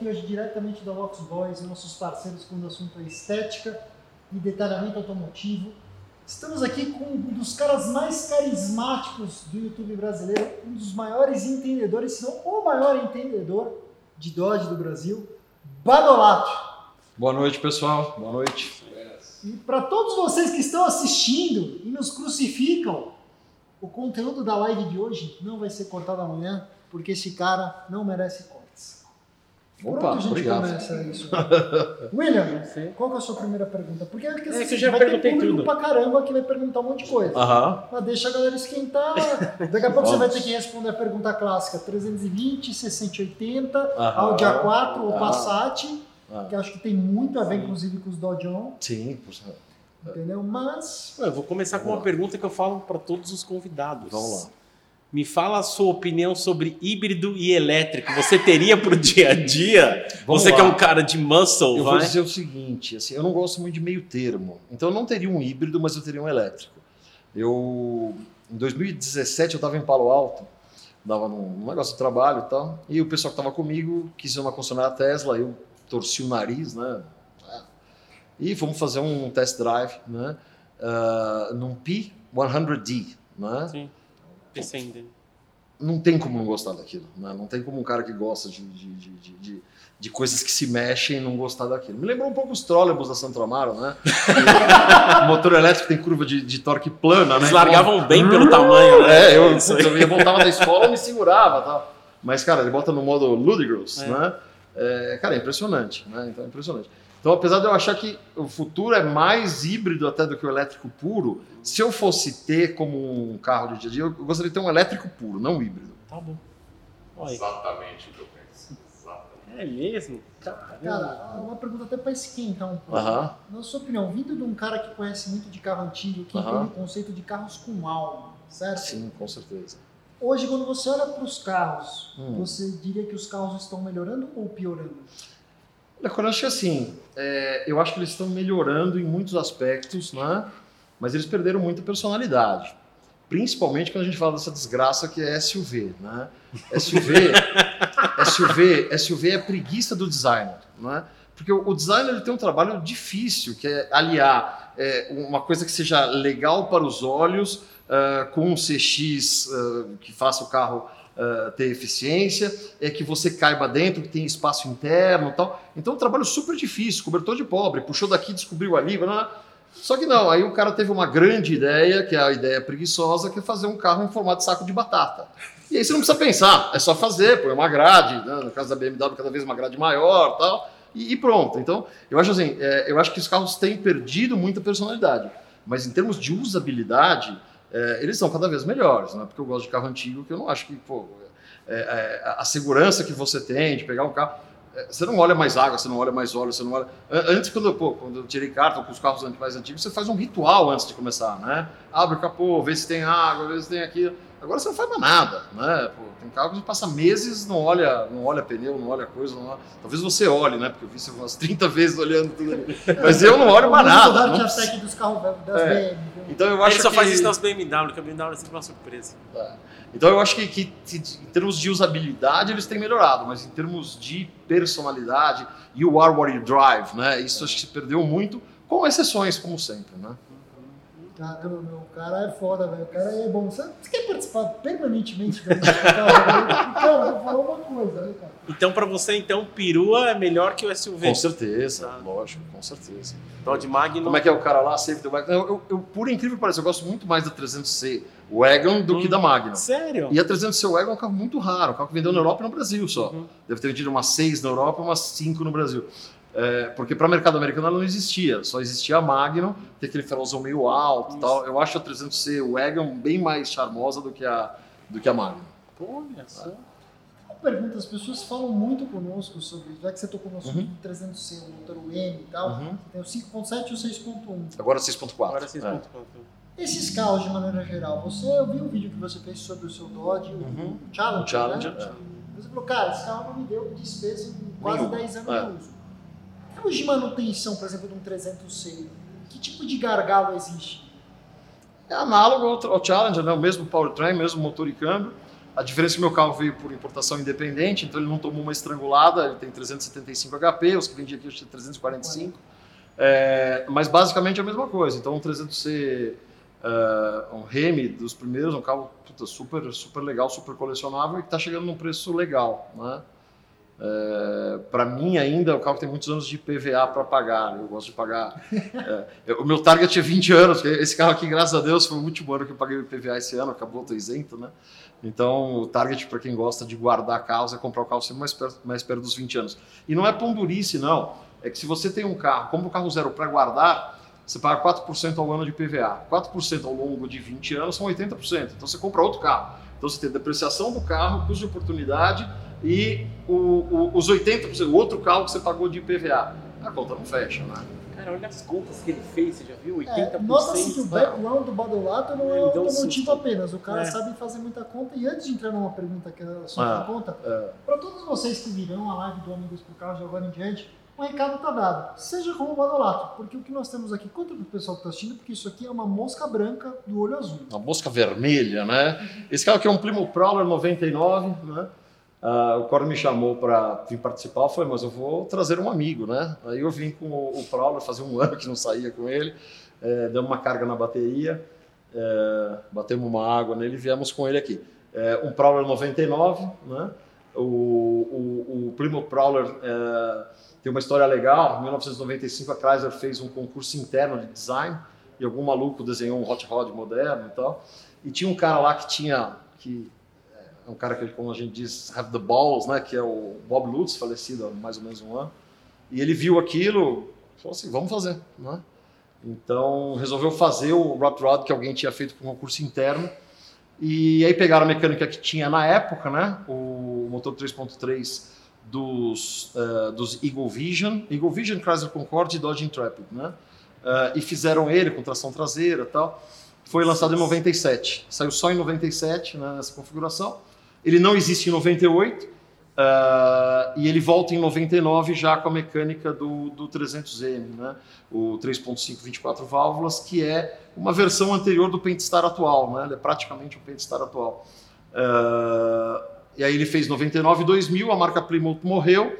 Aqui hoje diretamente da Vox Boys, nossos parceiros quando o assunto é estética e detalhamento automotivo. Estamos aqui com um dos caras mais carismáticos do YouTube brasileiro, um dos maiores entendedores, se não o maior entendedor de Dodge do Brasil, Badolato. Boa noite, pessoal. Boa noite. E para todos vocês que estão assistindo e nos crucificam, o conteúdo da live de hoje não vai ser cortado amanhã, porque esse cara não merece cortes. Por Opa, onde a gente obrigado. começa isso? William, qual que é a sua primeira pergunta? Porque é que, É que eu já vai ter perguntei público tudo. pra caramba que vai perguntar um monte de coisa. Aham. Mas deixa a galera esquentar. Daqui a pouco você vai ter que responder a pergunta clássica: 320, 6080, Aham. Audi A4 ou. Passat, que acho que tem muito a ver, inclusive, com os Dodge On, Sim, por favor. entendeu? Mas. Eu vou começar com uma pergunta que eu falo para todos os convidados. Vamos lá. Me fala a sua opinião sobre híbrido e elétrico. Você teria pro dia a dia? Vamos Você lá. que é um cara de muscle, Eu vou vai? dizer o seguinte, assim, eu não gosto muito de meio termo. Então eu não teria um híbrido, mas eu teria um elétrico. Eu em 2017 eu estava em Palo Alto, dava num, negócio de trabalho e tal, e o pessoal que estava comigo quis ir numa concessionária Tesla, eu torci o nariz, né? E fomos fazer um test drive, né? ah, num P100D, né? Sim. Pensei em- não tem como não gostar daquilo. Né? Não tem como um cara que gosta de, de, de, de, de- de coisas que se mexem não gostar daquilo. Me lembrou um pouco os trolleybus da Santo Amaro, né? o motor elétrico tem curva de, de torque plana, né? Eles largavam bem pelo tamanho, né? É, eu, eu ia- voltava da escola e me segurava tal. Mas, cara, ele bota no modo ludicrous, É. né? É, cara, é impressionante, né? Então é impressionante. Então, apesar de eu achar que o futuro é mais híbrido até do que o elétrico puro, se eu fosse ter como um carro de dia a dia, eu gostaria de ter um elétrico puro, não um híbrido. Tá bom. Olha, Exatamente o que eu penso. Exatamente. é mesmo? Caramba. Cara, uma pergunta até para esquentar um pouco. Aham. Na sua opinião, vindo de um cara que conhece muito de carro antigo, que Aham. entende o conceito de carros com alma, certo? Sim, com certeza. Hoje, quando você olha para os carros, Hum. você diria que os carros estão melhorando ou piorando? Eu acho que assim, é, eu acho que eles estão melhorando em muitos aspectos, né? Mas eles perderam muita personalidade. Principalmente quando a gente fala dessa desgraça que é SUV, né? SUV, SUV, SUV é preguiça do designer, né? Porque o, designer ele tem um trabalho difícil, que é aliar é, uma coisa que seja legal para os olhos ah, com um CX ah, que faça o carro ah, ter eficiência, é que você caiba dentro, que tem espaço interno tal. Então, é um trabalho super difícil, cobertor de pobre, puxou daqui, descobriu ali, blá, blá. só que não, aí o cara teve uma grande ideia, que é a ideia preguiçosa, que é fazer um carro em formato de saco de batata. E aí você não precisa pensar, é só fazer, põe uma grade, né? no caso da BMW, cada vez uma grade maior tal, e, e pronto. Então, eu acho assim, é, eu acho que os carros têm perdido muita personalidade, mas em termos de usabilidade, é, eles são cada vez melhores, né? porque eu gosto de carro antigo, que eu não acho que, pô, é, é, a segurança que você tem de pegar um carro. é, Você não olha mais água, você não olha mais óleo, você não olha. An- Antes, quando eu, pô, quando eu tirei carta com os carros mais antigos, você faz um ritual antes de começar, né? Abre o capô, vê se tem água, vê se tem aquilo. Agora você não faz mais nada, né? Pô, tem carro que você passa meses, não olha, não olha pneu, não olha coisa, não olha... talvez você olhe, né? Porque eu vi você umas 30 vezes olhando tudo ali. Mas eu não olho mais O nada. não dos carros das É. Então eu acho Ele só que... faz isso nas BMW, que a BMW é sempre uma surpresa. Então eu acho que, que, em termos de usabilidade eles têm melhorado, mas em termos de personalidade e o Are What You Drive, né? Isso acho que se perdeu muito, com exceções, como sempre, né? Caramba, meu, o cara é foda, velho. O cara é bom. Você você quer participar permanentemente da gente? Cara, vou falar uma coisa, né, cara? Então, pra você, então, perua é melhor que o SUV. Com certeza, Tá. lógico, com certeza. Dodge Magnum. Como é que é o cara lá, Wagon? Eu, eu, eu, por incrível que pareça, eu gosto muito mais da 300C Wagon do que Hum. da Magnum. Sério? E a 300C Wagon é um carro muito raro, um carro que vendeu na Europa e no Brasil só. Uhum. Deve ter vendido umas seis na Europa e umas cinco no Brasil. É, porque para o mercado americano ela não existia, só existia a Magnum, tem aquele farolzão meio alto e Isso. tal. Eu acho a 300C Wagon bem mais charmosa do que a, do que a Magnum. Olha só. Uma pergunta, as pessoas falam muito conosco sobre, já que você tocou no assunto Uhum. do 300C, o motor o M e tal, Uhum. tem o 5.7 e o 6.1. Agora 6.4. Agora vocês É. contam. Esses carros, de maneira geral, você, eu vi um vídeo que você fez sobre o seu Dodge, Uhum. o Challenger, O Challenger, né? é. Você falou, cara, esse carro não me deu despesa em quase Nenhuma. 10 anos É. de uso. Termos de manutenção, por exemplo, de um 300C, que tipo de gargalo existe? É análogo ao, Challenger, né? o mesmo powertrain, mesmo motor e câmbio. A diferença é que meu carro veio por importação independente, então ele não tomou uma estrangulada, ele tem 375 HP, os que vendi aqui eu tinha 345. É, mas basicamente é a mesma coisa. Então um 300C, uh, um Remy dos primeiros, um carro puta, super, super legal, super colecionável e que está chegando num preço legal. Né? É, para mim ainda o carro tem muitos anos de PVA para pagar, eu gosto de pagar. É, o meu target é 20 anos, esse carro aqui, graças a Deus, foi o último ano que eu paguei o PVA esse ano, acabou, estou isento, né? Então o target para quem gosta de guardar carros é comprar o carro sempre mais perto, mais perto dos 20 anos. E não é pondurice, não. É que se você tem um carro, compra um carro zero para guardar, você paga 4% ao ano de PVA. 4% ao longo de 20 anos são 80%. Então você compra outro carro. Então você tem depreciação do carro, custo de oportunidade e o, o, os 80%, o outro carro que você pagou de IPVA. A conta não fecha, né? Cara, olha as contas que ele fez, você já viu? 80%. É, Nota-se que o background do Badolato não é um susto. apenas. O cara É. sabe fazer muita conta. E antes de entrar numa pergunta que é sobre Ah, a conta, é. para todos vocês que virão a live do Amigos por Carro de agora em diante, um recado está dado. Seja como o Badolato, porque o que nós temos aqui, conta para o pessoal que está assistindo, porque isso aqui é uma mosca branca do olho azul. Uma mosca vermelha, né? Esse carro aqui é um Plymouth Prowler 99, né? Ah, o Coro me chamou para vir participar, falei, mas eu vou trazer um amigo, né? Aí eu vim com o, o Prowler, fazia um ano que não saía com ele, é, uma carga na bateria, é, batemos uma água nele e viemos com ele aqui. É, um Prowler 99, né? O, o, o Plymouth Prowler é, tem uma história legal. Em 1995 a Chrysler fez um concurso interno de design e algum maluco desenhou um hot rod moderno e tal. E tinha um cara lá que tinha que um cara que, como a gente diz, have the balls, né? Que é o Bob Lutz, falecido há mais ou menos um ano. E ele viu aquilo, falou assim, vamos fazer, né? Então resolveu fazer o Rot Rod que alguém tinha feito com um concurso interno. E aí pegaram a mecânica que tinha na época, né? O motor 3.3 dos, eh, dos Eagle Vision, Eagle Vision, Chrysler Concorde e Dodge Intrepid, né? Eh, e fizeram ele com tração traseira tal. Foi lançado em 97. Saiu só em 97, né, nessa configuração. Ele não existe em 98. eh, e ele volta em 99 já com a mecânica do, do 300M, né? o 3.5 24 válvulas, que é uma versão anterior do Pentastar atual, né? ele é praticamente o Pentastar atual. Eh, e aí ele fez 99 e 2000, a marca Plymouth morreu.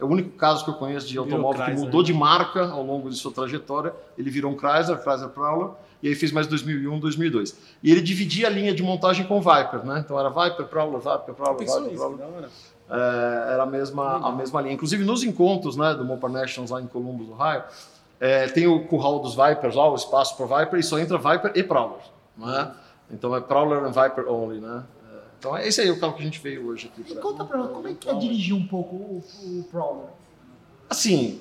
É o único caso que eu conheço de automóvel que mudou né? de marca ao longo de sua trajetória. Ele virou um Chrysler, Chrysler Prowler, e aí fez mais 2001, 2002. E ele dividia a linha de montagem com o Viper, né? Então era Viper, Prowler, Viper, Prowler, Viper, Prowler. É, era a mesma, a mesma linha. Inclusive nos encontros né, do Mopar Nationals lá em Columbus, Ohio, é, tem o curral dos Vipers lá, o espaço para Viper, e só entra Viper e Prowler. Né? Então é Prowler and Viper only. Né? É, então é esse aí o carro que a gente veio hoje aqui. E pra- conta para nós, como é que é dirigir um pouco o, o Prowler? Assim,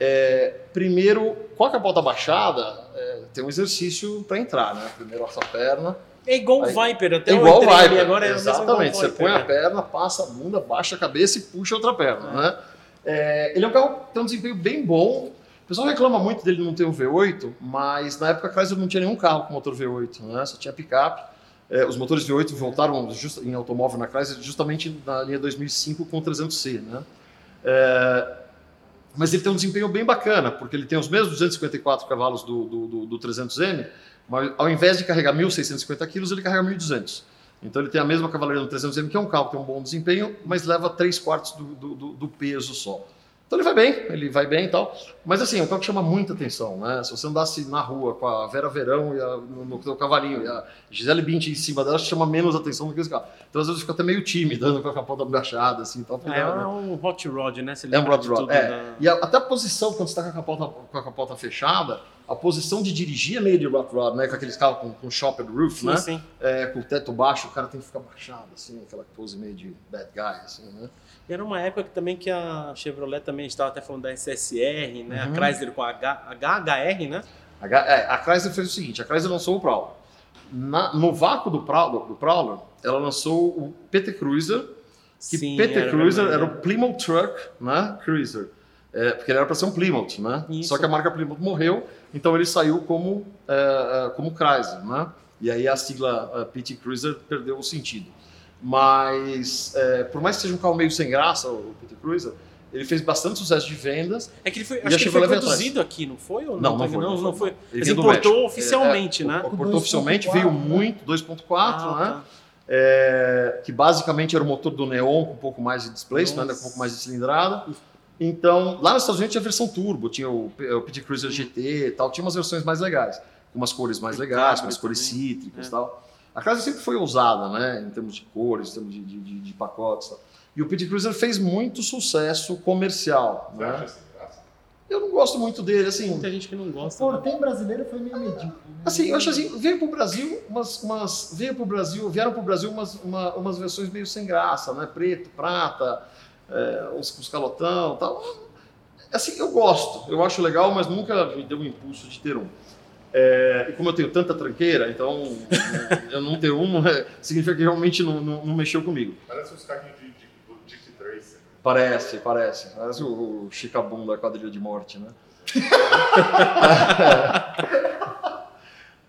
é, primeiro, com a capota baixada, é, tem um exercício para entrar. Né? Primeiro essa perna. É igual o Aí- Viper, até É eu igual o Viper. agora é o o Exatamente. Você Viper, põe a né? perna, passa a bunda, baixa a cabeça e puxa a outra perna. Né? É, ele é um carro que tem um desempenho bem bom. O pessoal reclama muito dele não ter um V8, mas na época a Chrysler não tinha nenhum carro com motor V8, né? só tinha picape. É, os motores V8 voltaram just- em automóvel na Chrysler justamente na linha 2005 com o 300C. Né? É, mas ele tem um desempenho bem bacana, porque ele tem os mesmos 254 cavalos do, do, do, do 300M, mas ao invés de carregar 1.650 quilos, ele carrega 1.200. Então ele tem a mesma cavalaria do 300M, que é um carro que tem um bom desempenho, mas leva 3 quartos do, do, do- peso só. Então ele vai bem, ele vai bem e tal. Mas assim, é um carro que chama muita atenção, né? Se você andasse na rua com a Vera Verão e a, no, no teu cavalinho e a Gisele Bündchen em cima dela, chama menos atenção do que esse carro. Então às vezes fica até meio tímido, andando com a capota baixada, assim, e tal. É, dá- é um hot rod, né? É um lembra Rod é. da- E a- até a posição, quando você está com, a capota- com a capota fechada, a posição de dirigir é meio de Rot Rod, né? Com aqueles carros com, com shopper roof, Sim, né? sim. É, com o teto baixo, o cara tem que ficar baixado, assim, aquela pose meio de bad guy, assim, né? E era uma época que também que a Chevrolet também estava até falando da SSR, né? Uhum. A Chrysler com a H, HHR, né? A, Ga- é, a Chrysler fez o seguinte, a Chrysler lançou o Prowler. Na- no vácuo do Prowler, do Prowler, ela lançou o PT Cruiser, que Sim, PT era Cruiser era o Plymouth Truck, né? Cruiser. É, porque ele era para ser um Plymouth, né? Isso. Só que a marca Plymouth morreu, então ele saiu como, é, é, como Chrysler, né? E aí a sigla é, PT Cruiser perdeu o sentido. Mas, é, por mais que seja um carro meio sem graça, o PT Cruiser, ele fez bastante sucesso de vendas. É que ele foi, acho que ele foi produzido aqui, não foi? Ou Não, não Tá- foi, Não, não não foi. Mas importou oficialmente, É, é, né? Importou oficialmente, 2.4, veio né? muito, 2.4, Ah, né? tá. é, que basicamente era o motor do Neon com um pouco mais de displacement, né, com um pouco mais de cilindrada. Então, lá nos Estados Unidos tinha a versão turbo, tinha o, o PT Cruiser GT e tal, tinha umas versões mais legais, com umas cores mais legais, com umas cores cítricas e É. tal. A Chrysler sempre foi ousada, né, em termos de cores, em termos de, de, de- de pacotes e tal. E o PT Cruiser fez muito sucesso comercial, Você acha né? assim, graça? Eu não gosto muito dele, assim... Muita gente que não O gosta. né? Fortem brasileiro foi meio medíocre. Né? Assim, eu acho assim, veio pro Brasil umas, umas veio pro Brasil, vieram pro Brasil umas, uma- umas versões meio sem graça, né? Preto, prata, é, uns, uns calotão, tal. Assim, eu gosto, eu acho legal, mas nunca me deu um impulso de ter um. É, e como eu tenho tanta tranqueira, então eu não ter um é, significa que realmente não, não, não mexeu comigo. Parece os carrinhos de, de, né? Parece, parece. Parece o, o Chicabum da quadrilha de morte, né?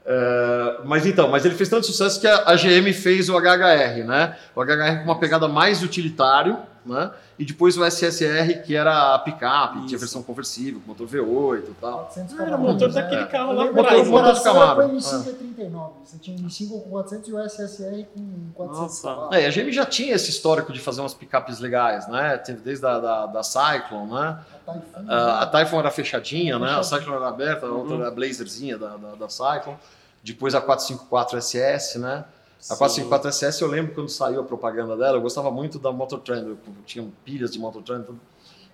É, mas então, mas ele fez tanto sucesso que a, a GM fez o HHR, né? O HHR com uma pegada mais utilitário, né? E depois o SSR, que era a picape, tinha versão conversível, com motor V8 e tal. 400 Ah, era o motor né? daquele carro lá atrás. a Motor de comparação era Camaro. com o M5 E39. Você tinha o M5 com 400 e o SSR com 400 Nossa. cavalos. É, e a GM já tinha esse histórico de fazer umas picapes legais, né? Teve desde a da, da Cyclone, né? A Typhoon, Ah, a Typhoon era fechadinha, né? A. Cyclone era aberta, a outra Uhum. era a Blazerzinha da, da, da Cyclone. Depois a 454 SS, né? A Sim. 454 SS eu lembro quando saiu a propaganda dela, eu gostava muito da Motor Trend, eu tinha pilhas de Motor Trend. tudo.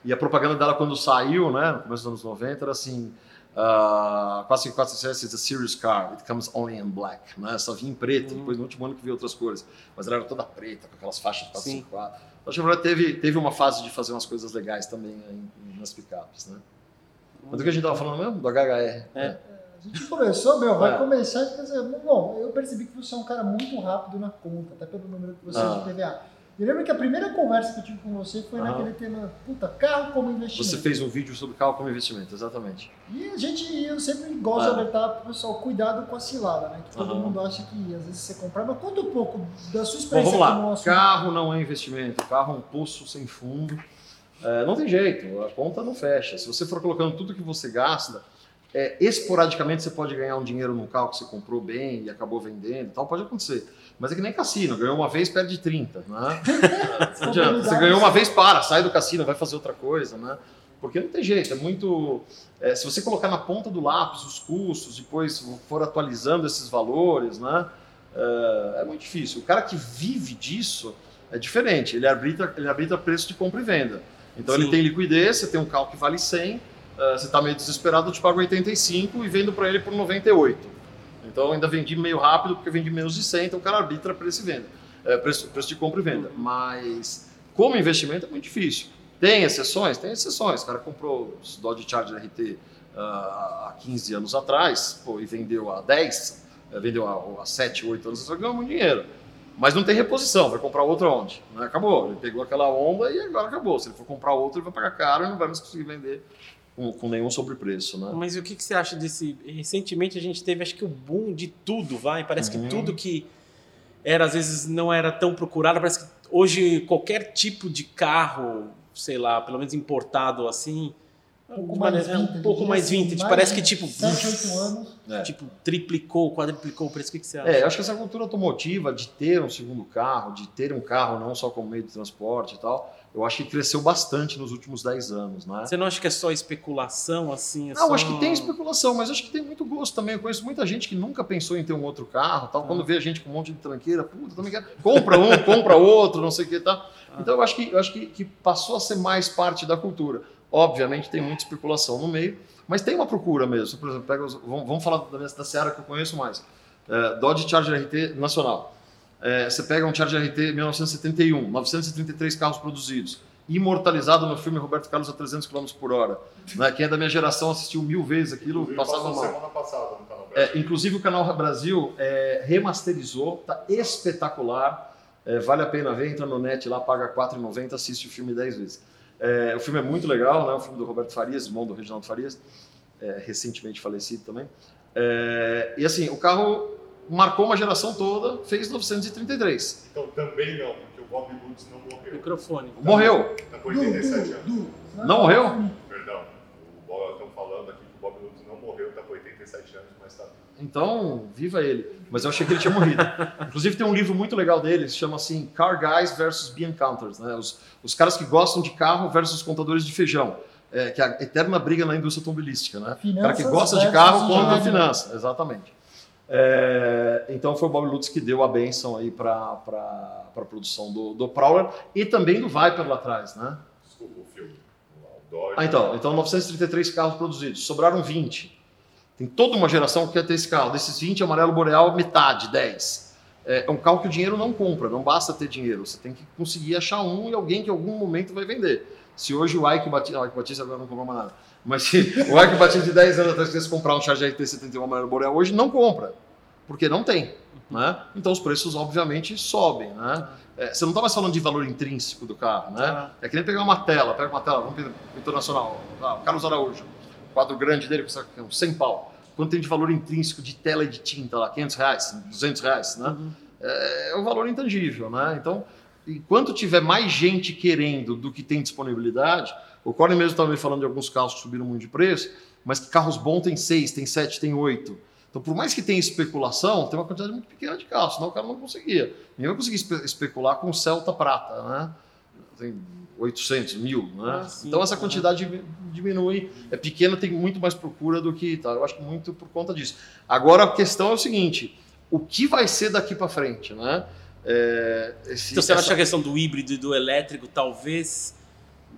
E a propaganda dela quando saiu, né, no começo dos anos 90, era assim: uh, 454 SS is a serious car, it comes only in black. Né? Só vinha em preto, Uhum. depois no último ano que veio outras cores. Mas ela era toda preta, com aquelas faixas de Sim. 454. Então, a Chevrolet teve, teve uma fase de fazer umas coisas legais também né, nas picapes. Né? Mas do que a gente estava falando mesmo? Do HHR. É. A gente começou, meu, vai É. começar. Dizer, bom, eu percebi que você é um cara muito rápido na conta, até pelo número que você Ah. de TVA. Eu lembro que a primeira conversa que eu tive com você foi Aham. naquele tema, puta, carro como investimento. Você fez um vídeo sobre carro como investimento, exatamente. E a gente, eu sempre gosto Ah. de alertar pro pessoal, cuidado com a cilada, né? Que todo Aham. mundo acha que às vezes você comprar. Mas conta um pouco da sua Bom, experiência vamos como lá. assunto. Carro não é investimento, carro é um poço sem fundo. É, não tem jeito, a conta não fecha. Se você for colocando tudo que você gasta, é, esporadicamente você pode ganhar um dinheiro num carro que você comprou bem e acabou vendendo e tal, pode acontecer. Mas é que nem cassino, ganhou uma vez, perde 30, né? Não adianta. Você ganhou uma vez, para, sai do cassino, vai fazer outra coisa, né? Porque não tem jeito, é muito. é, se você colocar na ponta do lápis os custos, depois for atualizando esses valores, né? É, é muito difícil. O cara que vive disso é diferente. Ele arbitra, ele arbitra preço de compra e venda. Então Sim. ele tem liquidez, você tem um carro que vale 100, eh, você está meio desesperado, eu te pago 85 e vendo para ele por 98. Então ainda vendi meio rápido porque eu vendi menos de 100, então o cara arbitra preço e venda, eh, preço, preço de compra e venda. Mas como investimento é muito difícil. Tem exceções? Tem exceções. O cara comprou os Dodge Charger RT ah, há 15 anos atrás pô, e vendeu há 10, eh, vendeu há, há 7, 8 anos atrás, ganhou muito dinheiro. Mas não tem reposição, vai comprar outra onde? Né? Acabou, ele pegou aquela onda e agora acabou. Se ele for comprar outra, ele vai pagar caro e não vai mais conseguir vender com, com nenhum sobrepreço. Né? Mas o que, que você acha desse. Recentemente a gente teve, acho que o boom de tudo, vai. Parece Uhum. que tudo que era, às vezes, não era tão procurado. Parece que hoje qualquer tipo de carro, sei lá, pelo menos importado assim. Um pouco parece- mais é vintage. um pouco diria mais vintage. mais Parece que tipo. 7, 8 anos. É. Tipo, triplicou, quadriplicou o preço. O que, que você acha? É, eu acho que essa cultura automotiva de ter um segundo carro, de ter um carro não só como meio de transporte e tal, eu acho que cresceu bastante nos últimos 10 anos, né? Você não acha que é só especulação, assim? É Não, só... acho que tem especulação, mas acho que tem muito gosto também. Eu conheço muita gente que nunca pensou em ter um outro carro, tal. Quando vê a gente com um monte de tranqueira, puta, também quer. Compra um, compra outro, não sei o que, tá? Então eu acho que eu acho que, que passou a ser mais parte da cultura. Obviamente tem muita especulação no meio, mas tem uma procura mesmo. Por exemplo, pega os- vamos, vamos falar da, da Seara que eu conheço mais. É, Dodge Charger RT nacional. É, você pega um Charger RT 1971, 933 carros produzidos, imortalizado no filme Roberto Carlos a 300 km por hora. Né? Quem é da minha geração assistiu mil vezes aquilo, Inclusive, passava mal. semana passada no canal É, inclusive o canal Brasil é, remasterizou, tá espetacular. É, vale a pena ver, entra no net lá, paga R$ 4,90, assiste o filme 10 vezes. É, o filme é muito legal, né? O filme do Roberto Farias, irmão do Reginaldo Farias, é, recentemente falecido também. E assim, o carro marcou uma geração toda, fez 933. Então também não, porque o Bob Lutz não morreu. Microfone. Morreu. Tá com Du, 87 Du, anos. Du. Não morreu? Perdão. Estão falando aqui que o Bob Lutz não morreu, tá com 87 47 anos, mas tá vivo. Então, viva ele. Mas eu achei que ele tinha morrido. Inclusive, tem um livro muito legal dele, se chama assim Car Guys versus Bean Counters, né? Os, os caras que gostam de carro versus os contadores de feijão. É, que é a eterna briga na indústria automobilística, né? o cara que gosta de carro contra finança, exatamente. É, então foi o Bob Lutz que deu a benção aí para a produção do, do Prowler e também do Viper lá atrás, né? Desculpa o filme. O Dodge. Ah, então, então 933 carros produzidos, sobraram 20. Tem toda uma geração que quer ter esse carro. Desses 20, amarelo boreal, metade, 10. É um carro que o dinheiro não compra, não basta ter dinheiro. Você tem que conseguir achar um e alguém que em algum momento vai vender. Se hoje o Ike Batista, o Ike Batista agora não comprou mais nada, mas se o Batista de 10 anos atrás quisesse comprar um Charger RT71 amarelo boreal, hoje não compra, porque não tem. Né? Então os preços, obviamente, sobem. Né? É, você não está mais falando de valor intrínseco do carro. Né? Ah. É que nem pegar uma tela, pega uma tela, vamos pegar o internacional, ah, o Carlos Araújo, o quadro grande dele custa uns 100 pau. Quanto tem de valor intrínseco de tela e de tinta lá? 500 reais, 200 reais, né? É, é um valor intangível, né? Então, enquanto tiver mais gente querendo do que tem disponibilidade, o Corey mesmo estava me falando de alguns carros que subiram muito de preço, mas que carros bons tem 6, tem 7, tem 8. Então, por mais que tenha especulação, tem uma quantidade muito pequena de carros, senão o cara não conseguia. Ninguém vai conseguir espe- especular com Celta Prata, né? Tem 800 mil, né? Ah, sim, então, essa uhum. quantidade dimi- diminui. É pequena, tem muito mais procura do que... Tá? Eu acho que muito por conta disso. Agora, a questão é o seguinte, o que vai ser daqui para frente, né? É, esse- Então você essa- acha que a questão do híbrido e do elétrico talvez,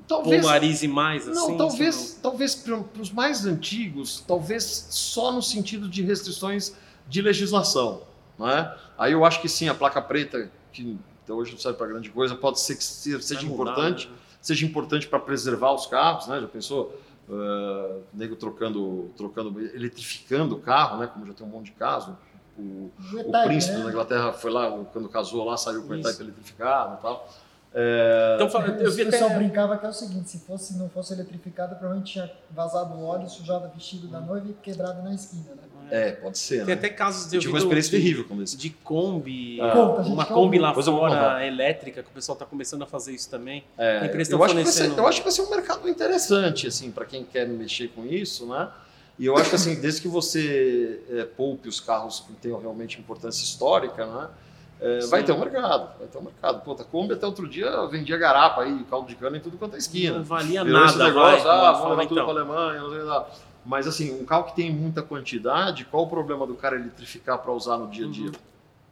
talvez polarize mais? Não, assim, talvez, talvez para os mais antigos, talvez só no sentido de restrições de legislação, não é? Aí eu acho que sim, a placa preta, que até hoje não serve para grande coisa, pode ser que se- seja Vai mudar, importante, né? seja importante para preservar os carros, né? Já pensou? Uh, nego trocando, trocando, eletrificando o carro, né? Como já tem um monte de caso. O, O príncipe né? da Inglaterra foi lá, quando casou lá, saiu com o Isso. E-Type eletrificado e tal. É, Então, eu vi o pessoal até... brincava que é o seguinte, se fosse, não fosse eletrificado, provavelmente tinha vazado o óleo, sujado o vestido da noiva e quebrado na esquina, né? é, pode ser. Tem né? até casos de Eu tive uma experiência terrível com isso. de Kombi, Ah. Uma Kombi lá Depois fora elétrica, que o pessoal está começando a fazer isso também. É, A empresa eu, tá acho que vai ser, fornecendo- eu acho que vai ser um mercado interessante, assim, para quem quer mexer com isso, né? E eu acho que, assim, desde que você é, poupe os carros que tenham realmente importância histórica, né? É, vai ter um mercado, vai ter um mercado. Pô, a Kombi até outro dia vendia garapa aí, caldo de cana em tudo quanto é esquina. Não valia Virou esse nada, negócio, vai. ah, Vamos levar tudo então. para Alemanha, não sei o que lá. Mas, assim, um carro que tem muita quantidade, qual o problema do cara eletrificar para usar no dia a dia?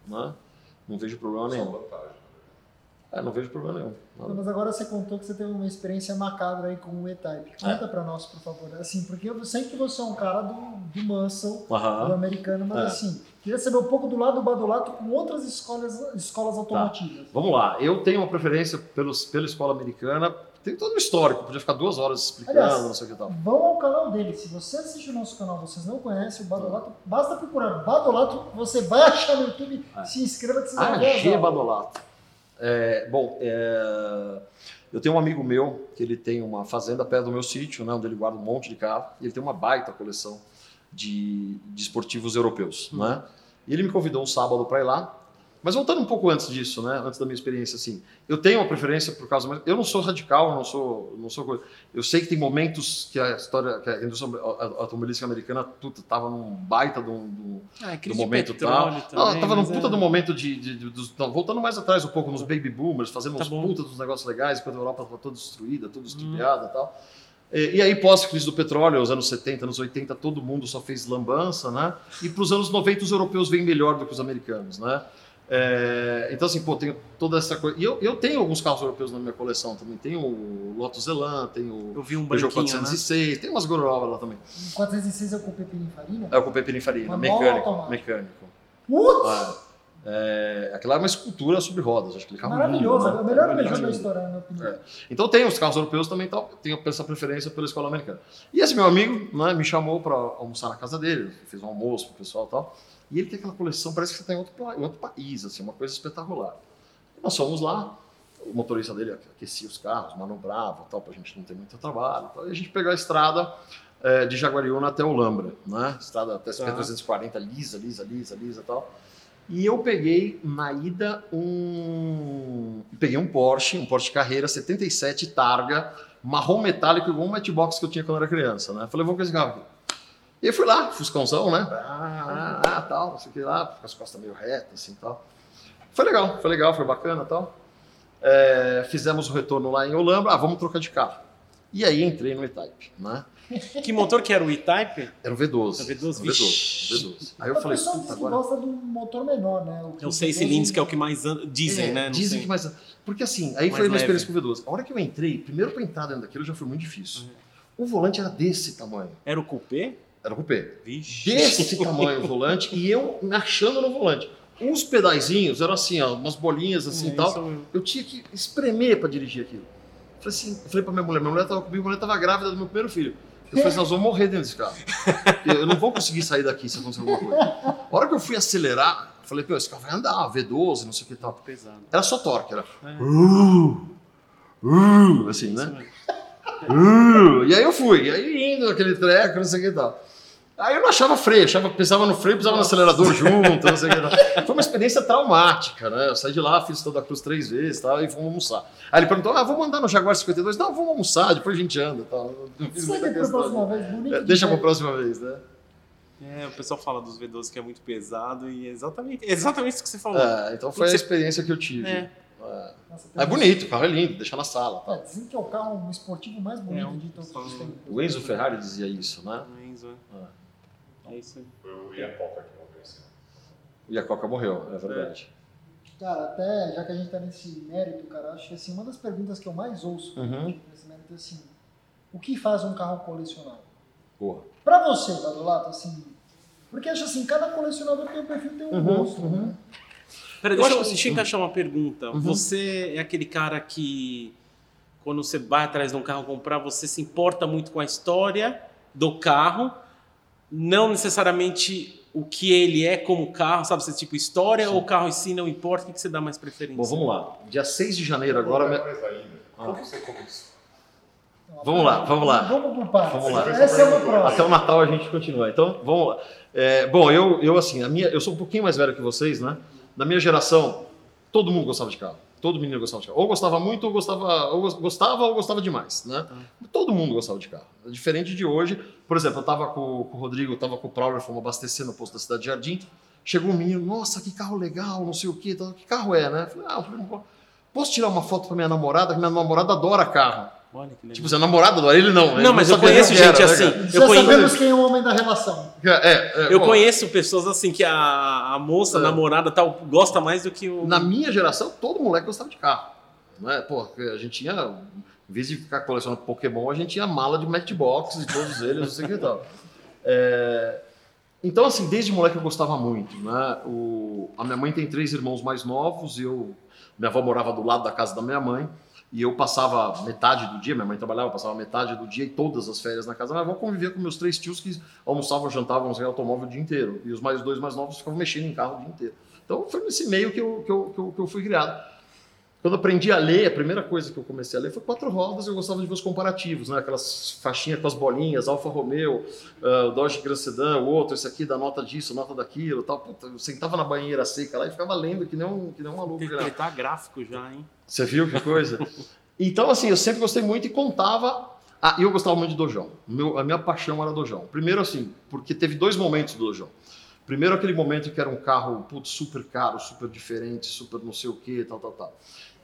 Uhum. Né? Não vejo problema nenhum. vantagem. É, não vejo problema nenhum. Nada. Mas agora você contou que você teve uma experiência macabra aí com o E-Type. É. Conta pra nós, por favor. Assim, porque eu sei que você é um cara do, do muscle, do Aham. americano, mas É. assim, queria saber um pouco do lado do Badolato com outras escolas, escolas automotivas. Vamos lá, eu tenho uma preferência pelos, pela escola americana, tem todo um histórico, podia ficar duas horas explicando, Aliás, não sei o que tal. Vão ao canal dele. Se você assiste o nosso canal vocês não conhecem o Badolato, basta procurar Badolato, você vai achar no YouTube, É. se inscreva que você vai ver as AG aulas. Badolato. É, bom, é, eu tenho um amigo meu que ele tem uma fazenda perto do meu sítio, né, onde ele guarda um monte de carro, e ele tem uma baita coleção de, de esportivos europeus, né? E ele me convidou um sábado para ir lá. Mas voltando um pouco antes disso, né, antes da minha experiência assim, eu tenho uma preferência por causa, mas eu não sou radical, não sou, não sou coisa. Eu sei que tem momentos que a história, que a indústria automobilística americana tudo tava num baita de um- Ah, do momento petróleo tal. Não, tava num puta é- do momento de. de- de- dos- não, voltando mais atrás um pouco nos baby boomers, fazendo Tá uns bom. puta dos negócios legais, enquanto a Europa estava toda destruída, Hum. toda estupiada e tal. E, e aí, pós-crise do petróleo, os anos 70, anos 80, todo mundo só fez lambança, né? E para os anos 90, os europeus vêm melhor do que os americanos, né? É, então, assim, pô, tenho toda essa coisa. E eu, eu tenho alguns carros europeus na minha coleção também. Tenho o Lotus Elan, tenho Eu o vi um Peugeot branquinho, né? 406, tem umas gorobas lá também. Em 406 eu comprei pininfarina. É o Coupé Pininfarina, mecânico. Mecânico. Putz! Ah, é, aquela é uma escultura sobre rodas, acho que ele Maravilhoso, lindo, é né? o melhor É Peugeot da história, na minha opinião. É. Então tem os carros europeus também, tenho essa preferência pela escola americana. E esse meu amigo né, me chamou para almoçar na casa dele, fez um almoço pro pessoal e tal. E ele tem aquela coleção, parece que você está em outro, em outro país, assim, uma coisa espetacular. E nós fomos lá, o motorista dele aquecia os carros, manobrava tal, para a gente não ter muito trabalho. Tal, e a gente pegou a estrada eh, de Jaguariúna até Olambra, né? Estrada até Tá. 340, lisa, lisa, lisa, lisa e tal. E eu peguei na ida um. Peguei um Porsche, um Porsche Carreira 77 Targa, marrom metálico, igual um Matchbox que eu tinha quando era criança, né? Falei, vou com esse carro aqui. E eu fui lá, Fuscãozão, né? Ah, ah, ah, tal, não sei o que lá, com as costas meio retas, assim tal. Foi legal, foi legal, foi bacana tal. É, fizemos o retorno lá em Olambra, ah, vamos trocar de carro. E aí entrei no E-Type, né? Que motor que era o E-Type? Era um V12. Era um V12, Um vixe. V12, V12. Aí eu o falei, puta, agora... gosta do motor menor, né? O É o 6 V12 cilindros que é o que mais an- dizem, É, né? Não dizem sei. que mais. Porque assim, aí Mais foi a minha leve. experiência com o V12. A hora que eu entrei, primeiro pra entrar dentro daquilo já foi muito difícil. Uhum. O volante era desse tamanho. Era o Coupé? Era o cupê. Vixe. Desse tamanho o volante e eu me achando no volante. Os pedaizinhos eram assim, ó, umas bolinhas assim e É, tal. Eu tinha que espremer pra dirigir aquilo. Eu falei assim, eu falei pra minha mulher, minha mulher tava comigo, minha mulher tava grávida do meu primeiro filho. Eu falei assim, nós vamos morrer dentro desse carro. Eu não vou conseguir sair daqui se acontecer alguma coisa. A hora que eu fui acelerar, eu falei, pô, esse carro vai andar, V12, não sei o que e tal. Pesado. Era só torque, era. É. Uh, uh, assim, né? Uh, e aí eu fui, e aí indo naquele treco, não sei o que e tal. Aí eu não achava freio, achava, pensava no freio, pisava no acelerador junto, não sei o que. Foi uma experiência traumática, né? Eu saí de lá, fiz toda a cruz três vezes e tal, e fomos almoçar. Aí ele perguntou, ah, vamos andar no Jaguar 52? Não, vamos almoçar, depois a gente anda tal. Não fiz muita pra questão. próxima vez, bonito. É, Deixa pra demais. próxima vez, né? É, o pessoal fala dos V12 que é muito pesado e é exatamente, é exatamente isso que você falou. É, então foi a experiência que eu tive. É. É, Nossa, É bonito, o carro é lindo, deixa na sala. É, Tá? dizem que é o carro esportivo mais bonito É, um- de todos os tempos. O Enzo Ferrari dizia isso, né? É isso, é. É isso aí. Foi o Iacoca que morreu esse ano. E a Coca morreu, é verdade. Cara, até já que a gente tá nesse mérito, cara, acho que assim, uma das perguntas que eu mais ouço Uhum. nesse mérito é assim: o que faz um carro colecionável? Boa. Pra você, Badolato, assim. Porque acho assim, cada colecionador tem um perfil, tem um Uhum, gosto, uhum. né? Peraí, Eu deixa, eu, deixa eu encaixar uma pergunta. Uhum. Você é aquele cara que, quando você vai atrás de um carro comprar, você se importa muito com a história do carro, não necessariamente o que ele é como carro, sabe? Você tipo história Sim. ou o carro em si não importa, o que que você dá mais preferência? Bom, vamos lá. Dia 6 de janeiro agora. ainda. Ah. Como você começou? Vamos lá, vamos lá. Vamos por partes. Vamos lá. Essa é uma Até próxima. o Natal a gente continua. Então, vamos lá. É, bom, eu, eu assim, a minha, eu sou um pouquinho mais velho que vocês, né? Da minha geração, todo mundo gostava de carro. Todo menino gostava de carro. Ou gostava muito, ou gostava, ou gos- gostava, ou gostava demais, né? Todo mundo gostava de carro. Diferente de hoje. Por exemplo, eu tava com, com o Rodrigo, eu tava com o Prowler, fomos abastecer no posto da Cidade de Jardim. Chegou um menino, nossa, que carro legal, não sei o quê. Que carro é, né? Eu falei, ah, posso tirar uma foto pra minha namorada? Que minha namorada adora carro. Olha que legal. Tipo, você é namorada adora, ele não. ele não, mas eu sabia conheço gente era, né, assim. Já Eu conheço, sabemos quem é o homem da relação. É, é, eu bom, conheço pessoas assim que a, a moça, a É. namorada tal, gosta mais do que o. Na minha geração, todo moleque gostava de carro. Né? Pô, a gente tinha, em vez de ficar colecionando Pokémon, a gente tinha mala de Matchbox e todos eles, não sei o que e tal. É, Então, assim, desde moleque eu gostava muito. Né? O... A minha mãe tem três irmãos mais novos, e eu... minha avó morava do lado da casa da minha mãe, e eu passava metade do dia, minha mãe trabalhava, passava metade do dia e todas as férias na casa minha avó, convivia com meus três tios que almoçavam, jantavam, não sei, automóvel o dia inteiro. E os mais dois mais novos ficavam mexendo em carro o dia inteiro. Então foi nesse meio que eu, que eu, que eu, que eu fui criado. Quando aprendi a ler, a primeira coisa que eu comecei a ler foi quatro rodas. Eu gostava de ver os comparativos, né? Aquelas faixinhas com as bolinhas, Alfa Romeo, uh, Dodge Grand Sedan, o outro, esse aqui dá nota disso, nota daquilo, tal. Puta, eu sentava na banheira seca lá e ficava lendo que nem um, que nem um maluco. Virado. ele tá gráfico já, hein? Você viu que coisa? então, assim, eu sempre gostei muito e contava. Ah, e eu gostava muito de Dojão. Meu, a minha paixão era Dojão. Primeiro, assim, porque teve dois momentos do Dojão. Primeiro, aquele momento que era um carro putz, super caro, super diferente, super não sei o que, tal, tal, tal.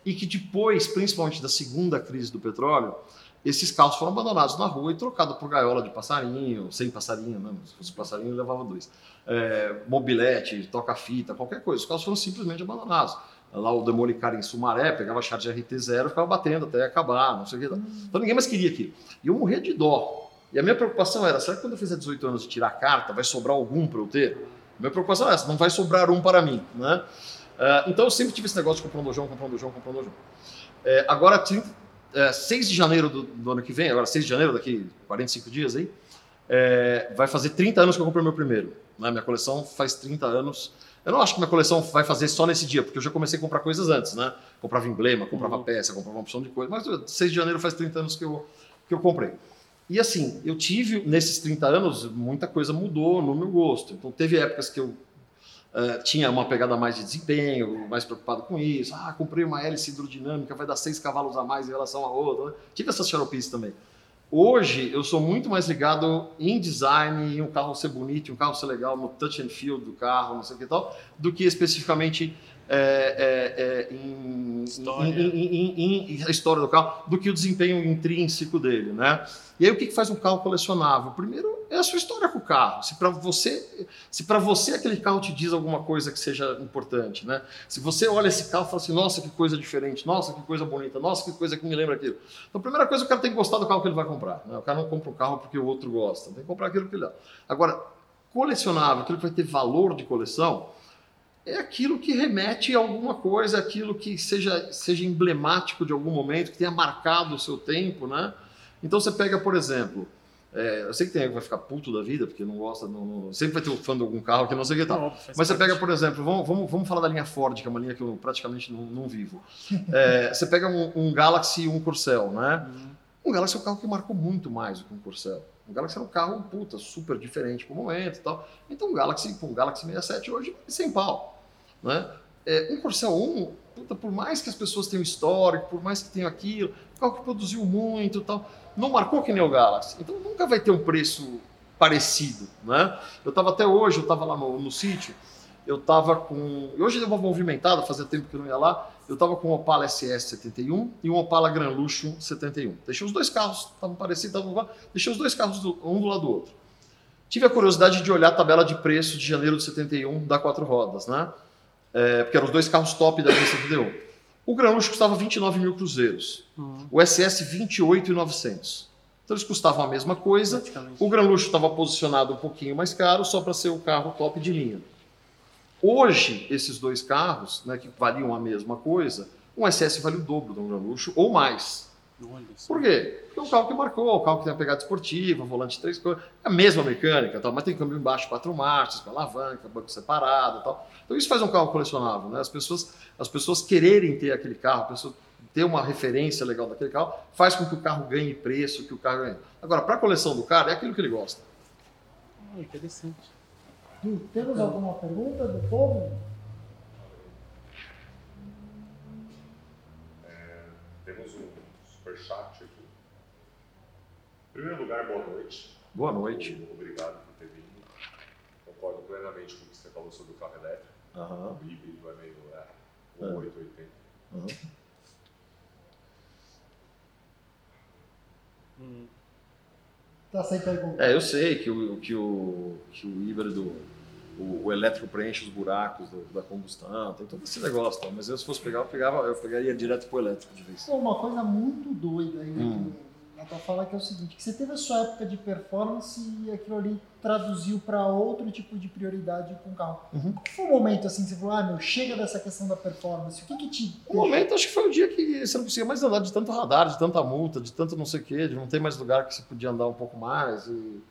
E que depois, principalmente da segunda crise do petróleo, esses carros foram abandonados na rua e trocados por gaiola de passarinho, sem passarinho, não, se fosse passarinho levava dois. É, mobilete, toca-fita, qualquer coisa. Os carros foram simplesmente abandonados. Lá o Demolicar em Sumaré, pegava a Charge RT0 ficava batendo até acabar, não sei o que. Então ninguém mais queria aquilo. E eu morria de dó. E a minha preocupação era, será que quando eu fizer 18 anos e tirar a carta, vai sobrar algum para eu ter? A minha preocupação é essa, não vai sobrar um para mim, né? Ah, então eu sempre tive esse negócio de comprar um dojão, comprar um dojão, comprar um dojão. É, agora, 30, é, 6 de janeiro do, do ano que vem, agora 6 de janeiro, daqui 45 dias aí, é, vai fazer 30 anos que eu comprei meu primeiro. Né? Minha coleção faz 30 anos. Eu não acho que minha coleção vai fazer só nesse dia, porque eu já comecei a comprar coisas antes, né? Comprava emblema, comprava Uhum. peça, comprava uma opção de coisa. Mas 6 de janeiro faz 30 anos que eu, que eu comprei. E assim, eu tive, nesses 30 anos, muita coisa mudou no meu gosto. Então teve épocas que eu eh, tinha uma pegada mais de desempenho, mais preocupado com isso. Ah, comprei uma hélice hidrodinâmica, vai dar 6 cavalos a mais em relação à outra. né? Tive essas xaropices também. Hoje eu sou muito mais ligado em design, em um carro ser bonito, um carro ser legal, no touch and feel do carro, não sei o que tal, do que especificamente é, é, é, em, História. em- em- em- história do carro, do que o desempenho intrínseco dele, né? E aí o que, que faz um carro colecionável? Primeiro é a sua história com o carro. Se para você, se para você aquele carro te diz alguma coisa que seja importante, né? Se você olha esse carro e fala assim, nossa, que coisa diferente, nossa, que coisa bonita, nossa, que coisa que me lembra aquilo. Então, a primeira coisa, o cara tem que gostar do carro que ele vai comprar. Né? O cara não compra um carro porque o outro gosta, tem que comprar aquilo que ele dá. Agora, colecionável, aquilo que vai ter valor de coleção, é aquilo que remete a alguma coisa, aquilo que seja, seja emblemático de algum momento, que tenha marcado o seu tempo, né? Então você pega, por exemplo, é, eu sei que tem alguém que vai ficar puto da vida, porque não gosta, não- não- sempre vai ter um fã de algum carro que não sei o que tal. Faz Mas você pega, por exemplo, vamos, vamos, vamos falar da linha Ford, que é uma linha que eu praticamente não, não vivo. É, você pega um, um Galaxy e um Corcel, né? Uhum. Um Galaxy é um carro que marcou muito mais do que um Corcel. Um Galaxy era um carro, puta, super diferente pro momento e tal. Então um Galaxy, pô, um Galaxy 67 hoje, sem pau. Né? É, um Corcel 1, puta, por mais que as pessoas tenham histórico, por mais que tenham aquilo, um carro que produziu muito tal, não marcou que nem o Galaxy. Então nunca vai ter um preço parecido, né? Eu estava até hoje, eu estava lá no, no sítio, eu estava com... Hoje deu uma movimentada, fazia tempo que eu não ia lá, eu estava com um Opala SS 71 e um Opala Gran Luxo 71. Deixei os dois carros, estavam parecidos, estavam deixei os dois carros do- um do lado do outro. Tive a curiosidade de olhar a tabela de preço de janeiro de 71 da quatro rodas, né? É, porque eram os dois carros top da linha 71. O Gran Luxo custava 29 mil cruzeiros, Uhum. o SS 28,900. Então eles custavam a mesma coisa, o Gran Luxo estava posicionado um pouquinho mais caro, só para ser o carro top de linha. Hoje, esses dois carros, né, que valiam a mesma coisa, um SS vale o dobro do Gran Luxo ou mais. Por quê? Porque é um carro que marcou, um carro que tem a pegada esportiva, volante três cores, é a mesma mecânica, tal, mas tem câmbio embaixo, quatro marchas, com alavanca, banco separado e tal. Então isso faz um carro colecionável, né? As pessoas, as pessoas quererem ter aquele carro, a pessoa ter uma referência legal daquele carro, faz com que o carro ganhe preço, que o carro ganhe. Agora, para a coleção do cara, é aquilo que ele gosta. Ah, interessante. Temos alguma pergunta do povo? Temos um superchat aqui. Em primeiro lugar, boa noite. Boa noite. Obrigado por ter vindo. Concordo plenamente com o que você falou sobre o carro elétrico. Aham. O híbrido é meio é, É. o 880. aham. Hum. Tá sem pergunta. É, eu sei que o, que o, que o híbrido, o, o elétrico preenche os buracos do- da combustão, tem todo esse negócio, tá? mas eu se fosse pegar, eu, pegava, eu pegaria direto pro elétrico de vez. Pô, uma coisa muito doida aí, Hum. Que a tua fala que é o seguinte, que você teve a sua época de performance e aquilo ali traduziu para outro tipo de prioridade com o carro. Uhum. Qual foi o momento assim que você falou, ah, meu, chega dessa questão da performance? O que que te... O momento, acho que foi o dia que você não conseguia mais andar de tanto radar, de tanta multa, de tanto não sei o quê, de não ter mais lugar que você podia andar um pouco mais. E,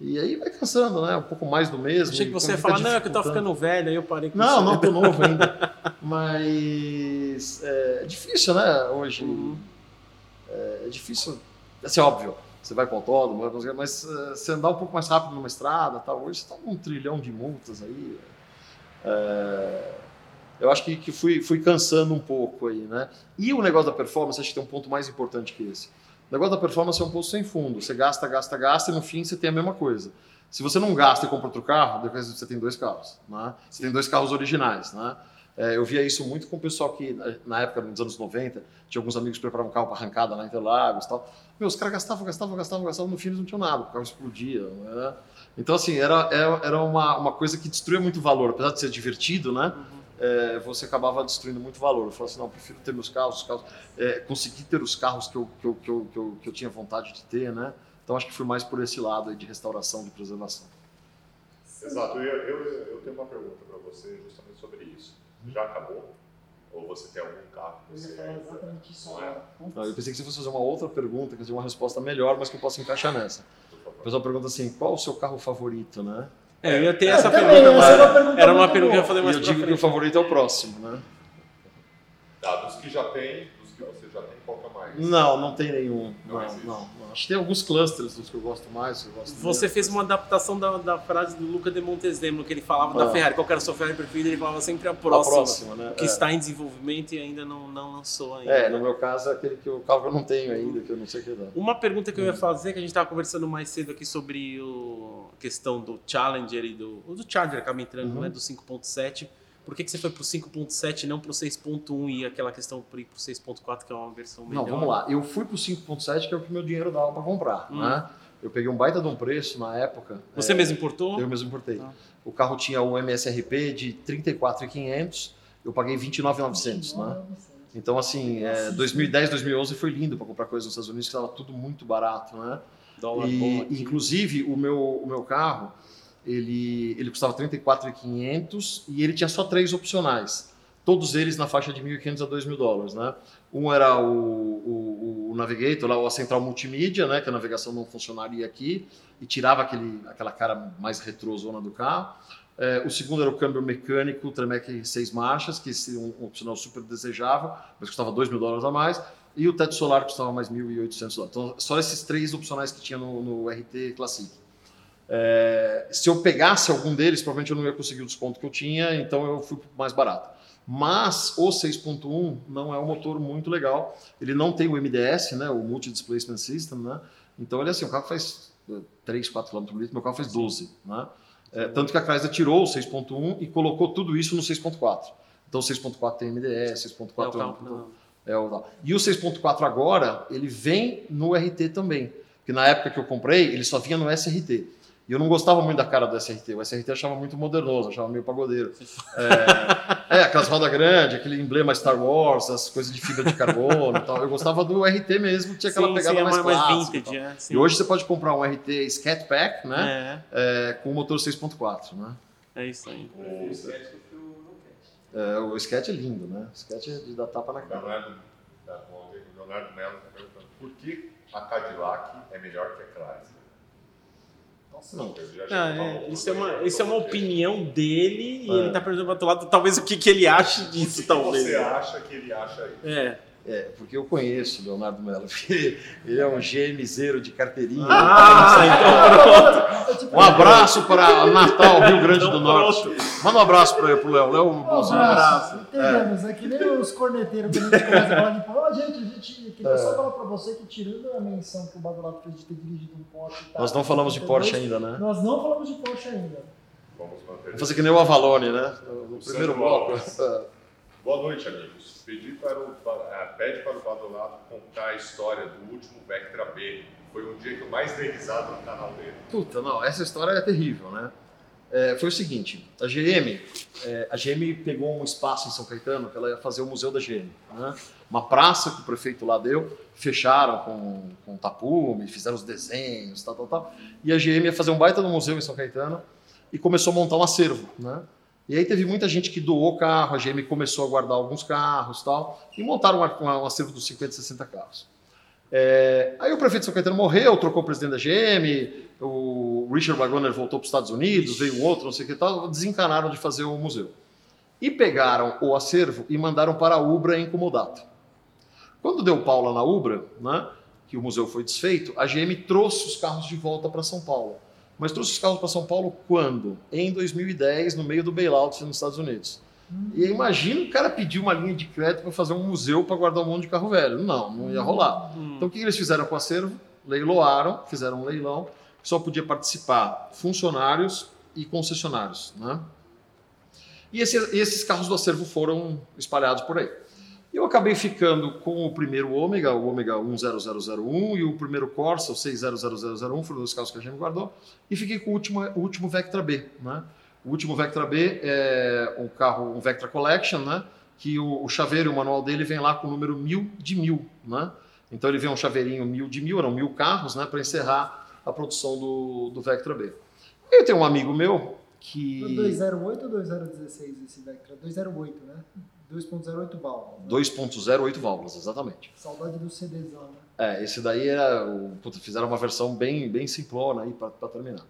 e aí vai cansando, né? Um pouco mais do mesmo. Achei que você ia falar, não, é que eu tô dificultando. ficando velho, aí eu parei com Não, isso. não, tô novo ainda. Mas é difícil, né? Hoje. Uhum. É difícil. Assim, óbvio, você vai o autódromo, mas é, você andar um pouco mais rápido numa estrada, tal, hoje está com um trilhão de multas aí. É, eu acho que, que fui, fui cansando um pouco aí, né? E o negócio da performance, acho que tem um ponto mais importante que esse. O negócio da performance é um poço sem fundo. Você gasta, gasta, gasta e no fim você tem a mesma coisa. Se você não gasta e compra outro carro, depois você tem dois carros. Né? Você tem dois carros originais. Né? É, eu via isso muito com o pessoal que, na- época, nos anos 90, tinha alguns amigos que preparavam um carro para arrancada na Interlagos e tal. Meu, os caras gastavam, gastavam, gastavam, gastavam, no fim eles não tinham nada, o carro explodia. né? Então, assim, era, era, era uma, uma coisa que destruía muito valor. Apesar de ser divertido, né? Uhum. é, você acabava destruindo muito valor. Eu falava assim, não, eu prefiro ter meus carros, os carros é, conseguir ter os carros que eu, que, eu, que, eu, que, eu, que eu tinha vontade de ter, né? Então acho que fui mais por esse lado aí de restauração, de preservação. Exato. Eu, eu, eu tenho uma pergunta para você justamente sobre isso. Já acabou? Ou você tem algum carro que Eu você ainda... exatamente isso Não é? Não, eu pensei que você fosse fazer uma outra pergunta, que eu tinha uma resposta melhor, mas que eu posso encaixar nessa. O pessoal pergunta assim, qual o seu carro favorito, né? É, eu ia ter É, essa também, pergunta, é mas era uma pergunta que eu ia fazer E mais eu pra digo que o frente. favorito é o próximo, né? Tá, dos que já tem, dos que você já tem, qual que é mais? Não, não tem nenhum. Não não, não. Acho que tem alguns clusters dos que eu gosto mais. eu gosto Você menos. fez uma adaptação da, da frase do Luca de Montezemolo, que ele falava da Ah. Ferrari. Qual era a sua Ferrari preferida? Ele falava sempre a A próxima. próxima, né? Que É. está em desenvolvimento e ainda não, não lançou ainda. É, no meu caso é aquele que o carro que eu não tenho ainda, que eu não sei o que dá. Uma pergunta que eu ia fazer, que a gente estava conversando mais cedo aqui sobre o, a questão do Challenger e do. O do Charger acaba entrando, Uhum. né? Do 5.7. Por que, que você foi pro 5.7 e não pro 6.1 e aquela questão por ir pro 6.4, que é uma versão melhor? Não, vamos lá. Eu fui pro 5.7, que é o que meu dinheiro dava para comprar, Hum. né? Eu peguei um baita de um preço na época. Você é, mesmo importou? Eu mesmo importei. Ah. O carro tinha um MSRP de 34.500, eu paguei 29.900, né? Então, assim, é, 2010, 2011 foi lindo para comprar coisas nos Estados Unidos, que estava tudo muito barato, né? Dólar E, bom aqui. inclusive, o meu, o meu carro, ele, ele custava 34.500 e ele tinha só três opcionais. Todos eles na faixa de 1.500 a 2.000 dólares, né? Um era o, o, o Navigator, lá, a central multimídia, né? Que a navegação não funcionaria aqui e tirava aquele, aquela cara mais retrosona do carro. É, o segundo era o câmbio mecânico Tremec 6 marchas, que seria um, um opcional super desejável, mas custava 2 mil dólares a mais. E o teto solar custava mais 1.800 dólares. Então, só esses três opcionais que tinha no, no RT Classic. É, se eu pegasse algum deles, provavelmente eu não ia conseguir o desconto que eu tinha, então eu fui mais barato. Mas o 6.1 não é um motor muito legal. Ele não tem o MDS, né, o Multi Displacement System, né? Então ele é assim, o carro faz eh, 3, 4 km por litro, meu carro faz 12, né? É, tanto que a Chrysler tirou o 6.1 e colocou tudo isso no 6.4. Então o 6.4 tem MDS, 6.4 É, o é é o tal. E o 6.4 agora, ele vem no RT também. Porque na época que eu comprei, ele só vinha no SRT. E eu não gostava muito da cara do SRT. O SRT eu achava muito modernoso, achava meio pagodeiro. É, é, aquelas rodas grandes, aquele emblema Star Wars, as coisas de fibra de carbono e tal. Eu gostava do RT mesmo, que tinha aquela Sim, pegada sim, é mais mais, clássica. mais e vintage, é. E hoje você pode comprar um RT Scat Pack, né? É, É, com o motor 6.4, né? é isso aí. O É, o Scat é lindo, né? O Scat é de dar tapa na cara. Leonardo, o Leonardo Mello está perguntando por que a Cadillac é melhor que a Chrysler? Nossa, Não. Ele já Ah, é, isso, é uma, isso é uma opinião dele e É. ele tá perguntando pro outro lado, talvez o que, que ele acha O que disso, que talvez. você acha que ele acha isso? É. É, porque eu conheço o Leonardo Mello. Ele, ele é um GMZero de carteirinha. Ah, então pronto. Um abraço para Natal, Rio Grande do Norte. pronto. Manda um abraço para o Léo. Léo, Um abraço. Entendemos. É. que nem os corneteiros quando a gente começa a falar de gente, a gente queria só falar pra você que tirando a menção que o Badolato fez de ter dirigido um Porsche. tal, Nós não falamos de 72, Porsche ainda, né? Nós não falamos de Porsche ainda. Vamos fazer que nem o Avalone, né? No primeiro bloco. Boa noite, amigos. Pedi para o, ah, pede para o Badolato contar a história do último Vectra B. Foi um dia que eu mais dei risada no canal dele. Puta, não, essa história é terrível, né? É, foi o seguinte, a GM, é, a GM pegou um espaço em São Caetano que ela fazer o Museu da GM, né? Uma praça que o prefeito lá deu, fecharam com, com tapume, fizeram os desenhos, tal, tal, tal. E a GM ia fazer um baita no museu em São Caetano e começou a montar um acervo, né? E aí teve muita gente que doou carro, a GM começou a guardar alguns carros tal, e montaram uma- um acervo dos 50, 60 carros. É, aí o prefeito de São Caetano morreu, trocou o presidente da GM, o Richard Wagner voltou para os Estados Unidos, veio um outro, não sei o que tal, desencanaram de fazer o museu. E pegaram o acervo e mandaram para a Ubra em Comodato. Quando deu pau lá na Ubra, né, que o museu foi desfeito, a GM trouxe os carros de volta para São Paulo. Mas trouxe os carros para São Paulo quando? Em 2010, no meio do bailout nos Estados Unidos. E aí imagina o cara pedir uma linha de crédito para fazer um museu para guardar um monte de carro velho. Não, não ia rolar. Hum. Então o que eles fizeram com o acervo? Leiloaram, fizeram um leilão, que só podia participar funcionários e concessionários. Né? E esses, e esses carros do acervo foram espalhados por aí. Eu acabei ficando com o primeiro Ômega, o Ômega 10001, e o primeiro Corsa, o 600001, foram os carros que a gente guardou, e fiquei com o último, o último Vectra B. Né? O último Vectra B é um carro, um Vectra Collection, né? que o, o chaveiro, o manual dele vem lá com o número 1000 de 1000. Né? Então ele vem um chaveirinho 1000 de 1000, eram mil carros, né? para encerrar a produção do, do Vectra B. Eu tenho um amigo meu que... 208 ou 2016 esse Vectra? 208, né? 2.08 válvula. 2.08 válvulas, exatamente. Saudade do CDzão, né? É, esse daí era. O, puta, fizeram uma versão bem, bem simplona aí para terminar.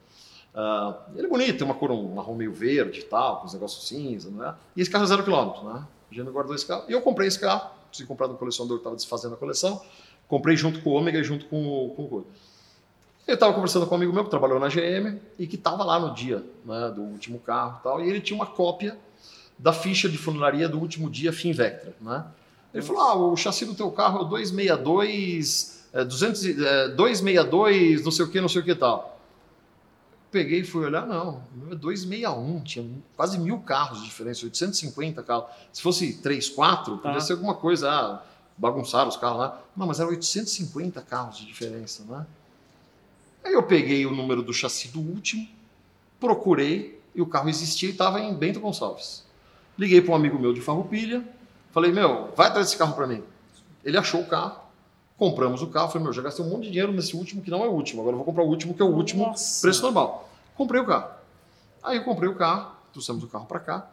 Ah, ele é bonito, tem uma cor um marrom meio verde e tal, com os negócios cinza, né? E esse carro é zero quilômetro, né? A gente guardou esse carro. E eu comprei esse carro, consegui comprar do colecionador que estava desfazendo a coleção. Comprei junto com o Ômega e junto com o. Com o... Eu estava conversando com um amigo meu que trabalhou na GM e que estava lá no dia né, do último carro e tal, e ele tinha uma cópia da ficha de funilaria do último dia Fim Vectra. Né? Ele falou: ah, o chassi do teu carro é o 262, é, 200, é, 262, não sei o que, não sei o que tal. Peguei e fui olhar, não, o meu é 261, tinha quase mil carros de diferença, 850 carros. Se fosse 3, 4, podia Tá. ser alguma coisa, ah, bagunçaram os carros lá. Não, mas era 850 carros de diferença, né? Aí eu peguei o número do chassi do último, procurei, e o carro existia e estava em Bento Gonçalves. Liguei para um amigo meu de Farroupilha, falei, meu, vai atrás desse carro para mim. Ele achou o carro, compramos o carro, falei, meu, já gastei um monte de dinheiro nesse último que não é o último, agora eu vou comprar o último que é o último Nossa. preço normal. Comprei o carro. Aí eu comprei o carro, trouxemos o carro para cá.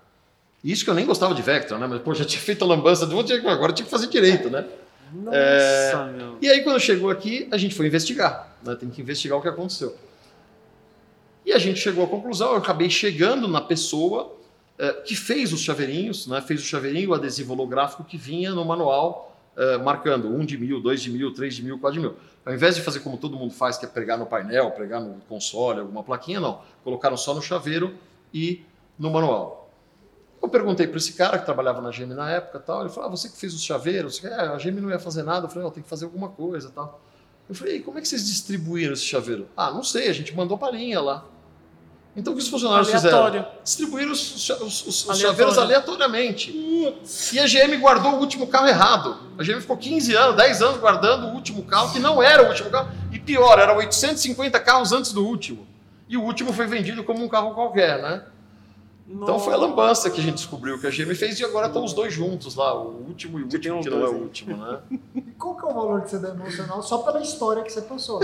E isso que eu nem gostava de Vectra, né? Mas, pô, já tinha feito a lambança agora tinha que fazer direito, né? Nossa, É, meu. E aí, quando chegou aqui, a gente foi investigar. Né? Tem que investigar o que aconteceu. E a gente chegou à conclusão, eu acabei chegando na pessoa que fez os chaveirinhos, né? fez o chaveirinho, o adesivo holográfico que vinha no manual, eh, marcando um de mil, dois de mil, três de mil, quatro de mil. Ao invés de fazer como todo mundo faz, que é pregar no painel, pregar no console, alguma plaquinha, não. Colocaram só no chaveiro e no manual. Eu perguntei para esse cara que trabalhava na GM na época tal, ele falou, ah, você que fez os chaveiros? É, a GM não ia fazer nada. Eu falei, não, tem que fazer alguma coisa tal. Eu falei, como é que vocês distribuíram esse chaveiro? Ah, não sei, a gente mandou para linha lá. Então o que os funcionários Aleatório. fizeram? Distribuíram os, os- os- os chaveiros aleatoriamente. E a GM guardou o último carro errado. A GM ficou 15 anos, 10 anos guardando o último carro, que não era o último carro. E pior, eram 850 carros antes do último. E o último foi vendido como um carro qualquer, né? Então foi a lambança que a gente descobriu que a GM fez e agora estão os dois juntos lá, o último e o último que não é o último, né? E qual que é o valor que você dá emocional só pela história que você passou? né?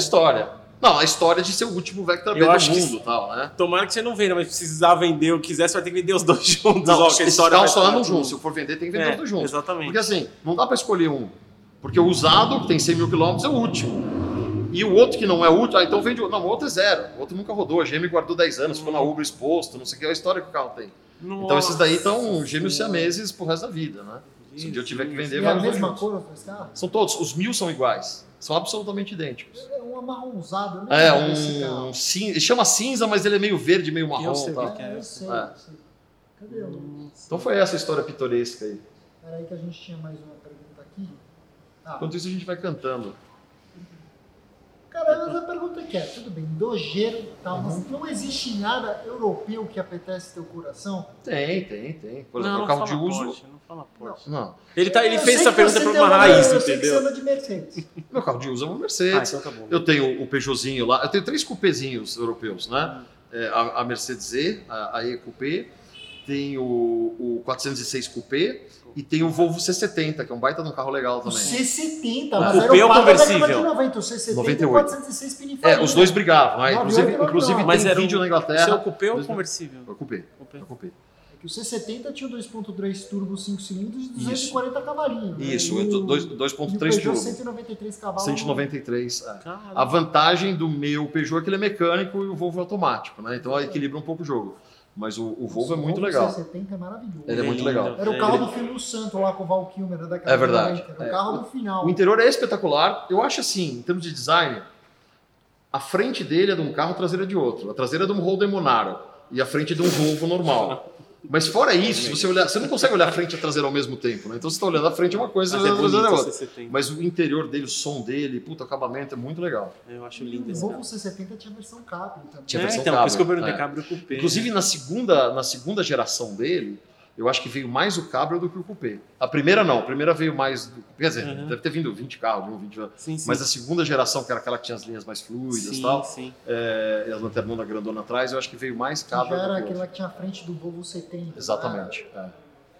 Não, a história de ser o último Vectra B Eu do acho que mundo e tal, né? Tomara que você não venda, mas se precisar vender ou quiser, você vai ter que vender os dois juntos. Não, ó, que a história só juntos. Se eu for vender, tem que vender É, os dois juntos. Exatamente. Porque assim, não dá para escolher um. Porque o usado, que tem 100 mil quilômetros, é o último. E o outro que não é útil, ah, então vende. o- Não, o outro é zero. O outro nunca rodou. A GM guardou 10 anos, ficou na Uber exposto, não sei o que, é a história que o carro tem. Então esses daí estão gêmeos siameses pro resto da vida, né? Se um dia eu tiver que vender, vai é a mesma cor? São todos, os mil são iguais. São absolutamente idênticos. É um amarronzado, né? É, carro. um cinza. Ele chama cinza, mas ele é meio verde, meio marrom. Eu sei que É, eu sei, É. eu sei. Cadê o... Então foi essa a história pitoresca aí. Peraí que a gente tinha mais uma pergunta aqui. Ah, Enquanto isso a gente vai cantando. Cara, mas a pergunta que é, tudo bem, dojeiro e tal, Uhum. mas não existe nada europeu que apetece teu coração? Tem, tem, tem. Por exemplo, Não, não o carro de uso. Porsche, não fala Porsche. Não. Ele, tá, ele Eu fez essa pergunta tem uma raiz, Eu sei que você entendeu? de Mercedes. Meu carro de uso é uma Ah, Mercedes. então tá bom. Eu tenho o Peugeotzinho lá. Eu tenho três cupezinhos europeus, né? É, a, a Mercedes E, a, a E Coupé, tem o, o 406 Coupé e tem o Volvo C70, que é um baita de um carro legal O também. C70, O mas coupé era ou o conversível? de 90, o C70 e 98. o 406 Pininfarina. É, os dois brigavam. né? Inclusive, inclusive. Mas tem era vídeo um- na Seu Inglaterra. coupé ou Dois- conversível? É o Coupé. Coupé. É o Coupé. É que o C70 tinha o 2.3 turbo 5 cilindros e 240 cavalinhos. né? Isso, o- o 2.3 Peugeot turbo. 193 cavalos. 193. é. Caramba. A vantagem do meu Peugeot é que ele é mecânico e o Volvo é automático, né? Então equilibra um pouco o jogo. Mas o, o Volvo é muito legal. O C70 é maravilhoso. Ele é muito lindo. legal. Era o É, carro ele- do filme O Santo lá com o Val Kilmer da década É verdade. de 90. Era É. o carro do final. O interior é espetacular. Eu acho assim, em termos de design, a frente dele é de um carro, a traseira é de outro. A traseira é de um Holden Monaro e a frente é de um Volvo normal. Mas fora isso, se você olhar, você não consegue olhar a frente e a traseira ao mesmo tempo, né? Então você está olhando a frente é uma coisa, Mas é a traseira é bonito outra. esse 70. Mas o interior dele, o som dele, puto, o acabamento é muito legal. Eu acho lindo O esse Volvo carro. C70 tinha versão Capri também. Tinha É, versão então, por isso que eu cabrio, perguntei, é. cabrio. Inclusive na segunda, na segunda geração dele, eu acho que veio mais o Cabrio do que o Coupé. A primeira não, a primeira veio mais. do- Quer dizer, Uhum. deve ter vindo 20 carros, um 20 Sim, sim. Mas a segunda geração, que era aquela que tinha as linhas mais fluidas e sim, tal, sim. é, e as lanternona grandona atrás, eu acho que veio mais Que Cabrio já era do que lá que tinha a frente do Volvo 70. Exatamente. é.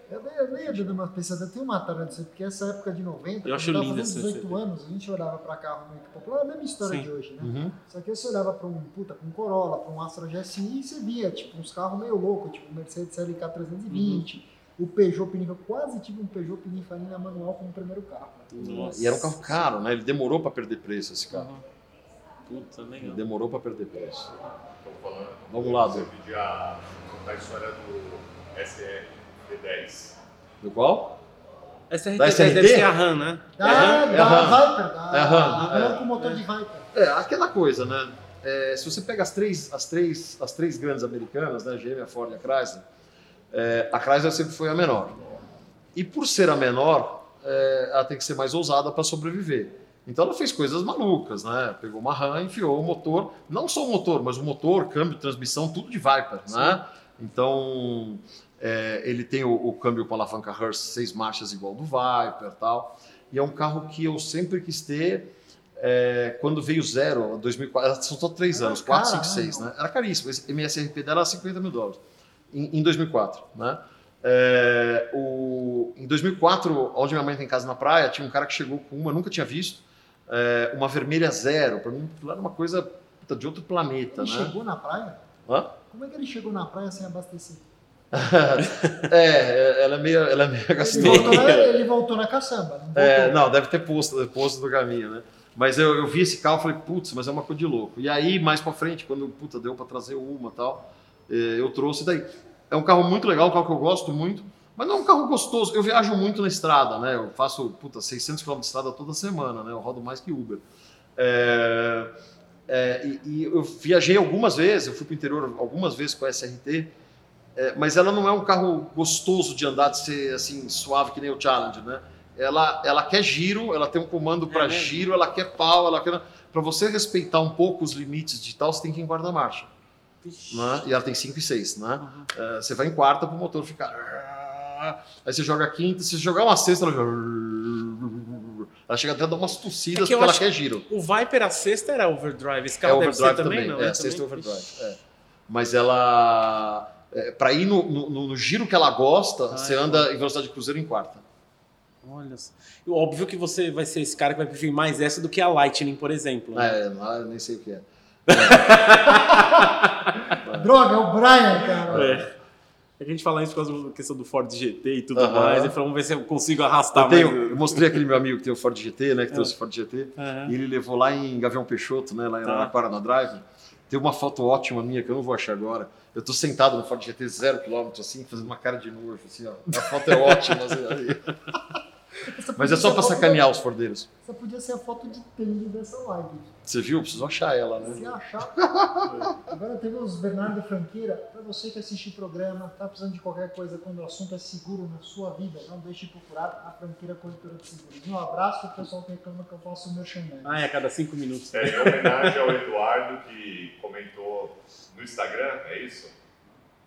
Né? Eu eu dei dando uma pensada, eu tenho uma disso, porque essa época de 90, Eu quando acho tava lindo fazendo esse 18 CD. anos, a gente olhava pra carro muito popular, é a mesma história Sim. de hoje, né? Uhum. Só que você olhava pra um, puta, pra um Corolla, pra um Astra GSI e você via, tipo, uns carros meio loucos, tipo, o Mercedes LK 320, o Peugeot Pininfarina, quase tive um Peugeot Pininfarina manual como primeiro carro. Nossa. E era um carro caro, né? Ele demorou para perder preço, esse carro. Uhum. Puta, Ele legal. demorou para perder preço. Falando. Vamos lá, Você Du. pedir a, contar a história do SR D10. Do qual? SRT, Da SRT? deve ser a RAM, né? Da, É a RAM, é a da RAM. Viper, da, É a RAM, a RAM é. com motor de Viper. É, aquela coisa, né? É, se você pega as três, as três, as três grandes americanas, né? A GM, a Ford e a Chrysler, é, a Chrysler sempre foi a menor. E por ser a menor, é, ela tem que ser mais ousada para sobreviver. Então ela fez coisas malucas, né? Pegou uma RAM, enfiou o motor, não só o motor, mas o motor, câmbio, transmissão, tudo de Viper, né? Então é, ele tem o, o câmbio com alavanca Hurst, seis marchas igual do Viper, tal. E é um carro que eu sempre quis ter. é, quando veio zero, 2004, ela soltou três anos, 4, cara, 5, né? 6, né? Era caríssimo. Esse MSRP dela era 50 mil dólares em, em 2004, né? É, o, em 2004, onde minha mãe tem casa na praia, tinha um cara que chegou com uma, nunca tinha visto, é, uma vermelha zero. Para mim, era uma coisa puta, de outro planeta, Ele né? chegou na praia? Hã? Como é que ele chegou na praia sem abastecer? é, ela é meio, ela é meio Ele voltou, na, ele voltou na caçamba, não. É, não, deve ter posto, posto do caminho, né? Mas eu, eu vi esse carro e falei, putz, mas é uma coisa de louco. E aí, mais pra frente, quando puta, deu pra trazer uma tal, eh, eu trouxe daí. É um carro muito legal, um carro que eu gosto muito, mas não é um carro gostoso. Eu viajo muito na estrada, né? Eu faço, puta, 600 km de estrada toda semana, né? Eu rodo mais que Uber. É, é, e, e eu viajei algumas vezes, eu fui pro interior algumas vezes com a SRT, é, mas ela não é um carro gostoso de andar, de ser assim, suave que nem o Challenger, né? Ela, ela quer giro, ela tem um comando para mesmo? giro, ela quer pau, ela quer. Para você respeitar um pouco os limites de tal, você tem que ir em guarda-marcha. Né? E ela tem 5 e 6, né? É, você vai em quarta para o motor ficar. Aí você joga a quinta, se você jogar uma sexta, ela. Ela chega até a dar umas tossidas É que porque ela quer giro. O Viper, a sexta era overdrive. Esse É carro deve overdrive ser também, também, não? é, é? sexta Também? overdrive. é. Mas ela. É, para ir no, no- no giro que ela gosta, Ah, você é anda em velocidade de cruzeiro em quarta. Olha só. Óbvio que você vai ser esse cara que vai preferir mais essa do que a Lightning, por exemplo. né? É, lá eu nem sei o que é. Droga, é o Brian, cara. É. A gente fala isso por causa da questão do Ford GT e tudo mais. E falou, vamos ver se eu consigo arrastar Eu, tenho- mais. eu mostrei aquele meu amigo que tem o Ford GT, né? Que trouxe o Ford GT. E ele levou lá em Gavião Peixoto, né? Lá em Tá. Na Drive. Tem uma foto ótima minha que eu não vou achar agora. Eu tô sentado no Ford GT zero quilômetro, assim, fazendo uma cara de nojo, assim, ó. A foto é ótima. assim, Mas é só ser pra a foto sacanear os fordeiros. Essa podia ser a foto de trilho dessa live. Você viu? Preciso achar ela, né? Se achar. Agora temos Bernardo Franqueira. Para você que assiste o programa, tá precisando de qualquer coisa quando o assunto é seguro na sua vida, não deixe de procurar a Franqueira Corretora de Seguros. Um abraço pro pessoal que reclama que eu faço o merchandising. Ah, é a cada cinco minutos. É, em homenagem ao Eduardo que comentou no Instagram, é isso?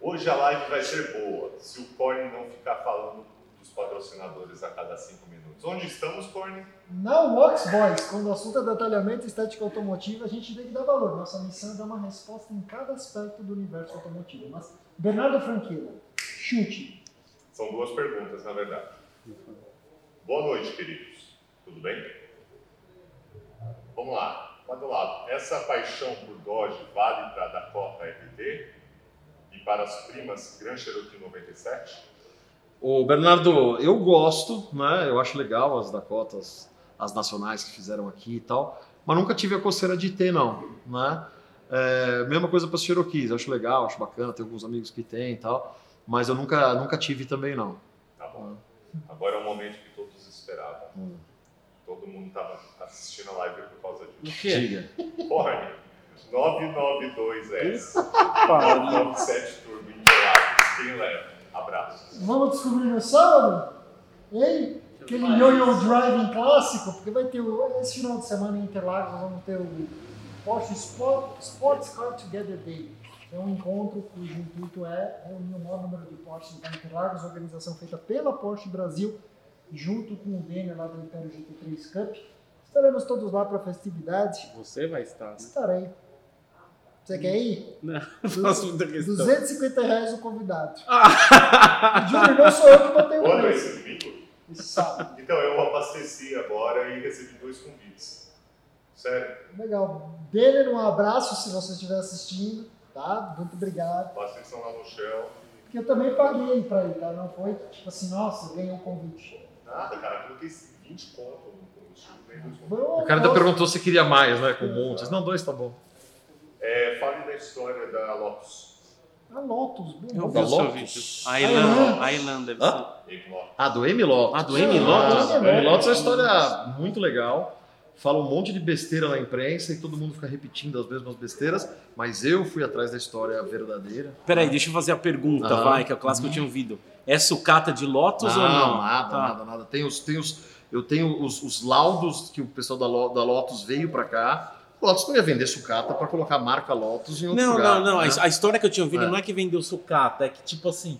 Hoje a live vai ser boa, se o Corne não ficar falando patrocinadores a cada cinco minutos. Onde estamos, Corne? Não, Wax Boys, quando o assunto é detalhamento e estética automotiva, a gente tem que dar valor. Nossa missão é dar uma resposta em cada aspecto do universo automotivo. Mas, Bernardo Franqueira, chute. São duas perguntas, na verdade. Boa noite, queridos. Tudo bem? Vamos lá. A lado. Essa paixão por Dodge vale para a Dakota RT e para as primas Grand Cherokee 97? Ô, Bernardo, eu gosto, né? Eu acho legal as Dakotas, as nacionais que fizeram aqui e tal, mas nunca tive a coceira de ter, não, né? É, mesma coisa para as Cherokees, acho legal, acho bacana, tem alguns amigos que tem e tal, mas eu nunca, nunca tive também, não. Tá bom. Agora é o momento que todos esperavam. Hum. Todo mundo estava assistindo a live por causa O disso. quê? Diga. Corne, 992S. Pariu. 97 Turbo Interlagos. Quem leva? Abraços. Vamos descobrir no sábado? Hein? Aquele yo-yo driving clássico, porque vai ter o, esse final de semana em Interlagos, vamos ter o Porsche Sport, Sports Car Together Day. É um encontro cujo intuito é reunir o maior número de Porsche em Interlagos, organização feita pela Porsche Brasil, junto com o Denner lá do Império GT3 Cup. Estaremos todos lá para a festividade. Você vai estar, né? Estarei. Você quer ir? Não, faço muita questão. 250 reais o convidado. Ah! Júnior, não sou eu que botei o Quando é preço. esse domingo? Sábado. Então eu abasteci agora e recebi dois convites. Sério, Legal. Denner, um abraço se você estiver assistindo, tá? Muito obrigado. vocês estão lá no Shell. Porque eu também paguei pra ir, tá? Não foi tipo assim, nossa, ganhei um convite. Nada, cara, eu coloquei 20 conto no um O cara ainda perguntou se queria mais, né? Com montes. Não, dois tá bom. É, fale da história da Lotus. A Lotus, Eu bom. vi o seu Lotus? vídeo. A Irlanda, a Irlanda Hã? Ah, do Amy Lotus. Ah, do Amy Lotus? Ah, do Lotus é uma história muito legal. Fala um monte de besteira na imprensa e todo mundo fica repetindo as mesmas besteiras, mas eu fui atrás da história verdadeira. Peraí, deixa eu fazer a pergunta, Aham. vai, que é o clássico que eu tinha ouvido. É sucata de Lotus ou não? nada, Tá. nada, nada. Tem os, tem os, eu tenho os, os laudos que o pessoal da, da Lotus veio para cá. O Lotus não ia vender sucata para colocar a marca Lotus em outro Não, lugar. não, não. A- né? A história que eu tinha ouvido É. não é que vendeu sucata, é que tipo assim.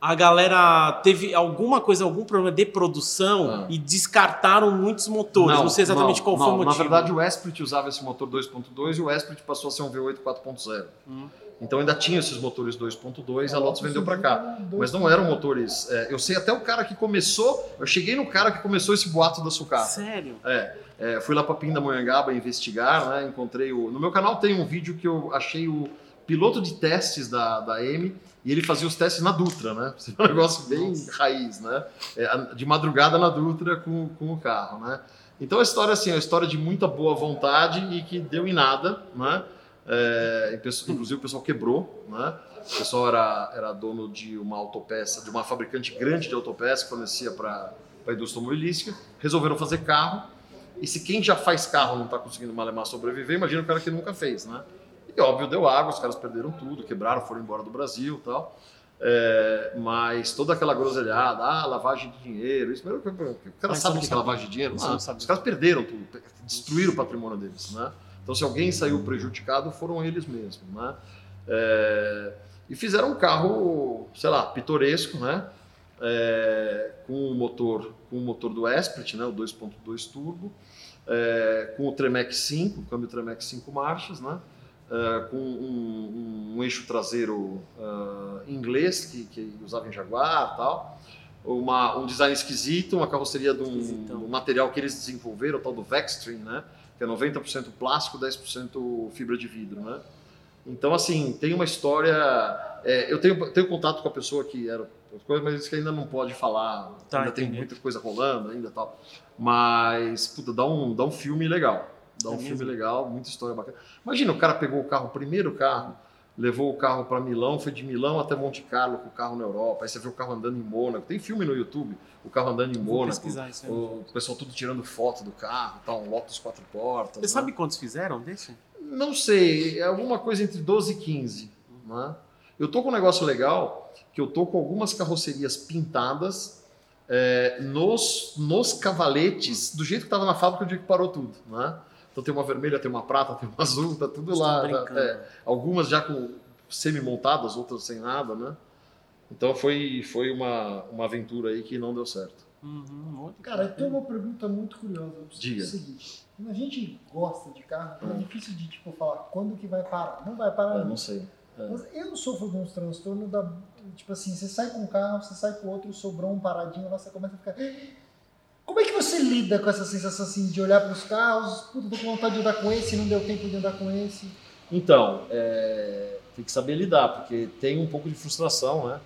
A galera teve alguma coisa, algum problema de produção Ah. e descartaram muitos motores. Não, sei exatamente não, qual foi não. o motivo. Na verdade, o Esprit usava esse motor 2.2 e o Esprit passou a ser um V8 4.0. Hum. Então ainda tinha esses motores 2.2 e a Lotus vendeu para cá. Mas não eram motores. é, eu sei até o cara que começou. Eu cheguei no cara que começou esse boato da sucata. Sério? É, é, fui lá para Pindamonhangaba investigar, né? Encontrei o. No meu canal tem um vídeo que eu achei o piloto de testes da, da M e ele fazia os testes na Dutra, né? Um negócio bem raiz, né? É, de madrugada na Dutra com, com o carro, né? Então a história assim, é uma história de muita boa vontade e que deu em nada, né? É, inclusive o pessoal quebrou, né? O pessoal era, era dono de uma autopeça, de uma fabricante grande de autopeça que fornecia para a indústria automobilística. Resolveram fazer carro. E se quem já faz carro não está conseguindo malemar sobreviver, imagina o cara que nunca fez, né? E óbvio, deu água, os caras perderam tudo, quebraram, foram embora do Brasil e tal. É, mas toda aquela groselhada, ah, lavagem de dinheiro, isso o cara sabe o que é lavagem de dinheiro? Ah, os caras perderam tudo, destruíram o patrimônio deles, né? Então, se alguém saiu prejudicado, foram eles mesmos, né? É, e fizeram um carro, sei lá, pitoresco, né? É, com o motor, com o motor do Esprit, né? O 2.2 turbo, é, com o Tremec 5, o câmbio Tremec 5 marchas, né? É, com um, um- um eixo traseiro ah, inglês que, que usava em Jaguar, tal. Uma, um design esquisito, uma carroceria de um, um material que eles desenvolveram, o tal do Vextrin, né? Que é 90% plástico, 10% fibra de vidro, né? Então, assim, tem uma história. é, eu tenho, tenho contato com a pessoa que era coisa, mas isso que ainda não pode falar. Tá, ainda tem entendi. muita coisa rolando ainda tal. Mas, puta, dá um, dá um filme legal. Dá um É filme mesmo? legal, muita história bacana. Imagina, o cara pegou o carro, o primeiro carro, levou o carro para Milão, foi de Milão até Monte Carlo com o carro na Europa. Aí você vê o carro andando em Mônaco. Tem filme no YouTube, o carro andando em Vou Mônaco. isso aí. O pessoal tudo tirando foto do carro, tal, um Lotus quatro portas. Você né? sabe quantos fizeram desse? Não sei, é alguma coisa entre 12 e 15. Né? Eu tô com um negócio legal, que eu tô com algumas carrocerias pintadas é, nos, nos cavaletes, do jeito que estava na fábrica o dia que parou tudo. Né? Então tem uma vermelha, tem uma prata, tem uma azul, tá tudo Você lá. tá tá- brincando. é, algumas já com semi-montadas, outras sem nada, né? Então foi, foi uma, uma aventura aí que não deu certo. Uhum, Cara, eu tenho uma pergunta muito curiosa. Diga. É o seguinte, quando a gente gosta de carro, é difícil de tipo falar quando que vai parar. Não vai parar É, nunca. não sei. Mas eu sofro de uns transtornos da. Tipo assim, você sai com um carro, você sai com outro, sobrou um paradinho lá, você começa a ficar. Como é que você lida com essa sensação assim de olhar para os carros? Puta, tô com vontade de andar com esse, não deu tempo de andar com esse. Então, é, tem que saber lidar, porque tem um pouco de frustração, né?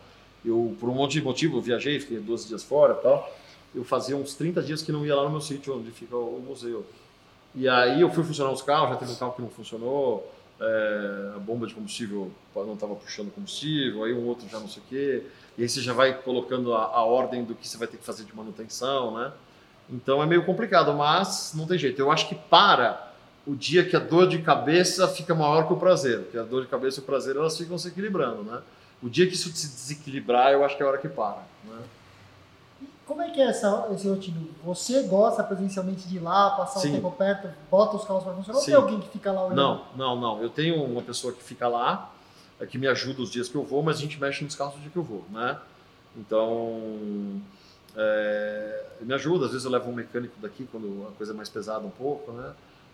Eu, por um monte de motivo, viajei, fiquei 12 dias fora tal. Eu fazia uns 30 dias que não ia lá no meu sítio onde fica o museu. E aí eu fui funcionar os carros, já teve um carro que não funcionou, é, a bomba de combustível não estava puxando combustível, aí um outro já não sei o quê. E aí você já vai colocando a, a ordem do que você vai ter que fazer de manutenção, né? Então é meio complicado, mas não tem jeito. Eu acho que para o dia que a dor de cabeça fica maior que o prazer, porque a dor de cabeça e o prazer elas ficam se equilibrando, né? O dia que isso se desequilibrar, eu acho que é a hora que para, né? Como é que é essa, esse rotina? Você gosta presencialmente de ir lá, passar Sim. um tempo perto, bota os carros para funcionar? Sim. Ou tem alguém que fica lá olhando? Não, não, não. Eu tenho uma pessoa que fica lá, é, que me ajuda os dias que eu vou, mas a gente mexe nos carros o dia que eu vou, né? Então, é, me ajuda. Às vezes eu levo um mecânico daqui quando a coisa é mais pesada um pouco, né?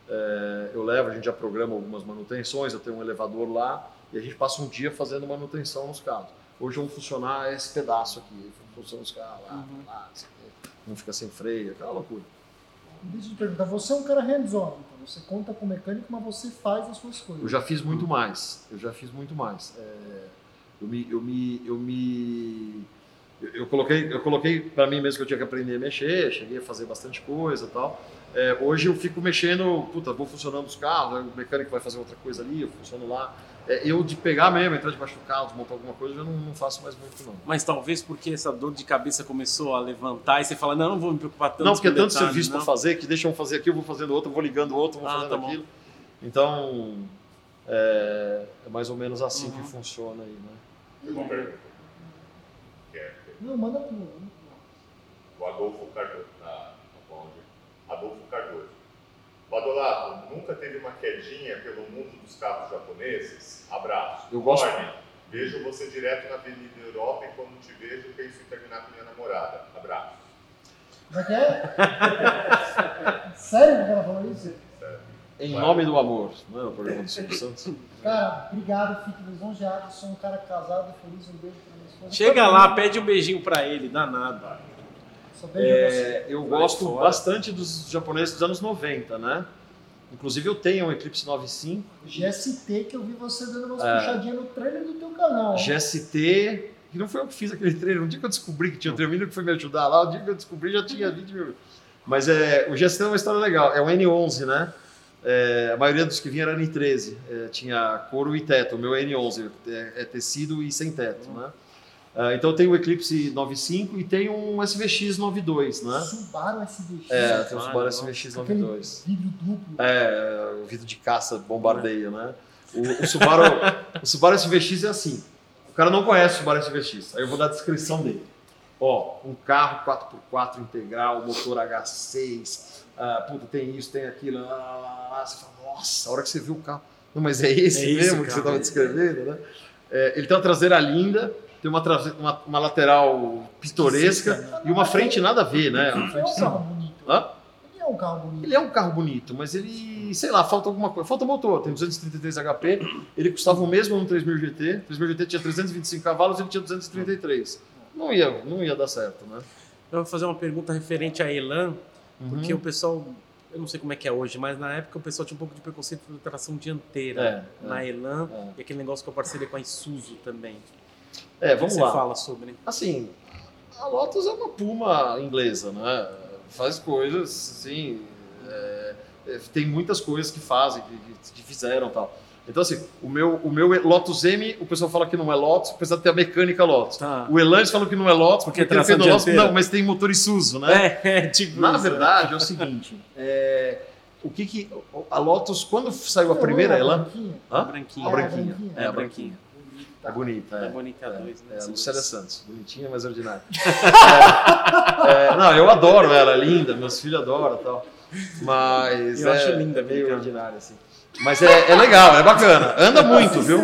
É, eu levo, a gente já programa algumas manutenções, eu tenho um elevador lá e a gente passa um dia fazendo manutenção nos carros. Hoje vão funcionar esse pedaço aqui, funciona os carros lá, Uhum. lá, não fica sem freio, aquela loucura. Deixa eu te perguntar, você é um cara hands-on, então você conta com o mecânico, mas você faz as suas coisas. Eu já fiz muito mais. Eu já fiz muito mais. É, eu me, eu me, eu me, eu, eu coloquei, eu coloquei para mim mesmo que eu tinha que aprender a mexer. Cheguei a fazer bastante coisa, e tal. É, hoje eu fico mexendo, puta, vou funcionando os carros, o mecânico vai fazer outra coisa ali, eu funciono lá. É, eu de pegar mesmo, entrar debaixo do carro, desmontar alguma coisa, eu não, não faço mais muito não. Mas talvez porque essa dor de cabeça começou a levantar e você fala, não, não vou me preocupar tanto Não, porque é tanto detalhes, serviço para fazer que deixam fazer aqui, eu vou fazendo outro, eu vou ligando outro, vou Ah, fazendo tá aquilo. Então, é, é mais ou menos assim Uhum. que funciona aí, né? Uma pergunta. Que é Não, manda tudo. o Adolfo Cardoso. Bom, onde? Adolfo Cardoso. Badolato, nunca teve uma quedinha pelo mundo dos carros japoneses? Abraço. Eu gosto- Corne, vejo você direto na Avenida Europa e quando te vejo penso em terminar com minha namorada. Abraço. Como é que é? Sério que cara falou isso? Em Vai. nome do amor, não é o programa do Silvio Santos? Cara, obrigado, fico lisonjeado. Sou um cara casado, feliz, um beijo pra minha esposa. Chega lá, pede um beijinho pra ele, danado. Só beijo você. É, eu Vai gosto fora. bastante dos japoneses dos anos 90, né? Inclusive eu tenho um Eclipse 95, GST, que eu vi você dando umas É. puxadinhas no trailer do teu canal. GST, que não foi eu que fiz aquele trailer. Um dia que eu descobri que tinha um treinamento que foi me ajudar lá, o dia que eu descobri já tinha 20 mil. Mas é, o GST é uma história legal. É um N11, né? É, a maioria dos que vinham era N13. É, tinha couro e teto. O meu é N11, é, é tecido e sem teto, né? Ah, então tem o Eclipse 95 e tem um SVX 92, né? Subaru SVX. É, tem o Ah, Subaru. SVX Aquele 92. vidro duplo. É, o vidro de caça bombardeia, né? O, o Subaru, o Subaru SVX é assim. O cara não conhece o Subaru SVX. Aí eu vou dar a descrição dele. Ó, um carro 4x4 integral, motor H6, ah, puta, tem isso, tem aquilo, lá, lá, lá, lá. Você fala, nossa, a hora que você viu o carro. Não, mas é esse É esse mesmo o que você estava descrevendo, né? É, ele tem uma traseira linda, tem uma, traze- uma, uma lateral pitoresca e uma frente nada a ver, né? Ele é frente um carro bonito. Hã? Ele é um carro bonito. ele é um carro bonito, mas ele, sei lá, falta alguma coisa. Falta motor, tem 233 HP, ele custava o mesmo no 3000 GT. O 3000 GT tinha 325 cavalos, ele tinha 233. Não ia, não ia dar certo, né? Eu vou fazer uma pergunta referente à Elan, porque Uhum. o pessoal, eu não sei como é que é hoje, mas na época o pessoal tinha um pouco de preconceito pela tração dianteira É, na Elan é. e aquele negócio com a parceria com a Isuzu também. É, vamos que lá. você fala sobre? Assim, a Lotus é uma puma inglesa, né? Faz coisas, assim, é, é, tem muitas coisas que fazem, que, que- que fizeram e tal. Então, assim, o meu, o meu Lotus M, o pessoal fala que não é Lotus, apesar de ter a mecânica Lotus. Tá. O Elange falam que não é Lotus, Porque porque, é tem tração Lotus, não, mas tem motor Isuzu, né? É, é, tipo Na isso. verdade, é o seguinte, é, o que que a Lotus quando saiu a primeira é a Elan, branquinha? A branquinha. a branquinha, é a branquinha, Bonita. é bonita, É é. bonita a dois, né? É, Lucélia. Santos, bonitinha, mas ordinária. É, é, não, eu adoro ela, linda, meus filhos adoram e tal. Mas Eu é, acho linda, é meio brincando. ordinária, assim. Mas é, é legal, é bacana. Anda muito, viu?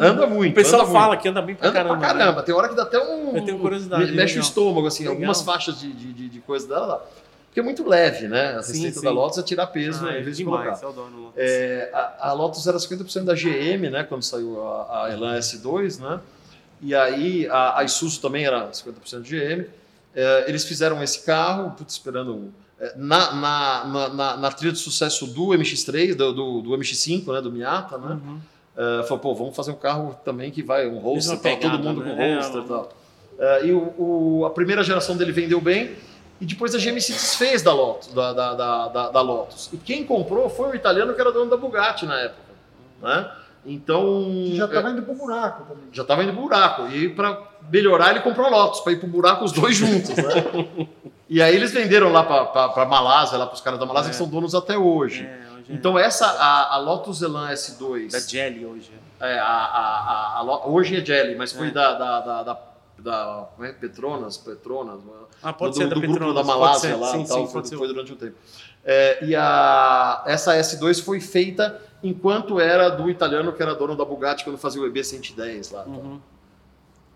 Anda muito. O pessoal anda fala muito. que anda bem pra Anda caramba. pra caramba. Tem hora que dá até um. Eu tenho curiosidade, me- Mexe o estômago, assim, Legal. algumas faixas de, de, de, de coisa dela. dá. Porque é muito leve, né? A Sim, receita sim. da Lotus é tirar Né? peso Ah, em é vez de demais, colocar. eu adoro Lotus. É, a, a Lotus era 50% da GM, né? Quando saiu a, a Elan S2, né? E aí a, a Isuzu também era 50% de GM. É, eles fizeram esse carro, putz, esperando. É, Na, na, na, na, na trilha de sucesso do MX3, do, do, do MX5, né? Do Miata, né? Uhum. É, falou, pô, vamos fazer um carro também que vai, um roadster, Mesma tal, todo mundo né? com É, e um- tal. É, e o, o- a primeira geração dele vendeu bem, e depois a GM se desfez da Lotus, da, da, da, da- da Lotus. E quem comprou foi o italiano que era dono da Bugatti na época. Né? Então. Que já é, tava indo pro buraco também. já estava indo pro buraco. E para melhorar, ele comprou a Lotus, para ir pro buraco os dois juntos. Né? e aí eles venderam lá para Malásia, lá para os caras da Malásia, É. que são donos até hoje. É, hoje é Então essa, a, a Lotus Elan S2. da Jelly hoje. É, a, a, a- a hoje é Jelly, mas foi É. da, da, da, da, da- como é? Petronas, Petronas, Ah, pode do, ser da do grupo Petronas, da Malásia lá, sim, tal, sim, foi, foi durante um tempo. É, e a, essa S2 foi feita enquanto era do italiano que era dono da Bugatti quando fazia o EB110 lá. Uhum.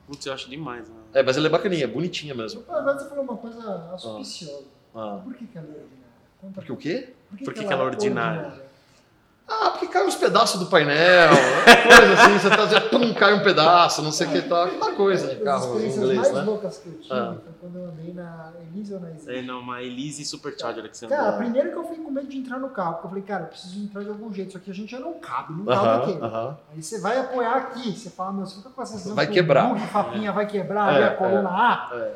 Putz, eu acho demais. Né? É, mas ela é bacaninha, bonitinha mesmo. Agora você falou uma coisa auspiciosa. Ah. Por que, que ela é ordinária? Conta Porque o quê? Por que que ela é ordinária? Ah, porque cai uns pedaços do painel, coisa assim, você tá dizendo, pum, cai um pedaço, não sei o que tal, aquela coisa de As carro experiências inglês, mais né? loucas que eu tive Ah. foi quando eu andei na Elise ou na Elise. É, não, uma Elise Supercharger que você Cara, andou. primeiro que eu fiquei com medo de entrar no carro, porque eu falei, cara, eu preciso entrar de algum jeito, só que a gente já não cabe num carro Aham, daquele. aham. Aí você vai apoiar aqui, você fala, meu, você fica com essa sensação Vai que quebrar. o bug, papinha vai quebrar, É, ali a coluna A. É.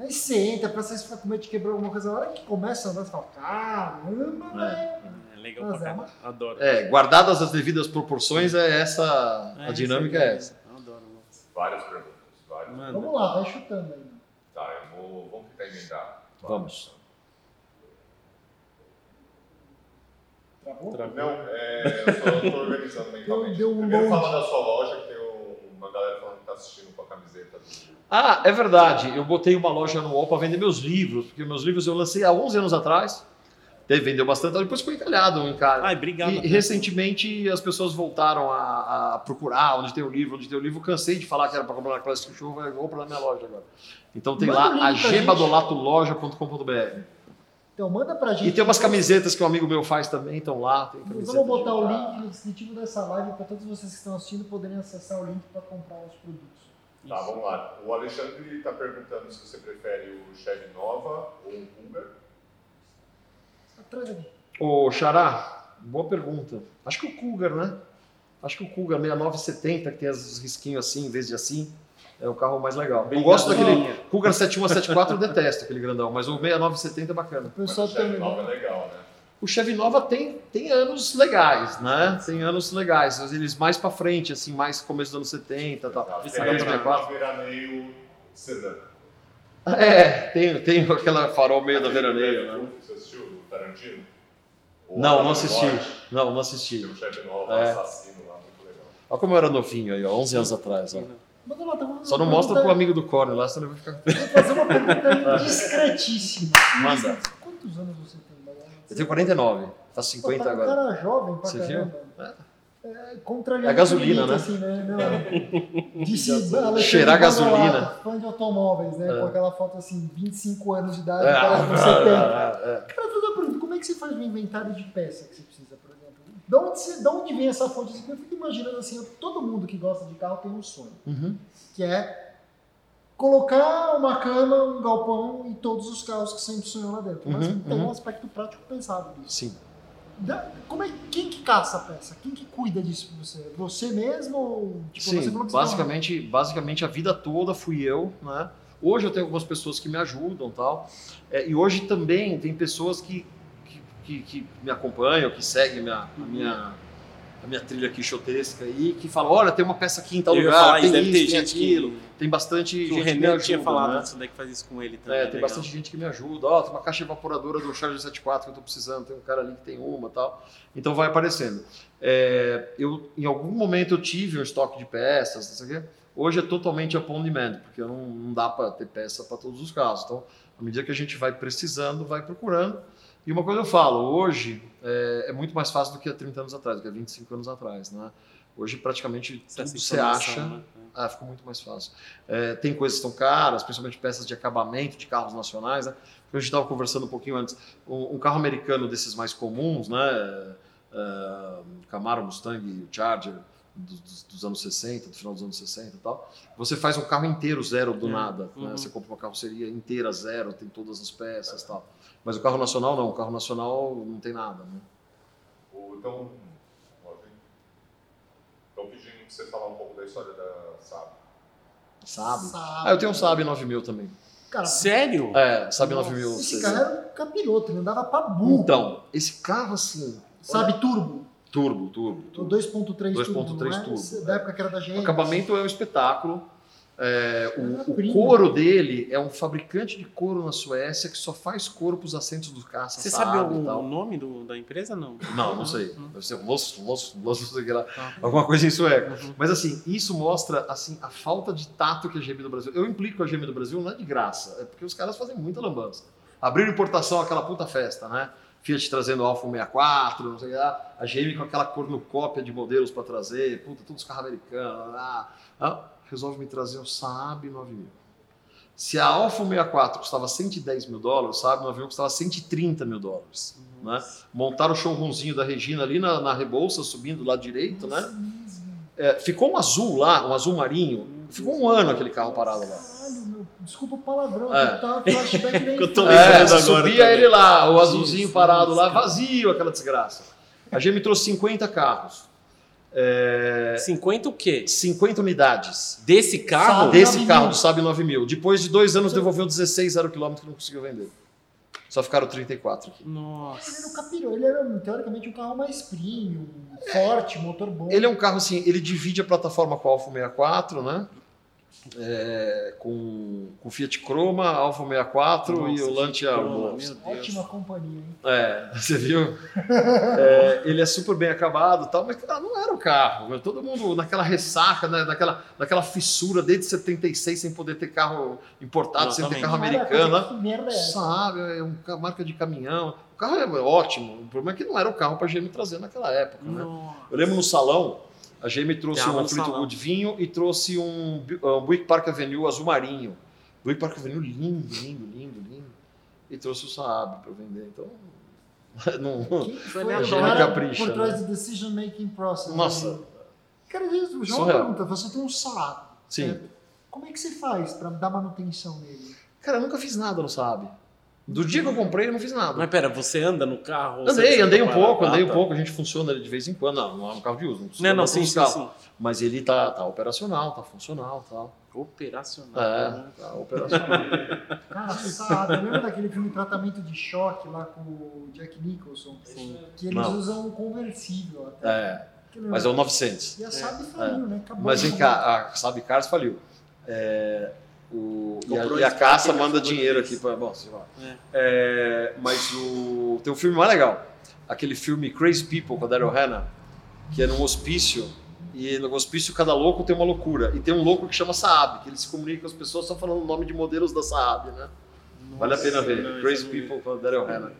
Aí você entra, parece que você fica com medo de quebrar alguma coisa. Na hora que começa a andar, você fala, caramba, velho. É legal Mas pra é caramba. Adoro. É, guardadas as devidas proporções, é essa. a dinâmica é essa. Adoro, Lopes. Várias perguntas. Várias. Manda. Vamos lá, vai chutando aí. Tá, eu vou, vamos tentar emendar. Vamos. Travou? Travou. Não, é, eu só tô organizando mentalmente. Deu um Primeiro load. fala da sua loja, que tem um- uma galera falando que tá assistindo com a camiseta do... Ah, é verdade. Eu botei uma loja no UOL para vender meus livros, porque meus livros eu lancei há 11 anos atrás. Teve, vendeu bastante, depois ficou encalhado um encalhe. Ai, obrigado. E recentemente as pessoas voltaram a, a procurar onde tem o livro, onde tem o livro. Cansei de falar que era para comprar na Classic Show, vai comprar na minha loja agora. Então tem Manda o lá agebadolatoloja.com.br. Então manda pra gente. E tem umas camisetas que um amigo meu faz também, estão lá. Vamos botar o link no descritivo dessa live para todos vocês que estão assistindo poderem acessar o link para comprar os produtos. Tá, vamos lá. O Alexandre está perguntando se você prefere o Chevy Nova ou um Cougar. Aqui. Ô, Xará, boa pergunta. Acho que o Cougar, né? Acho que o Cougar 6970, que tem os risquinhos assim, em vez de assim, é o carro mais legal. Eu gosto daquele. Cougar 7174, eu detesto aquele grandão, mas o 6970 é bacana. O Mas pessoal o Chevy. Nova é legal, né? O Chevy Nova tem, tem anos legais, né? Tem anos legais. Mas Eles mais pra frente, assim, mais começo dos anos 70 e tal. Uma veraneio sedã. É, tem, tem aquela farol meio da veraneio, né? Você Tarantino? O Não, não assisti. Não, não Tem assisti. o Chevy Nova, É. assassino lá, muito legal. Olha como eu era novinho aí, ó, 11 anos atrás. Ó. Tá. Só não mostra pro amigo do Corne lá, senão ele vai ficar. Vou fazer uma pergunta discretíssima. Manda. Quantos anos você tem? Eu tenho 49, faço Pô, 50 tá um agora. cara jovem pra Você caramba. viu? É, contrariando É gasolina, o né? Assim, né? Não, disse Alexandre Cheirar Badolato, gasolina. Fã de automóveis, né? É. Com aquela foto assim, 25 anos de idade, É, parece com 70. é, é. Fazer uma pergunta, como é que você faz um inventário de peça que você precisa, por exemplo? De onde, você, de onde vem essa fonte? Eu fico imaginando assim, todo mundo que gosta de carro tem um sonho, Uhum. que é colocar uma cama, um galpão e todos os carros que sempre sonhou lá dentro. Mas Uhum, tem uhum. um aspecto prático pensado nisso. Sim. Como é, quem que caça a peça? Quem que cuida disso pra você? Você mesmo? Ou, tipo, Sim, você basicamente, basicamente a vida toda fui eu, né? Hoje eu tenho algumas pessoas que me ajudam tal. É, e hoje também tem pessoas que, que, que, que me acompanham, que seguem minha, a, minha, a minha trilha quixotesca aí, que falam, olha, tem uma peça aqui em tal Eu lugar, falar tem isso, isso, tem gente aquilo. que... Tem bastante gente o que me René ajuda, tinha falado né? disso daí que faz isso com ele também. É, tem legal. bastante gente que me ajuda. Ó, tem uma caixa evaporadora do Charger 74 que eu tô precisando, tem um cara ali que tem uma e tal. Então vai aparecendo. É, eu, em algum momento eu tive um estoque de peças, não sei o quê. Hoje é totalmente upon demand, porque não, não dá para ter peça para todos os casos. Então, à medida que a gente vai precisando, vai procurando. E uma coisa eu falo, hoje é, é muito mais fácil do que há 30 anos atrás, do que há 25 anos atrás, né? Hoje praticamente Essa tudo você acha né? ah, ficou muito mais fácil. É, tem coisas que estão caras, principalmente peças de acabamento de carros nacionais. Né? A gente estava conversando um pouquinho antes. Um, um carro americano desses mais comuns, né? É, Camaro, Mustang, Charger, dos, dos- anos 60, do final dos anos 60 e tal. Você faz um carro inteiro zero do É, nada. né? uhum. Você compra uma carroceria inteira zero, tem todas as peças e tal. Mas o carro nacional não. O carro nacional não tem nada. Né? O- Então, estão pedindo para você falar um pouco da história da Saab. Sabe? Sabe. Ah, eu tenho um Saab 9000 também. Cara, Sério? É, Saab nossa, 9000. Esse vocês- cara era um capiroto, ele andava pra burro. Então, esse carro assim, Sabe, turbo? turbo, turbo, O turbo. 2.3 turbo, 2.3 não é? turbo. Da época que era da O gente. acabamento é um espetáculo. É, o, o Prima. couro dele é um fabricante de couro na Suécia que só faz couro para os assentos dos caça. Você sabe algum tal. nome do, da empresa? Não. Não, não sei. Deve ser Los, Los, Los, o lá. Tá. Alguma coisa em sueco. Uhum. Mas assim, isso mostra assim a falta de tato que a GM do Brasil. Eu implico a GM do Brasil não é de graça, é porque os caras fazem muita lambança. Abriram importação aquela puta festa, né? Fiat trazendo Alfa 64, não sei o que lá. A GM com aquela cornucópia de modelos para trazer, puta, todos os carros americanos. Ah, ah, resolve me trazer o Saab 9000. Se a Alfa 64 custava 110 mil dólares, o Saab 9000 custava 130 mil dólares. Né? Montaram o showroomzinho da Regina ali na, na Rebouça, subindo do lado direito, né? É, ficou um azul lá, um azul marinho. Ficou um ano aquele carro parado lá. Caralho, meu, desculpa o palavrão, É. eu tava flashback nem Eu tô É, agora subia também. ele lá, o azulzinho Jesus, parado lá, cara. vazio, aquela desgraça. A GM trouxe 50 carros. É, 50 o quê? 50 unidades Desse carro? Sabe. desse 9 carro mil. do Saab 9000. Depois de dois anos, devolveu 16 zero quilômetros que não conseguiu vender. Só ficaram 34 aqui. Ele não Nossa. capirou, ele era teoricamente um carro mais premium, forte, motor bom. Ele é um carro assim, ele divide a plataforma com a Alfa 64, né? É, com, com Fiat Croma, Alfa 64 e Nossa, o Lancia Deus. Ótima companhia, hein? É, você viu? É, ele é super bem acabado e tal, mas cara, não era o carro. meu. Todo mundo naquela ressaca, né, naquela, naquela fissura desde 76 sem poder ter carro importado, sem ter carro americano. né? É? Sabe, é uma marca de caminhão. O carro é ótimo. O problema é que não era o carro para a GM trazer naquela época. Né? Eu lembro no salão, a GM trouxe um Fleetwood vinho e trouxe um, Bu- um Buick Park Avenue azul marinho. Buick Park Avenue lindo, lindo, lindo, lindo. E trouxe o Saab para vender. Então, não, Quem foi adora cara capricha, por trás né? do decision making process? Nossa. né? Cara, o João Surreal. pergunta, você tem um Saab. sim. certo? Como é que você faz para dar manutenção nele? Cara, eu nunca fiz nada no Saab. Do dia que eu comprei, eu não fiz nada. Mas pera, você anda no carro? Andei, andei um pouco, andei um tá. pouco, a gente funciona ele de vez em quando. Não, não é um carro de uso, não precisa Não, não, sim, sim, sim. Mas ele tá, tá operacional, tá funcional tal. Operacional. É, né? tá operacional. Cara, Saab, lembra daquele filme Tratamento de Choque lá com o Jack Nicholson? Sim. Que eles Não. usam um conversível até. é, mas é o 900. E a Saab faliu, né? Acabou Mas vem cá, a Sabe Cars faliu. É, o, e, a, e a caça manda dinheiro aqui para. Bom, sei lá. É. É, mas o, tem um filme mais legal. Aquele filme Crazy People com a Daryl Hannah, que é num hospício. E no hospício cada louco tem uma loucura. E tem um louco que chama Saab, que ele se comunica com as pessoas só falando o nome de modelos da Saab, né? Vale a pena ver. não, Crazy. People com a Daryl Hannah.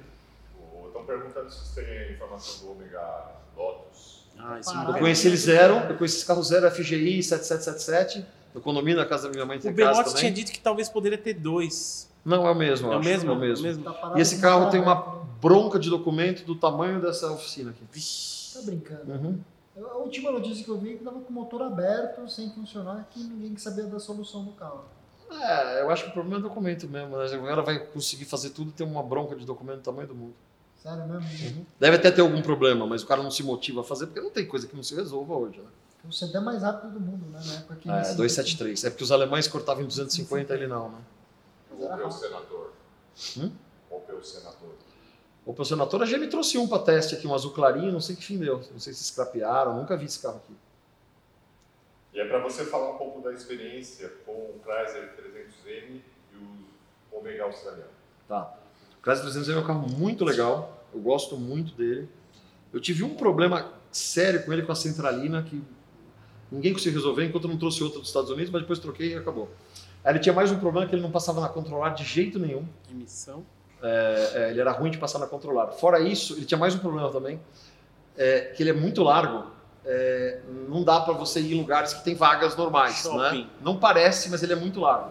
Estão perguntando se vocês têm informação do Omega Lotus. Ah. Eu conheci ele zero, eu conheci esse carro zero FGI 7777. Eu condomínio na casa da minha mãe O tem casa Belotti tinha dito que talvez poderia ter dois. Não, é o mesmo. É o mesmo? É o mesmo. Tá parado E esse carro tem uma bronca de documento do tamanho dessa oficina aqui. Tá brincando. Uhum. A última notícia que eu vi é que tava com o motor aberto, sem funcionar, que ninguém sabia da solução do carro. É, eu acho que o problema é documento mesmo. Né? O cara vai conseguir fazer tudo e ter uma bronca de documento do tamanho do mundo. Sério mesmo? Deve até ter algum problema, mas o cara não se motiva a fazer porque não tem coisa que não se resolva hoje. Né? O sedã mais rápido do mundo, né? Na época que É, esse- 273. É porque os alemães cortavam em 250 ele não, né? Rápido. senador. Hum? Ou pelo senador. O pro senador, a GM trouxe um para teste aqui, um azul clarinho, não sei que fim deu. Não sei se scrapearam, nunca vi esse carro aqui. E é para você falar um pouco da experiência com o Chrysler 300M e o Omega australiano. Tá. O Chrysler 300 é um carro muito legal, eu gosto muito dele. Eu tive um problema sério com ele com a centralina que ninguém conseguiu resolver enquanto eu não trouxe outro dos Estados Unidos, mas depois troquei e acabou. Aí ele tinha mais um problema que ele não passava na controlar de jeito nenhum. Emissão. É, é, ele era ruim de passar na controlar. Fora isso, ele tinha mais um problema também, é, que ele é muito largo. é, não dá para você ir em lugares que tem vagas normais, Shopping. né? Não parece, mas ele é muito largo.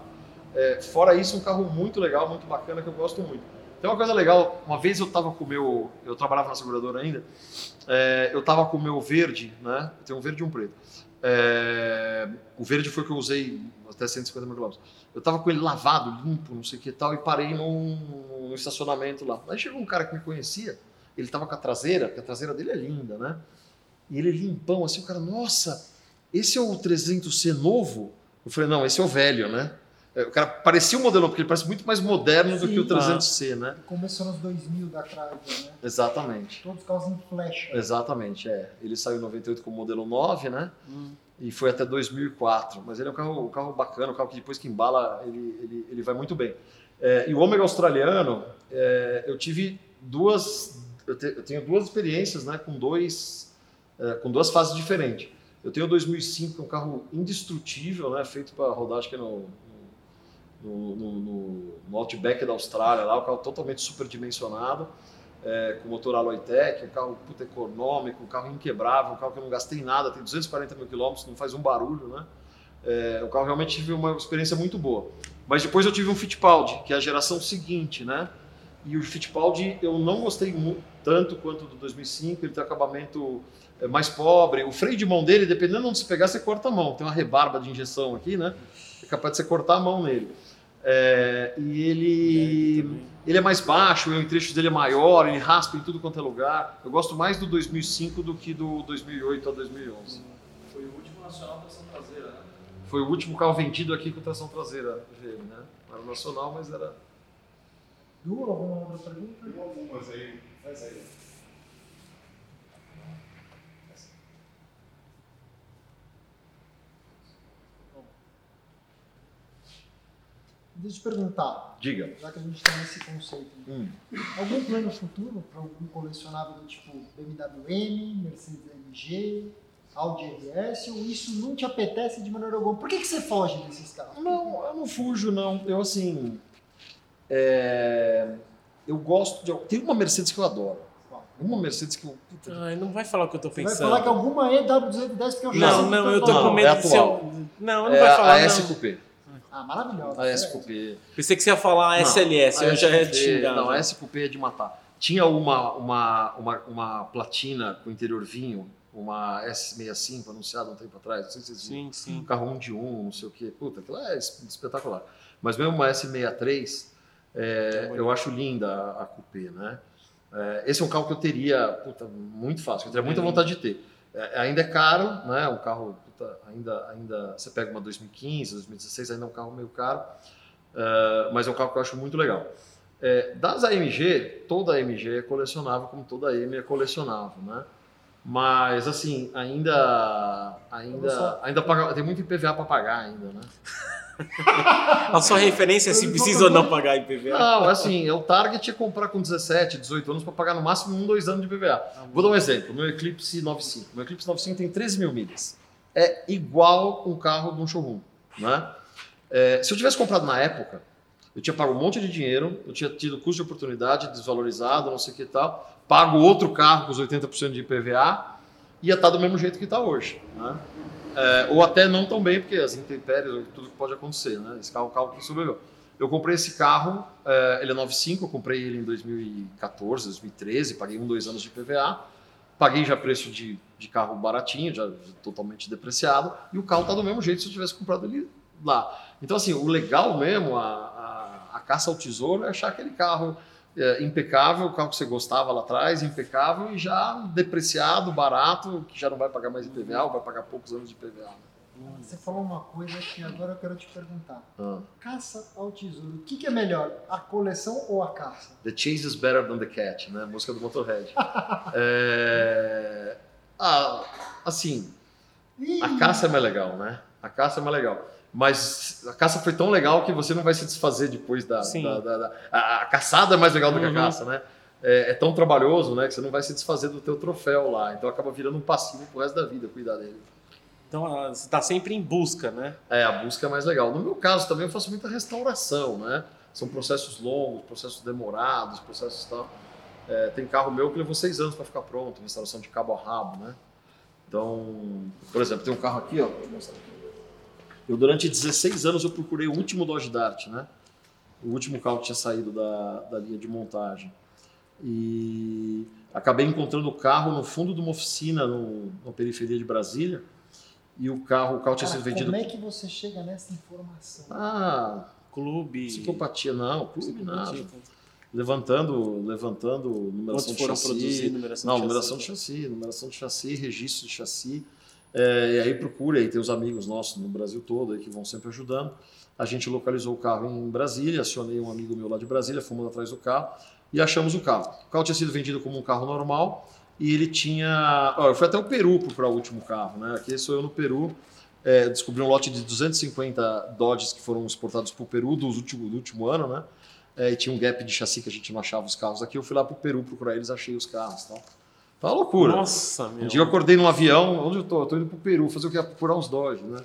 É, fora isso, um carro muito legal, muito bacana que eu gosto muito. Tem uma coisa legal. Uma vez eu estava com o meu, eu trabalhava na seguradora ainda. é, eu estava com o meu verde, né? Eu tenho um verde e um preto. É, o verde foi que eu usei até 150 mil quilômetros. Eu tava com ele lavado, limpo, não sei o que tal, e parei num, num estacionamento lá. Aí chegou um cara que me conhecia, ele tava com a traseira, porque a traseira dele é linda, né? E ele limpão, assim, o cara, nossa, esse é o 300C novo? Eu falei, não, esse é o velho, né? É, O cara parecia o modelo, porque ele parece muito mais moderno do Sim. que o 300C, né? Começou nos 2000 da Chrysler, né? Exatamente. Todos os carros em flecha. Exatamente, é. Ele saiu em 98 com o modelo 9, né? Hum. e foi até 2004. Mas ele é um carro, um carro bacana, um carro que depois que embala, ele, ele, ele vai muito bem. É, e o Ômega australiano, é, eu tive duas, eu, te- eu tenho duas experiências, né, com dois, é, com duas fases diferentes. Eu tenho o 2005, que é um carro indestrutível, né, feito para rodar, acho que no, no, no, no- no Outback da Austrália, lá, um carro totalmente superdimensionado é, com motor Aloitec, um carro puta econômico, um carro inquebrável, um carro que eu não gastei nada, tem 240 mil quilômetros, não faz um barulho, né? É, o carro realmente tive uma experiência muito boa. Mas depois eu tive um Fittipaldi, que é a geração seguinte, né? E o Fittipaldi eu não gostei tanto quanto do 2005, ele tem acabamento é, mais pobre. O freio de mão dele, dependendo de onde você pegar, você corta a mão. Tem uma rebarba de injeção aqui, né? É capaz de você cortar a mão nele. É, e ele, ele é mais baixo, o trecho dele é maior, ele raspa em tudo quanto é lugar. Eu gosto mais do 2005 do que do 2008 a 2011. Foi o último nacional tração traseira, né? Foi o último carro vendido aqui com tração traseira dele, né? Não era nacional, mas era. Du, alguma outra pergunta? Tem algumas aí. Faz aí. Deixa eu te perguntar, Diga. já que a gente está nesse conceito. Hum. Algum plano futuro para algum colecionável do tipo BMW M, Mercedes AMG, Audi RS, ou isso não te apetece de maneira alguma? Por que, que você foge desses carros? Não, eu não fujo, não. Eu, assim. é, Eu gosto de. Tem uma Mercedes que eu adoro. Uma Mercedes que eu. puta, Ai, não vai falar o que eu tô Você vai pensando. falar que alguma EW210 porque eu já Não, sei não, que eu tá tô Não, com medo é de ser. Não, não é vai falar. a não. S Coupé. Ah, maravilhosa. A S é. Coupé. Pensei que você ia falar Não, SLS, a eu já ia te. Não, a S Coupé é de matar. Tinha uma, uma, uma, uma platina com interior vinho, uma S65 anunciada um tempo atrás, não sei se vocês viram. Sim, sim. um carro 1 de 1, não sei o quê. Puta, aquilo é es- espetacular. Mas mesmo uma S63, é, eu acho linda a, a Coupé, né? É, esse é um carro que eu teria, puta, muito fácil, que eu teria muita vontade de ter. É, ainda é caro, né? Um carro, puta, ainda, ainda, você pega uma 2015, 2016, ainda é um carro meio caro, é, mas é um carro que eu acho muito legal. É, das AMG, toda AMG é colecionável, como toda AM é colecionável, né? Mas assim, ainda ainda ainda paga, tem muito IPVA para pagar ainda, né? A sua referência é se precisa ou não pagar IPVA. Não, assim, é o target é comprar com 17, 18 anos para pagar no máximo um, dois anos de IPVA. Vou dar um exemplo, meu Eclipse 95. Meu Eclipse 95 tem 13 mil milhas. É igual um carro de um showroom, né? É, se eu tivesse comprado na época, eu tinha pago um monte de dinheiro, eu tinha tido custo de oportunidade desvalorizado, não sei o que tal, pago outro carro com os 80% de IPVA, ia estar do mesmo jeito que está hoje, né? É, ou até não tão bem, porque as intempéries, tudo que pode acontecer, né? Esse carro é um carro que sobreviveu. Eu comprei esse carro, é, ele é 95, eu comprei ele em 2014, 2013, paguei um, dois anos de IPVA, paguei já preço de, de carro baratinho, já, totalmente depreciado, e o carro está do mesmo jeito se eu tivesse comprado ele lá. Então, assim, o legal mesmo, a, a, a caça ao tesouro é achar aquele carro é, impecável, o carro que você gostava lá atrás, impecável e já depreciado, barato, que já não vai pagar mais IPVA, ou vai pagar poucos anos de IPVA. Você falou uma coisa que agora eu quero te perguntar. Ah. Caça ao tesouro. O que, que é melhor, a coleção ou a caça? The chase is better than the cat, né? Música do Motorhead. É... Ah, assim, Ih, a caça é mais legal, né? A caça é mais legal. Mas a caça foi tão legal que você não vai se desfazer depois da. Sim. da- da- da- a, a caçada é mais legal do que a Uhum. caça, né? É, é tão trabalhoso, né? Que você não vai se desfazer do teu troféu lá. Então acaba virando um passivo pro resto da vida cuidar dele. Então você está sempre em busca, né? É, a busca é mais legal. No meu caso também eu faço muita restauração, né? São processos longos, processos demorados, processos tal. É, tem carro meu que levou seis anos para ficar pronto, restauração de cabo a rabo, né? Então, por exemplo, tem um carro aqui, ó. Eu durante 16 anos eu procurei o último Dodge Dart, né? O último carro que tinha saído da, da linha de montagem. E acabei encontrando o carro no fundo de uma oficina no, na periferia de Brasília. E o carro, o carro tinha cara, sido vendido. Como é que você chega nessa informação? Ah, Clube. psicopatia não, clube nada. Levantando, levantando numeração Quantos foram de chassi. produzidos? Numeração Não, de numeração de chassi, numeração de chassi, registro de chassi. É, e aí procura, aí tem os amigos nossos no Brasil todo aí que vão sempre ajudando. A gente localizou o carro em Brasília, acionei um amigo meu lá de Brasília, fomos atrás do carro e achamos o carro. O carro tinha sido vendido como um carro normal e ele tinha. Ó, eu fui até o Peru procurar o último carro, né? Aqui sou eu no Peru. É, descobri um lote de 250 Dodges que foram exportados para o Peru dos último, do último ano, né? É, e tinha um gap de chassi que a gente não achava os carros aqui. Eu fui lá para o Peru procurar eles, achei os carros. Tal. Tá uma loucura. Nossa, meu. Um dia eu acordei num avião, onde eu tô? Eu tô indo pro Peru, fazer o que? Procurar uns Dodge, né?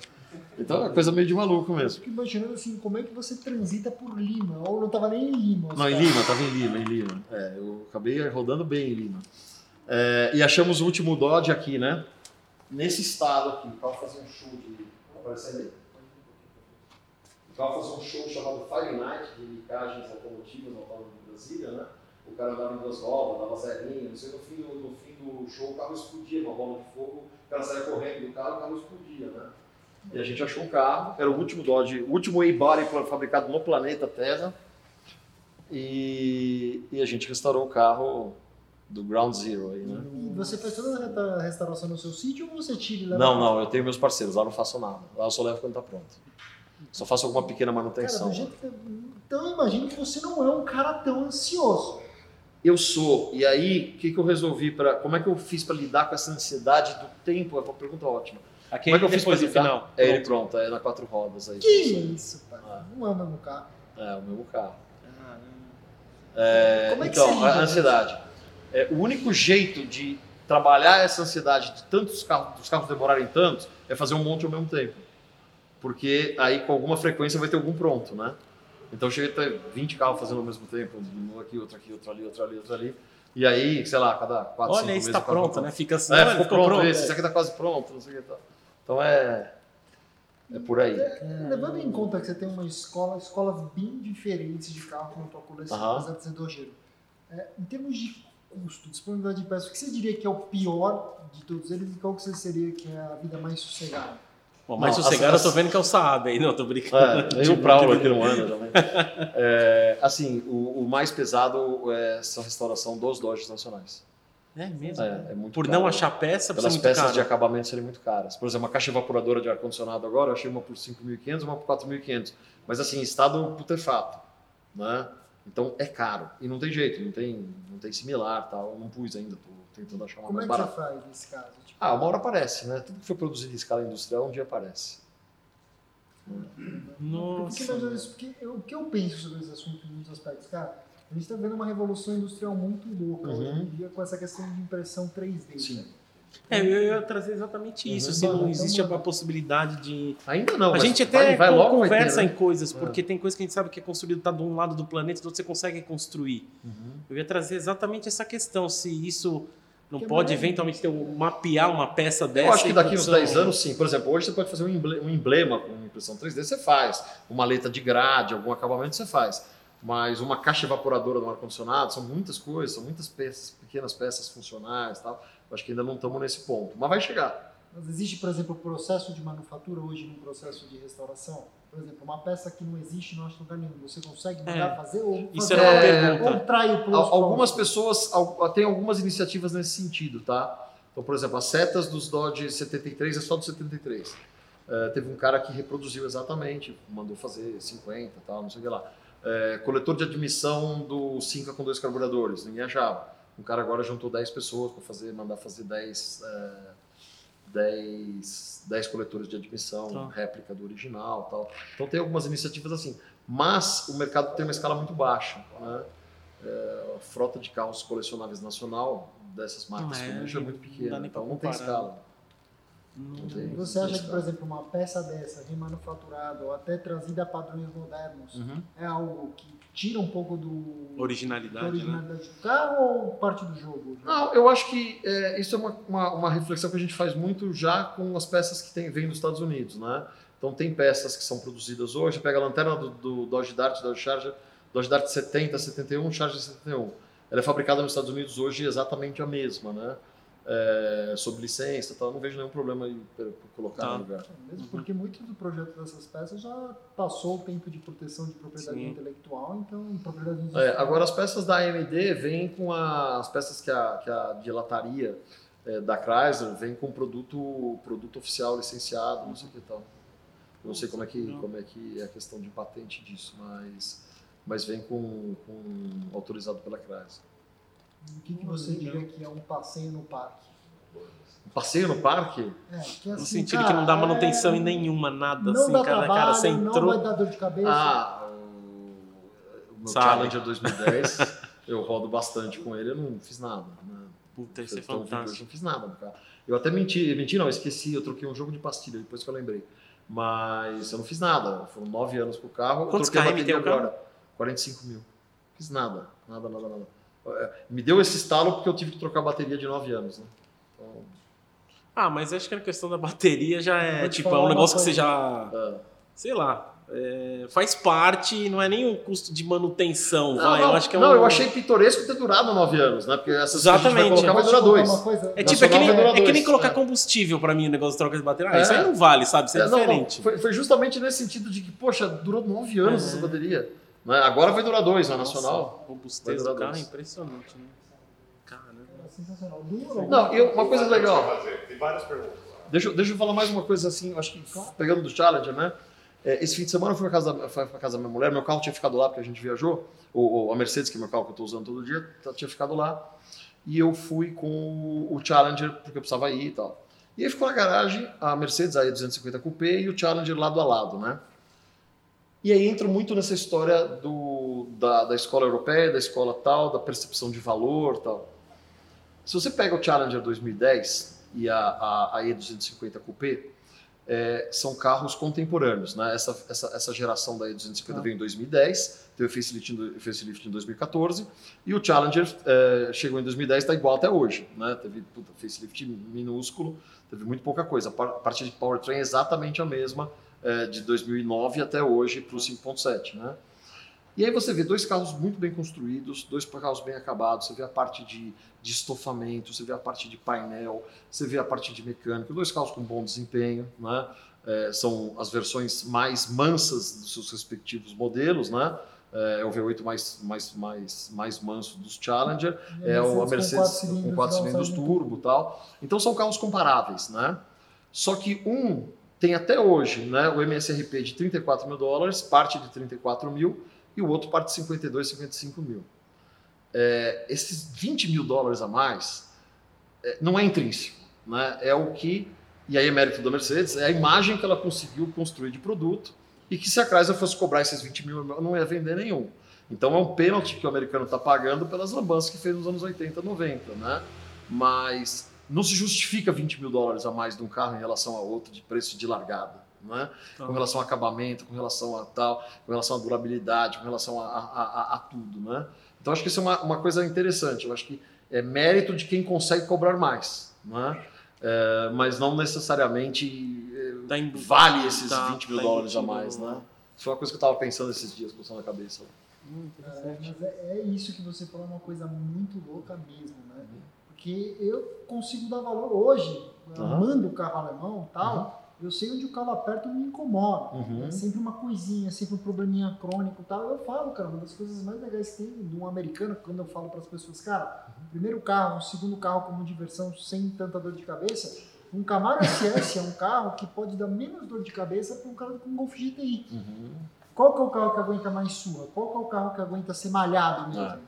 Então é uma coisa meio de maluco mesmo. Fico imaginando assim, como é que você transita por Lima? Ou não tava nem em Lima? Não, em caras. Lima, tava em Lima, em Lima. É, eu acabei rodando bem em Lima. É, e achamos o último Dodge aqui, né? Nesse estado aqui, carro fazia um show de. Aparecendo aí. O carro fazia um show chamado Fire Night, de licagens automotivas no Autódromo de Brasília, né? O cara andava em duas rodas, dava zerinho, não sei, no fim, do, no fim do show o carro explodia, uma bola de fogo, o cara saia correndo do carro, o carro explodia, né? E a gente achou o carro, era o último Dodge, o último A-Body fabricado no planeta Terra. E, e a gente restaurou o carro do Ground Zero aí, né? E você faz toda a restauração no seu sítio ou você tira e leva Não, não, eu tenho meus parceiros, lá eu não faço nada. Lá eu só levo quando tá pronto. Só faço alguma pequena Cara, manutenção. jeito que... Então eu imagino que você não é um cara tão ansioso. Eu sou. E aí, o que, que eu resolvi para. Como é que eu fiz para lidar com essa ansiedade do tempo? É uma pergunta ótima. Aqui Como é que eu fiz depois pra do lidar? final. É ele Pronto. é na quatro rodas aí. Que isso, pai. Ah. Não anda no carro. É, o mesmo carro. Caramba. É, Como é que então, você lida a ansiedade. É, o único jeito de trabalhar essa ansiedade de tantos carros, dos carros demorarem tantos, é fazer um monte ao mesmo tempo. Porque aí com alguma frequência vai ter algum pronto, né? Então cheguei a ter 20 carros fazendo ao mesmo tempo, um aqui, outro aqui, outro ali, outro ali, outro ali. E aí, sei lá, cada 4, 5 Olha, meses. esse tá pronto, tá- né? Fica assim, É, olha, ficou, pronto, esse, é. esse aqui tá quase pronto, não sei o que tal. Então é. É por aí. É, levando em conta que você tem uma escola, escolas bem diferentes de carro na tua coleção, apesar de ser dojeiro. É, em termos de custo, disponibilidade de peças, o que você diria que é o pior de todos eles e qual que você seria que é a vida mais sossegada? Bom, mas Não, sossegado as- eu tô vendo que é o Saab aí, não, tô brincando. É, nem o Prowler aqui não anda também. É, assim, o, o mais pesado é essa restauração dos Dodges nacionais. É mesmo? É, é muito Por caro. não achar peça, Pelas peças caro. de acabamento serem muito caras. Por exemplo, uma caixa evaporadora de ar-condicionado agora, eu achei uma por 5.500 uma por 4.500. Mas assim, estado putefato, né? Então é caro. E não tem jeito, não tem, não tem similar tal. Eu não pus ainda, tô tentando achar uma Como é mais que você barata. faz nesse caso? Tipo, Ah, uma hora aparece, né? Tudo que foi produzido em escala industrial, um dia aparece. Nossa. Porque, mas, isso, porque eu- o que eu penso sobre esse assunto em muitos aspectos? Cara, a gente está vendo uma revolução industrial muito louca Uhum. hoje em dia com essa questão de impressão 3D. Sim. É, eu ia trazer exatamente isso. Uhum. Se não Então, existe a possibilidade de. Ainda não, a mas gente até vai vai ter, conversa né? em coisas, É. porque tem coisa que a gente sabe que é construído tá de um lado do planeta, do outro você consegue construir. Uhum. Eu ia trazer exatamente essa questão, se isso não Que pode maravilha. eventualmente ter um, mapear uma peça dessa. Eu acho que daqui uns função- 10 anos, sim. Por exemplo, hoje você pode fazer um emble- um emblema com impressão 3D, você faz. Uma letra de grade, algum acabamento, você faz. Mas uma caixa evaporadora no ar-condicionado, são muitas coisas, são muitas peças, pequenas peças funcionais e tal. Acho que ainda não estamos nesse ponto. Mas vai chegar. Mas existe, por exemplo, o processo de manufatura hoje num processo de restauração? Por exemplo, uma peça que não existe não acha lugar nenhum. Você consegue mandar É. fazer ou Isso fazer era uma É, pergunta. ou trai o Al- Algumas pessoas têm algumas iniciativas nesse sentido, tá? Então, por exemplo, as setas dos Dodge 73 é só do 73. É, teve um cara que reproduziu exatamente, mandou fazer 50 e tal, não sei o que lá. É, coletor de admissão do Cinca com dois carburadores, ninguém achava. Um cara agora juntou 10 pessoas para fazer, mandar fazer 10, é, 10, 10 coletores de admissão, Tá. réplica do original tal. Então tem algumas iniciativas assim. Mas o mercado tem uma escala muito baixa. Né? É, a frota de carros colecionáveis nacional dessas marcas Não que é, é muito não pequena, pra então não tem comparar. escala. Você acha que, por exemplo, uma peça dessa, remanufaturada ou até trazida a padrões modernos, Uhum. é algo que tira um pouco do, da Originalidade, né? originalidade do carro ou parte do jogo? Não, eu acho que é, isso é uma, uma, uma reflexão que a gente faz muito já com as peças que tem, vêm dos Estados Unidos, né? Então tem peças que são produzidas hoje, pega a lanterna do, do Dodge Dart, Dodge Charger, Dodge Dart 70, 71, Charger 71. Ela é fabricada nos Estados Unidos hoje exatamente a mesma, né? É, sob licença, tal, não vejo nenhum problema em colocar Tá. no lugar. Mesmo porque muito do projeto dessas peças já passou o tempo de proteção de propriedade Sim. intelectual, então propriedade É, agora as peças da AMD vêm com a- as peças que a, que a dilataria é, da Chrysler vem com produto produto oficial licenciado, não sei o que tal. Não sei como é que como é que é a questão de patente disso, mas mas vem com, com autorizado pela Chrysler. O que, que você diria que é um passeio no parque? Um passeio no parque? É, que No assim, sentido cara, que não dá manutenção é- em nenhuma, nada Não assim, dá cara, trabalho, cara, você não entrou. vai dar dor de cabeça. Ah, o, meu Sabe. Challenger 2010, eu rodo bastante com ele, eu não fiz nada. Né? Puta, isso é Então, Eu fantástico. não fiz nada no carro. Eu até menti, menti não, esqueci, eu troquei um jogo de pastilha, depois que eu lembrei. Mas eu não fiz nada, foram nove anos com o carro. eu Quantos troquei a tem bateria carro? agora. 45 mil. Fiz nada, nada, nada, nada. É, Me deu esse estalo porque eu tive que trocar a bateria de nove anos, né? Então, Ah, mas acho que a questão da bateria já é, tipo, é um negócio que você já. é, Sei lá. é, faz parte, não é nem um custo de manutenção, Não, vai. não, eu acho que é não, um- eu achei pitoresco ter durado nove anos, né? Porque essas Exatamente. vai durar dois. uma coisa? É tipo, é que, nem, é que nem colocar é. combustível pra mim, o negócio de troca de bateria. Ah, É. isso aí não vale, sabe? Isso é, É, não, não, diferente. foi, foi justamente nesse sentido de que, poxa, durou nove anos É. essa bateria. Né? Agora vai durar dois na Nacional. O robustez do carro é impressionante, né? Caramba. É sensacional. Dura, Não, e uma coisa Deixa eu legal. Tem várias perguntas. Deixa, eu- deixa eu falar mais uma coisa assim, acho que pegando do Challenger, né? É, esse fim de semana eu fui pra casa, fui pra casa da minha mulher, meu carro tinha ficado lá porque a gente viajou, o, o- a Mercedes, que é meu carro que eu estou usando todo dia, tá- tinha ficado lá. E eu fui com o, o Challenger porque eu precisava ir e tal. E aí ficou na garagem a Mercedes, a E250 Coupé e o Challenger lado a lado, né? E aí entro muito nessa história do, da, da escola europeia, da escola tal, da percepção de valor tal. Se você pega o Challenger 2010 e a, a, a E250 Coupé, é, são carros contemporâneos. Né? Essa, essa, essa geração da E250 Ah. veio em 2010, teve o facelift, em do- facelift em 2014, e o Challenger é, chegou em 2010 está igual até hoje. Né? Teve puta, facelift minúsculo, teve muito pouca coisa. A parte de powertrain é exatamente a mesma é, de 2009 até hoje para o 5.7. Né? E aí você vê dois carros muito bem construídos, dois carros bem acabados, você vê a parte de, de estofamento, você vê a parte de painel, você vê a parte de mecânica, dois carros com bom desempenho, né? É, são as versões mais mansas dos seus respectivos modelos, né? É, o V8 mais, mais, mais, mais manso dos Challenger, E é o, a com Mercedes quatro com 4 dá um cilindros salto turbo e tal. Então são carros comparáveis, né? Só que um tem até hoje né, o MSRP de 34 mil dólares, parte de 34 mil, e o outro parte de 52, 55 mil. É, esses 20 mil dólares a mais é, não é intrínseco, né? É o que, e aí é mérito da Mercedes, é a imagem que ela conseguiu construir de produto e que se a Chrysler fosse cobrar esses 20 mil, não ia vender nenhum. Então é um pênalti que o americano está pagando pelas lambanças que fez nos anos 80, 90, né? Mas não se justifica 20 mil dólares a mais de um carro em relação a outro de preço de largada, né? Com relação a acabamento, com relação a tal, com relação à durabilidade, com relação a, a, a- a tudo, né? Então acho que isso é uma, uma coisa interessante. Eu acho que é mérito de quem consegue cobrar mais, né? É, mas não necessariamente é, Tá embutido, vale esses tá- 20 mil tá dólares a mais, né? Isso foi uma coisa que eu estava pensando esses dias, com na cabeça. Hum, É, mas é, é isso que você falou, é uma coisa muito louca mesmo? Porque eu consigo dar valor hoje, Aham. amando o carro alemão e tal, eu sei onde o carro aperta me incomoda. Uhum. É sempre uma coisinha, sempre um probleminha crônico e tal. Eu falo, cara, uma das coisas mais legais que tem de um americano, quando eu falo para as pessoas, cara, primeiro carro, um segundo carro como diversão, sem tanta dor de cabeça, um Camaro SS é um carro que pode dar menos dor de cabeça para um cara com um Golf GTI. Uhum. Qual que é o carro que aguenta mais sua? Qual que é o carro que aguenta ser malhado mesmo? É.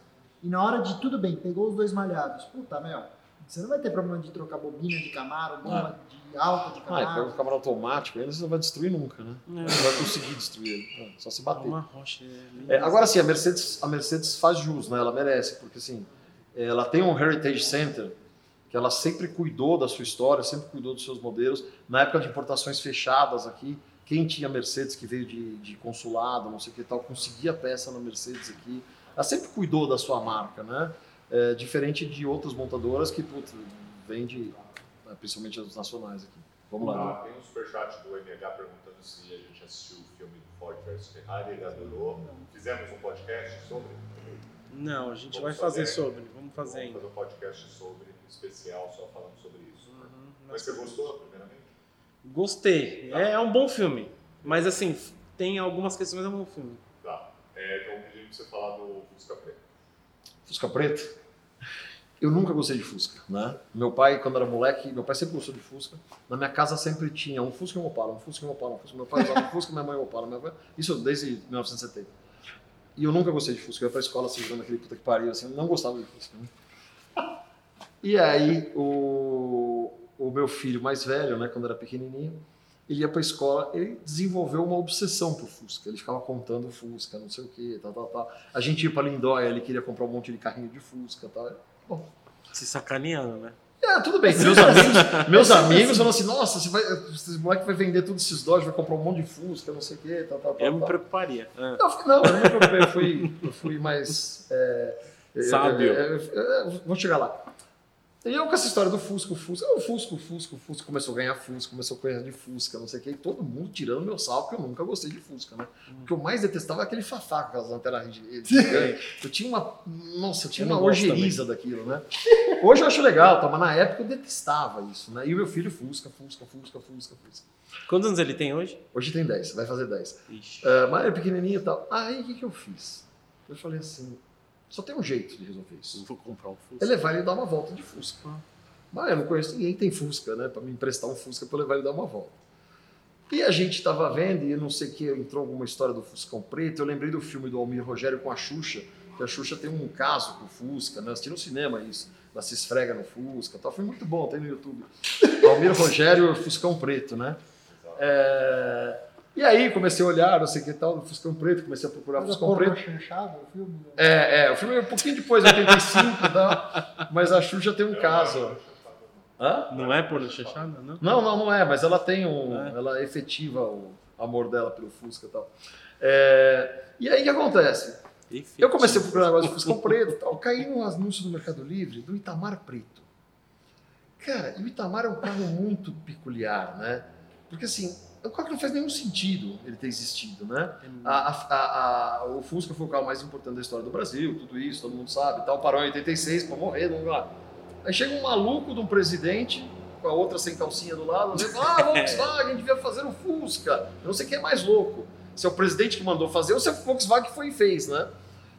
E na hora de tudo bem, pegou os dois malhados. Puta, meu, você não vai ter problema de trocar bobina de Camaro, bomba de alta de Ah, e pega Camaro. o câmara automático, aí você não vai destruir nunca, né? É. Não vai conseguir destruir ele, é, só se É bater. uma rocha. é. É, agora sim, a Mercedes, a Mercedes faz jus, né? Ela merece, porque assim, ela tem um Heritage Center que ela sempre cuidou da sua história, sempre cuidou dos seus modelos. Na época de importações fechadas aqui, quem tinha Mercedes que veio de, de consulado, não sei o que tal, conseguia peça na Mercedes aqui. Ela sempre cuidou da sua marca, né? É, diferente de outras montadoras que, putz, vende, né, principalmente as nacionais aqui. Vamos lá. né? Ah, tem um superchat do MH perguntando se a gente assistiu o filme do Ford vs Ferrari, ele adorou. Fizemos um podcast sobre. Não, a gente Vamos vai fazer fazer. sobre. Vamos fazer Vamos ainda. fazer um podcast sobre, especial, só falando sobre isso. Uhum. Mas você gostou, primeiramente? Gostei. É, é um bom filme. Mas assim, tem algumas questões, mas é um bom filme. Tá. É, então pedindo pra você falar do Fusca Preto. Fusca preto? Eu nunca gostei de Fusca, né? Meu pai, quando era moleque, meu pai sempre gostou de Fusca. Na minha casa sempre tinha um Fusca e um Opala, um Fusca e um Opala, um Fusca. Meu pai usava um Fusca, minha mãe um Opala. Minha. Isso desde 1970. E eu nunca gostei de Fusca. Eu ia pra escola assim, vendo aquele puta que pariu, assim, eu não gostava de Fusca. Né? E aí, o, o meu filho mais velho, né, quando era pequenininho, ele ia pra escola, ele desenvolveu uma obsessão por Fusca. Ele ficava contando Fusca, não sei o que, tal, tal, tal. A gente ia pra Lindóia, ele queria comprar um monte de carrinho de Fusca, tal. Bom, Se sacaneando, né? é, tudo bem. Meus amigos, meus amigos falam assim, nossa, você vai, esse moleque vai vender todos esses Dodge, vai comprar um monte de Fusca, não sei o quê, tal, tal, tal. Eu me preocuparia. É. Não, não, eu não me preocupei, eu fui, eu fui mais... é, Sábio. eu vou chegar lá. E eu com essa história do Fusca, o Fusca, o Fusca, o Fusca, o Fusca, começou a ganhar Fusca, começou a correr de Fusca, não sei o que, e todo mundo tirando meu sal, porque eu nunca gostei de Fusca, né? O que eu mais detestava é aquele fafá com aquelas lanternas gigantes. Eu tinha uma, nossa, eu tinha Eu uma ojeriza daquilo, né? Hoje eu acho legal, tá? mas na época eu detestava isso, né? E o meu filho Fusca, Fusca, Fusca, Fusca, Fusca. Quantos anos ele tem hoje? Hoje tem 10, vai fazer 10. Ixi. Ah, mas era pequenininho e tal. Aí o que, que eu fiz? Eu falei assim, só tem um jeito de resolver isso. Vou comprar um É Fusca. levar ele dar uma volta de Fusca. Mas eu não conheço ninguém que tem Fusca, né? Para me emprestar um Fusca para levar ele dar uma volta. E a gente estava vendo, e eu não sei o que, entrou alguma história do Fuscão Preto. Eu lembrei do filme do Almir Rogério com a Xuxa, que a Xuxa tem um caso com o Fusca, né? Assisti no cinema isso. Ela se esfrega no Fusca tal. Foi muito bom, tem no YouTube. Almir Rogério Fuscão Preto, né? É, E aí comecei a olhar, não sei o que tal, do Fuscão Preto, comecei a procurar Mas Fuscão porra Preto. chanchada, o filme. né? É, é, o filme é um pouquinho depois, 85 e tal, mas a Xuxa tem um caso. Hã? Não é por chanchada, não? Não, não, não é, mas ela tem um. É. Ela efetiva o amor dela pelo Fusca e tal. É, e aí o que acontece? Eu comecei a procurar negócio de Fuscão Preto e tal, caí num anúncio no Mercado Livre do Itamar Preto. Cara, e o Itamar é um carro muito peculiar, né? Porque assim, carro que não faz nenhum sentido ele ter existido, né? A- a- a- o Fusca foi o carro mais importante da história do Brasil, tudo isso, todo mundo sabe, tal, parou em 86 para morrer, não lá. Aí chega um maluco de um presidente, com a outra sem calcinha do lado, e fala, ah, Volkswagen devia fazer o Fusca, eu não sei quem é mais louco, se é o presidente que mandou fazer ou se é o Volkswagen que foi e fez, né?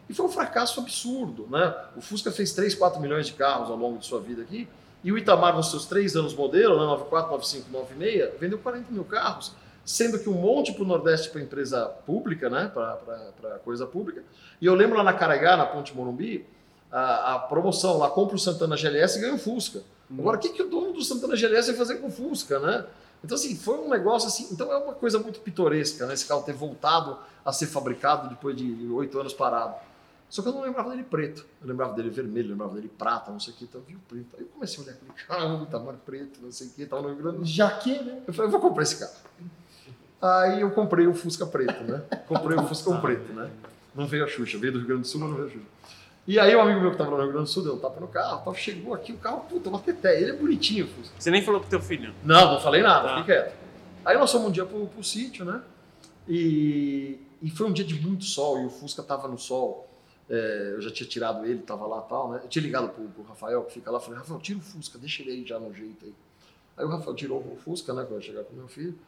E foi um fracasso absurdo, né? O Fusca fez 3, 4 milhões de carros ao longo de sua vida aqui, e o Itamar, nos seus três anos modelo, né, 94, 95, 96, vendeu 40 mil carros, sendo que um monte para o Nordeste para empresa pública, né, para coisa pública. E eu lembro lá na Caragá, na Ponte Morumbi, a, a promoção lá, compra o Santana GLS e ganha o Fusca. Agora, o que, que o dono do Santana GLS vai fazer com o Fusca, né? Então, assim, foi um negócio assim. Então, é uma coisa muito pitoresca, né? Esse carro ter voltado a ser fabricado depois de oito anos parado. Só que eu não lembrava dele preto. Eu lembrava dele vermelho, eu lembrava dele prata, não sei o que. Então, eu vi o preto. Aí eu comecei a olhar aquele carro, tamanho preto, não sei o que, tava no Rio Grande do Sul. Já que, né? Eu falei, eu vou comprar esse carro. Aí eu comprei o Fusca preto, né? Comprei o Fusca preto, né? Não veio a Xuxa, veio do Rio Grande do Sul, mas não veio a Xuxa. E aí um amigo meu que estava no Rio Grande do Sul deu um tapa no carro, tal, chegou aqui, o carro, puta, uma teté, ele é bonitinho, o Fusca. Você nem falou pro teu filho. Não, não falei nada, Tá. fiquei quieto. Aí nós fomos um dia pro, pro sítio, né? E, e foi um dia de muito sol, e o Fusca tava no sol. É, eu já tinha tirado ele, tava lá tal, né? Eu tinha ligado pro, pro Rafael, que fica lá, falei, Rafael, tira o Fusca, deixa ele aí já no jeito aí. Aí o Rafael tirou o Fusca, né, quando eu chegar com meu filho.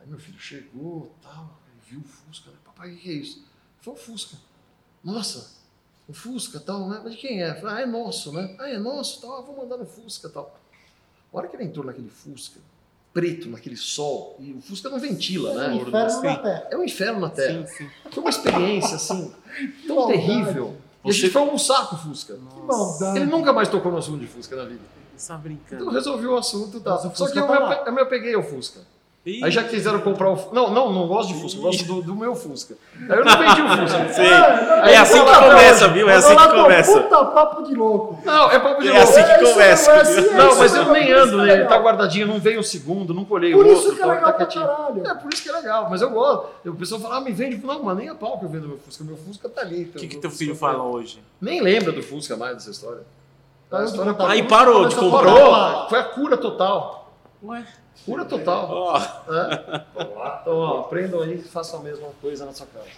Aí meu filho chegou, tal, viu o Fusca, né? Papai, o que é isso? Foi o Fusca. Nossa, o Fusca, tal, né? Mas de quem é? Falei, ah, é nosso, né? Ah, é nosso, tal, vou mandar no Fusca, tal. A hora que ele entrou naquele Fusca, preto, naquele sol, e o Fusca não ventila, É né? um inferno Sim. na terra. É um inferno na Terra. Sim, sim. Foi uma experiência, assim, tão maldade. terrível. E a gente foi almoçar com o Fusca. Que maldade. Ele nunca mais tocou no assunto de Fusca na vida. Você tá Então brincando. eu resolvi o assunto o Só que eu tá me, eu me apeguei ao Fusca. Ih, Aí já quiseram comprar o Fusca. Não, não, não gosto de Fusca, eu gosto do, do meu Fusca. Aí eu não vendi o Fusca. Sei. É eu assim que começa, viu? É assim que com começa. Puta papo de louco. Não, é papo de É louco. assim que É, isso começa. não é assim, é Não, isso mas eu nem por isso ando é nele, legal. tá guardadinho, não veio o segundo, não colhei Por o isso outro, que é então ele legal tá pra caralho. É, por isso que é legal, mas eu gosto. O pessoal fala, ah, me vende. Não, mas nem a pau que eu vendo meu Fusca. Meu Fusca tá ali. O que, que teu filho fala hoje? Nem lembra do Fusca mais dessa história. De. Aí parou de comprar. falar. parou. Foi a cura total. Ué? Cura total. Ó, É. Vamos lá? Então, ó, aprendam aí e façam a mesma coisa na sua casa.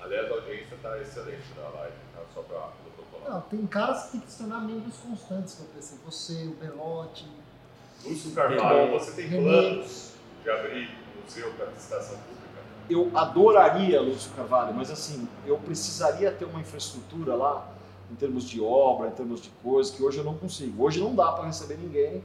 Aliás, a audiência está excelente na live, tá? só para protocolar. Não, tem caras que tem que se tornar membros constantes pensei. Você, o Belote. Lúcio Carvalho, você tem René. planos de abrir museu para visitação pública? Eu adoraria, Lúcio Carvalho, mas assim, eu precisaria ter uma infraestrutura lá, em termos de obra, em termos de coisas, que hoje eu não consigo. Hoje não dá para receber ninguém.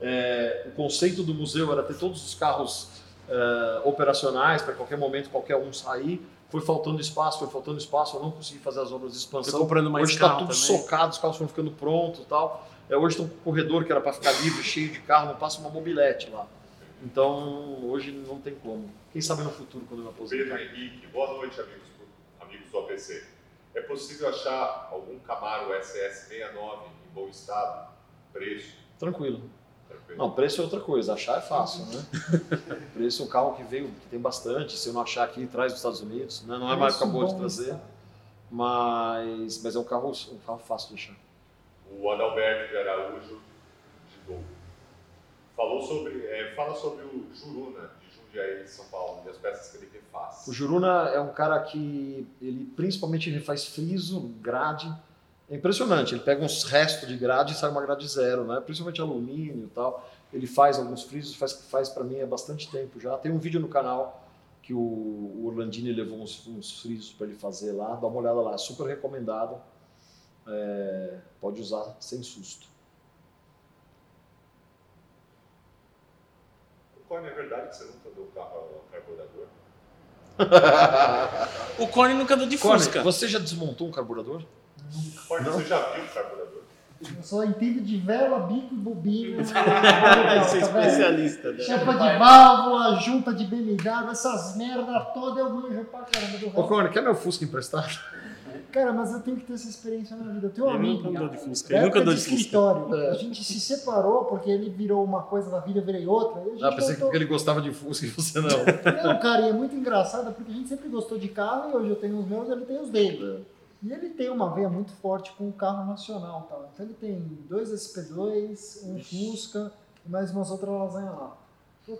É, o conceito do museu era ter todos os carros é, operacionais para qualquer momento qualquer um sair. Foi faltando espaço, foi faltando espaço, eu não consegui fazer as obras de expansão. comprando mais hoje está tudo também. socado, os carros foram ficando prontos e tal. É, hoje tem um corredor que era para ficar livre, cheio de carro, não passa uma mobilete lá. Então, hoje não tem como. Quem sabe no futuro, quando eu me Pedro aposentar. Henrique, boa noite, amigos, amigos do APC. É possível achar algum Camaro SS69 em bom estado? Preço? Tranquilo. Tranquilo? Não, preço é outra coisa, achar é fácil, né? preço é um carro que veio, que tem bastante, se eu não achar aqui, traz dos Estados Unidos, né? Não é mais Preço boa de trazer, mas, mas é um carro, um carro fácil de achar. O Adalberto de Araújo falou sobre, é, fala sobre o Juruna de Jundiaí, de São Paulo, e as peças que ele refaz. O Juruna é um cara que ele principalmente ele faz friso, grade. É impressionante, ele pega uns restos de grade e sai uma grade zero, né? Principalmente alumínio e tal. Ele faz alguns frisos, faz faz para mim há bastante tempo já. Tem um vídeo no canal que o, o Orlandini levou uns, uns frisos para ele fazer lá. Dá uma olhada lá, é super recomendado. É, pode usar sem susto. Cone, é verdade que você nunca deu carro ao carburador? O Cone nunca andou de Cone, Fusca. você já desmontou um carburador? Cone, Não. você já viu o carburador? Eu só entendo de vela, bico e bobina. Você é especialista, né? Chapa de válvula, junta de BMW, essas merda toda eu manjo pra caramba do Ô, resto. Cone, quer meu Fusca emprestado? Cara, mas eu tenho que ter essa experiência na vida. Eu tenho um amigo. nunca andou de Fusca. Ele nunca andou de de escritório. É. A gente se separou porque ele virou uma coisa na vida, eu virei outra. A gente Ah, pensei voltou- que ele gostava de Fusca e você não. Não, cara, e é muito engraçado porque a gente sempre gostou de carro e hoje eu tenho os meus e ele tem os dele. E ele tem uma veia muito forte com o carro nacional. Tal. Então ele tem dois SP2, um Fusca e mais umas outras lasanhas lá.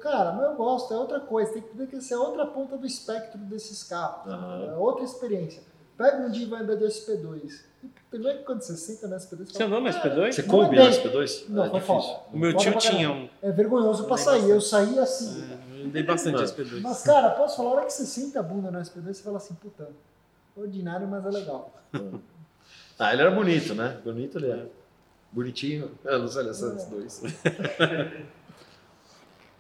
Cara, mas eu gosto, é outra coisa, tem que ter que ser a outra ponta do espectro desses carros. Aham. É outra experiência. Pega um dia e vai andar de SP2. E primeiro que quando você senta no SP2, Você andou no "Cara, SP2? Você Não coube andei. no SP2? Não, é foi foda. O meu tio tinha um. É vergonhoso pra sair. Eu saí assim. É, eu andei bastante Não. SP2. Mas, cara, posso falar, a hora que você senta a bunda no SP2, você fala assim, puta, ordinário, mas é legal. Ah, ele era bonito, né? Bonito ele é. Bonitinho. Eu não sei esses dois.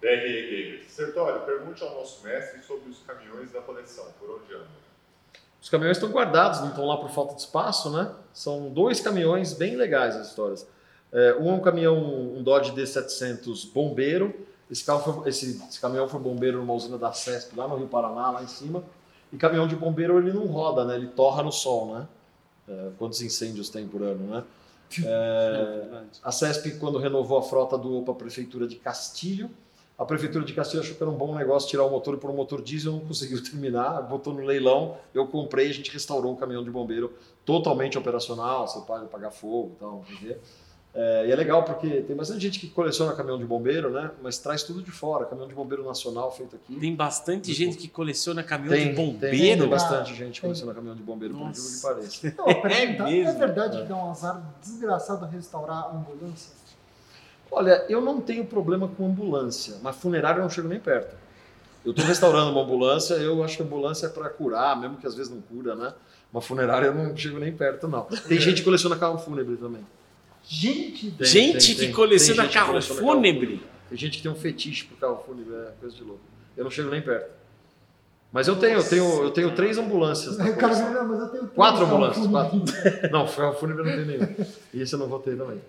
DRE Gamer. Sertório, pergunte ao nosso mestre sobre os caminhões da coleção, por onde andam. Os caminhões estão guardados, não estão lá por falta de espaço, né? São dois caminhões bem legais as histórias. É, um é um caminhão, um Dodge D700 bombeiro. Esse, carro foi- esse, esse caminhão foi bombeiro numa usina da CESP, lá no Rio Paraná, lá em cima. E caminhão de bombeiro ele não roda, né? Ele torra no sol, né? É, quantos incêndios tem por ano, né? É verdade. A CESP, quando renovou a frota, doou para a Prefeitura de Castilho. A Prefeitura de Castilho achou que era um bom negócio tirar o motor por um motor diesel, não conseguiu terminar, botou no leilão, eu comprei, a gente restaurou o caminhão de bombeiro totalmente operacional, você pode apagar fogo e tal, entendeu? É, e é legal porque tem bastante gente que coleciona caminhão de bombeiro, né? Mas traz tudo de fora, caminhão de bombeiro nacional feito aqui. Tem bastante gente que coleciona caminhão Tem, de tem, bombeiro. tem bastante gente que Tem. coleciona caminhão de bombeiro, por incrível que pareça. Então, pergunta, é, mesmo? verdade que dá um azar desgraçado restaurar a ambulância? Olha, eu não tenho problema com ambulância, mas funerária eu não chego nem perto. Eu estou restaurando uma ambulância, eu acho que a ambulância é para curar, mesmo que às vezes não cura, né? Uma funerária eu não chego nem perto, não. Tem gente que coleciona carro fúnebre também. Gente, Tem, gente tem, que tem. coleciona Tem gente carro coleciona fúnebre. Tem gente que tem um fetiche por carro fúnebre, é coisa de louco. Eu não chego nem perto. Mas eu tenho, eu tenho, eu tenho três ambulâncias. na o cara não, mas eu tenho três Quatro ambulâncias, fúnebres. Não, carro fúnebre eu não tenho nenhum. E esse eu não vou ter também.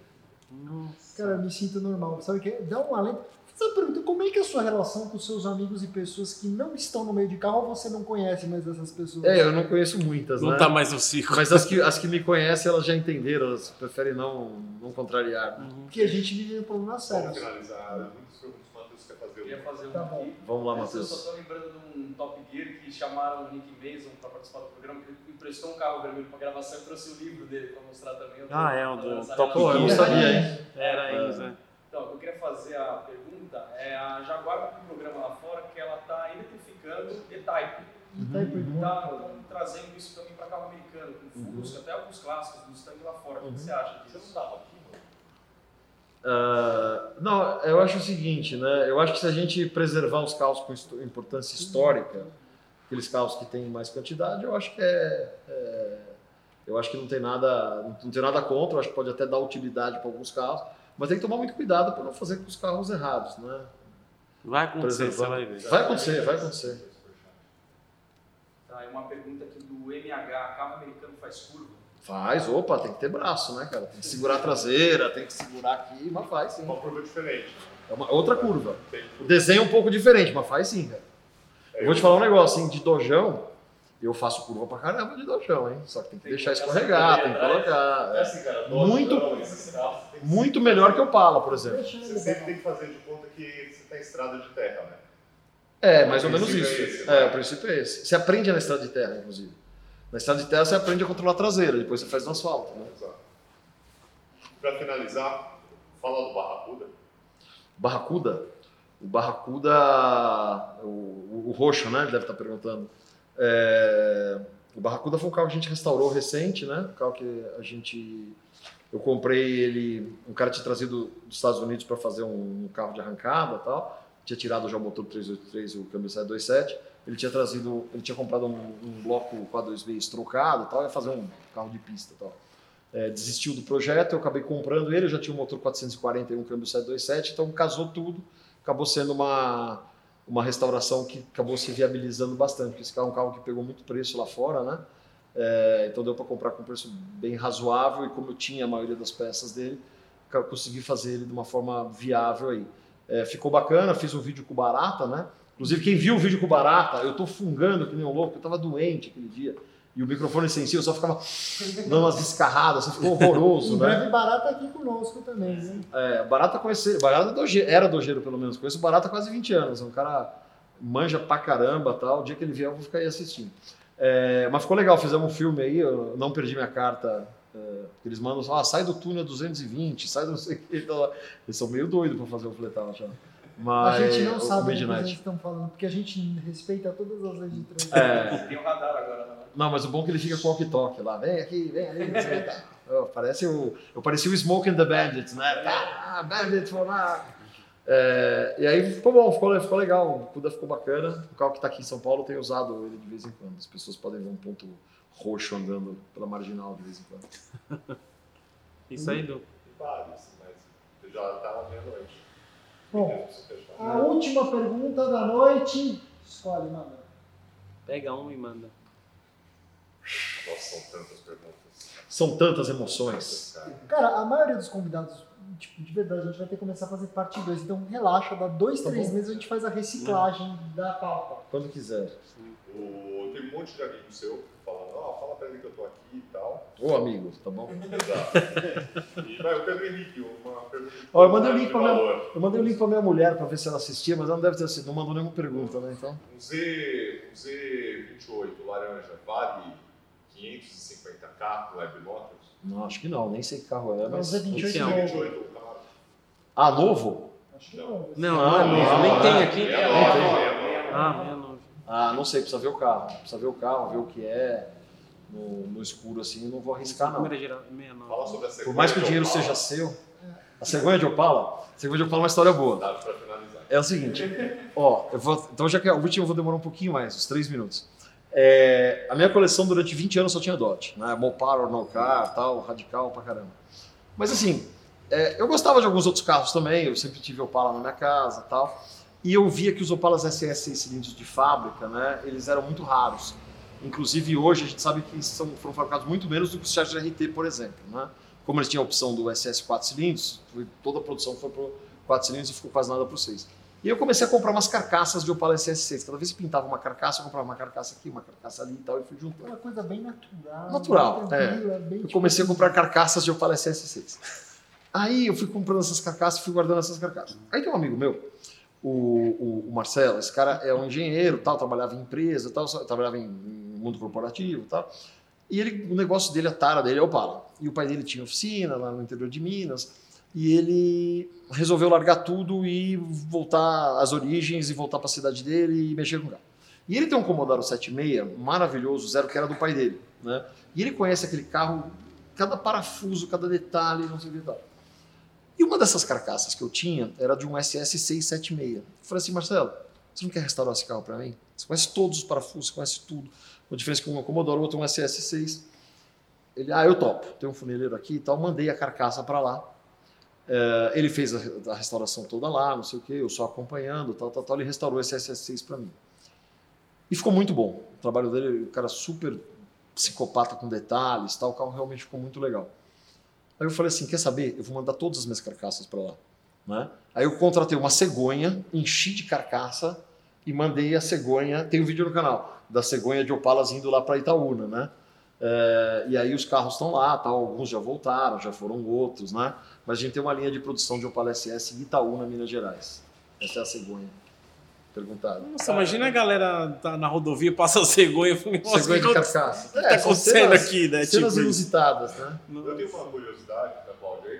Cara, eu me sinto normal. Sabe o que? Dá um alento. Você pergunta, como é que é a sua relação com seus amigos e pessoas que não estão no meio de carro ou você não conhece mais essas pessoas? É, eu não conheço muitas, Não né? tá mais no ciclo. Mas as que, as que me conhecem, elas já entenderam, elas preferem não, não contrariar. né? Porque a gente vive um problema Vamos sério. finalizar. Muitas perguntas o Matheus quer fazer. Eu queria fazer um Tá bom. Vamos lá, Eu Matheus. só tô lembrando de um Top Gear que chamaram o Nick Mason para participar do programa, que ele emprestou um carro vermelho para gravação e trouxe o livro dele para mostrar também. Eu Ah, é, o do Top Pô, eu não Gear. sabia, hein? Era isso, né? Então, o que eu queria fazer a pergunta é a Jaguar tem um programa lá fora que ela está eletrificando E-Type. Tá aí por E tá trazendo isso também para carro americano, com Fusca, até alguns clássicos do Mustang lá fora. O que você acha Você disso? não tava aqui, mano? Ah, não, eu acho o seguinte, né? Eu acho que se a gente preservar os carros com importância histórica, aqueles carros que têm mais quantidade, eu acho que é, é- eu acho que não tem nada, não tem nada contra. Eu acho que pode até dar utilidade para alguns carros, mas tem que tomar muito cuidado para não fazer com os carros errados, né? Vai acontecer, você vai ver. Vai acontecer, vai acontecer. Tá, uma pergunta aqui do MH, carro americano faz curva? Faz, opa, tem que ter braço, né, cara? Tem que segurar a traseira, tem que segurar aqui, mas faz sim. Uma curva diferente. É uma outra curva. O desenho é um pouco diferente, mas faz sim, cara. Eu vou te falar um negócio, assim, de dojão, eu faço curva pra caramba de dojão, hein? Só que tem que Tem que deixar colocar escorregar, tem que colocar. É assim, cara. Muito- que- Muito melhor que o Pala, por exemplo. Você sempre tem que fazer de conta que você tá em estrada de terra, né? É, mais ou menos isso. é esse, né? É, o princípio é esse. Você aprende na estrada de terra, inclusive. Na estrada de terra você aprende a controlar a traseira, depois você faz no asfalto, né? Exato. Pra finalizar, fala do Barracuda. Barracuda. O Barracuda, o, o, o roxo, né? Ele deve estar perguntando. É, o Barracuda foi um carro que a gente restaurou recente, né? Um carro que a gente. Eu comprei ele. Um cara tinha trazido dos Estados Unidos para fazer um, um, carro de arrancada tal. Tinha tirado já o motor 383 e o câmbio 727. Ele tinha trazido. Ele tinha comprado um, um bloco 426 trocado tal. Ia fazer um carro de pista tal. É, desistiu do projeto, eu acabei comprando ele. Eu já tinha um motor 440 e um câmbio 727. Então casou tudo. Acabou sendo uma uma restauração que acabou se viabilizando bastante, porque esse carro é um carro que pegou muito preço lá fora, né? É, então deu para comprar com um preço bem razoável e como eu tinha a maioria das peças dele, consegui fazer ele de uma forma viável aí. É, ficou bacana, fiz um vídeo com barata, né? Inclusive quem viu o vídeo com barata, eu tô fungando que nem um louco, eu tava doente aquele dia e o microfone sensível só ficava dando umas descarradas, assim, ficou horroroso, em né? breve Barata aqui conosco também, né? É, Barata conheci, Barata é era dojeiro pelo menos, conheço Barata há quase 20 anos, é um cara manja pra caramba tal, o dia que ele vier eu vou ficar aí assistindo. É, mas ficou legal, fizemos um filme aí, eu não perdi minha carta, é, eles mandam, ah, sai do túnel 220, sai do não sei o que, então, eles são meio doidos para fazer o fletal já. Mas, a gente não sabe o que eles estão falando, porque a gente respeita todas as leis de trânsito. É, Tem um radar agora, né? Não, mas o bom é que ele fica com o walkie-talkie lá. Vem aqui, vem que. Oh, parece o, eu parecia o Smoke and the Bandit, né? Ah, Bandit, vou lá. É, e aí ficou bom, ficou, ficou legal. O Cuda ficou bacana. O carro que está aqui em São Paulo tem usado ele de vez em quando. As pessoas podem ver um ponto roxo andando pela marginal de vez em quando. Isso aí, Du. Tem vários, mas já na meia-noite. Bom, a última pergunta da noite. Escolhe, manda. Pega um e manda. Nossa, são tantas perguntas. São tantas emoções. Cara, a maioria dos convidados, tipo, de verdade, a gente vai ter que começar a fazer parte 2. Então relaxa, dá dois, Tá três bom. meses a gente faz a reciclagem da pauta. Quando quiser. O, tem um monte de amigos seu falando, ó, fala pra ele que eu tô aqui e tal. Ô amigo, tá bom? Exato. E vai, o Pedro Henrique, uma pergunta. Ó, eu mandei o link pra minha, eu mandei o link pra minha mulher pra ver se ela assistia, mas ela não deve ter assistido, não mandou nenhuma pergunta, né? Então. Um Z, um Z28 laranja vale 550k Web Motors? Não, acho que não, nem sei que carro é, É o mas. Z28 Oficial. novo. 28 carro. Ah, novo? Acho que não. Não, não é novo. Nem tem não. aqui. Ah. Ah, não sei, precisa ver o carro. Precisa ver o carro, ver o que é. No, no escuro assim, não vou arriscar, não. Fala sobre a Por mais que o dinheiro seja seu, a cegonha de Opala, a cegonha de Opala é uma história boa. Dá pra finalizar. É o seguinte, ó, eu vou, então já que é o último eu vou demorar um pouquinho mais, uns três minutos. É, a minha coleção durante 20 anos só tinha Dodge, né? Mopar, Ornocar, tal, radical pra caramba. Mas assim, é, eu gostava de alguns outros carros também, eu sempre tive Opala na minha casa, tal. E eu via que os Opalas SS 6 cilindros de fábrica, né, eles eram muito raros. Inclusive hoje a gente sabe que são, foram fabricados muito menos do que os Charger RT, por exemplo, né? Como eles tinham a opção do SS 4 cilindros, toda a produção foi para 4 cilindros e ficou quase nada para o 6. E eu comecei a comprar umas carcaças de Opala SS6. Cada vez que pintava uma carcaça, eu comprava uma carcaça aqui, uma carcaça ali e tal, e fui juntando. Uma coisa bem natural. Natural, tranquila, bem, Eu comecei a comprar carcaças de Opala SS6. Aí eu fui comprando essas carcaças, fui guardando essas carcaças. Aí tem um amigo meu, o, o, o Marcelo, esse cara é um engenheiro, tal, trabalhava em empresa, tal, trabalhava em, em mundo corporativo, tal. E ele, o negócio dele, a tara dele é Opala. E o pai dele tinha oficina lá no interior de Minas. E ele resolveu largar tudo e voltar às origens e voltar para a cidade dele e mexer com o carro. E ele tem um Commodore 76 maravilhoso, zero, que era do pai dele. Né? E ele conhece aquele carro, cada parafuso, cada detalhe, não sei o que tal. E uma dessas carcaças que eu tinha era de um SS 676. Eu falei assim, Marcelo, você não quer restaurar esse carro para mim? Você conhece todos os parafusos, você conhece tudo. A diferença é que um é Commodore, o outro é um SS 6. Ele, ah, eu topo. Tem um funileiro aqui e tal. Mandei a carcaça para lá. Eh, ele fez a, a restauração toda lá, não sei o que, eu só acompanhando, tal, tal, tal. Ele restaurou esse SS 6 para mim. E ficou muito bom. O trabalho dele, o cara super psicopata com detalhes, tal. O carro realmente ficou muito legal. Aí eu falei assim, quer saber? Eu vou mandar todas as minhas carcaças para lá. Né? Aí eu contratei uma cegonha, enchi de carcaça e mandei a cegonha. Tem um vídeo no canal da cegonha de Opalas indo lá para Itaúna, né? É, e aí os carros estão lá, tal, alguns já voltaram, já foram outros, né? Mas a gente tem uma linha de produção de Opala SS em Itaúna, Minas Gerais. Essa é a cegonha. Perguntado. Nossa, imagina a galera tá na rodovia, passa a cegonha. falei, Nossa, Cegonha o de que carcaça. que tá É, são acontecendo cenas- aqui, né? Cenas Tipo isso. inusitadas, né? Eu tenho uma curiosidade, da aí.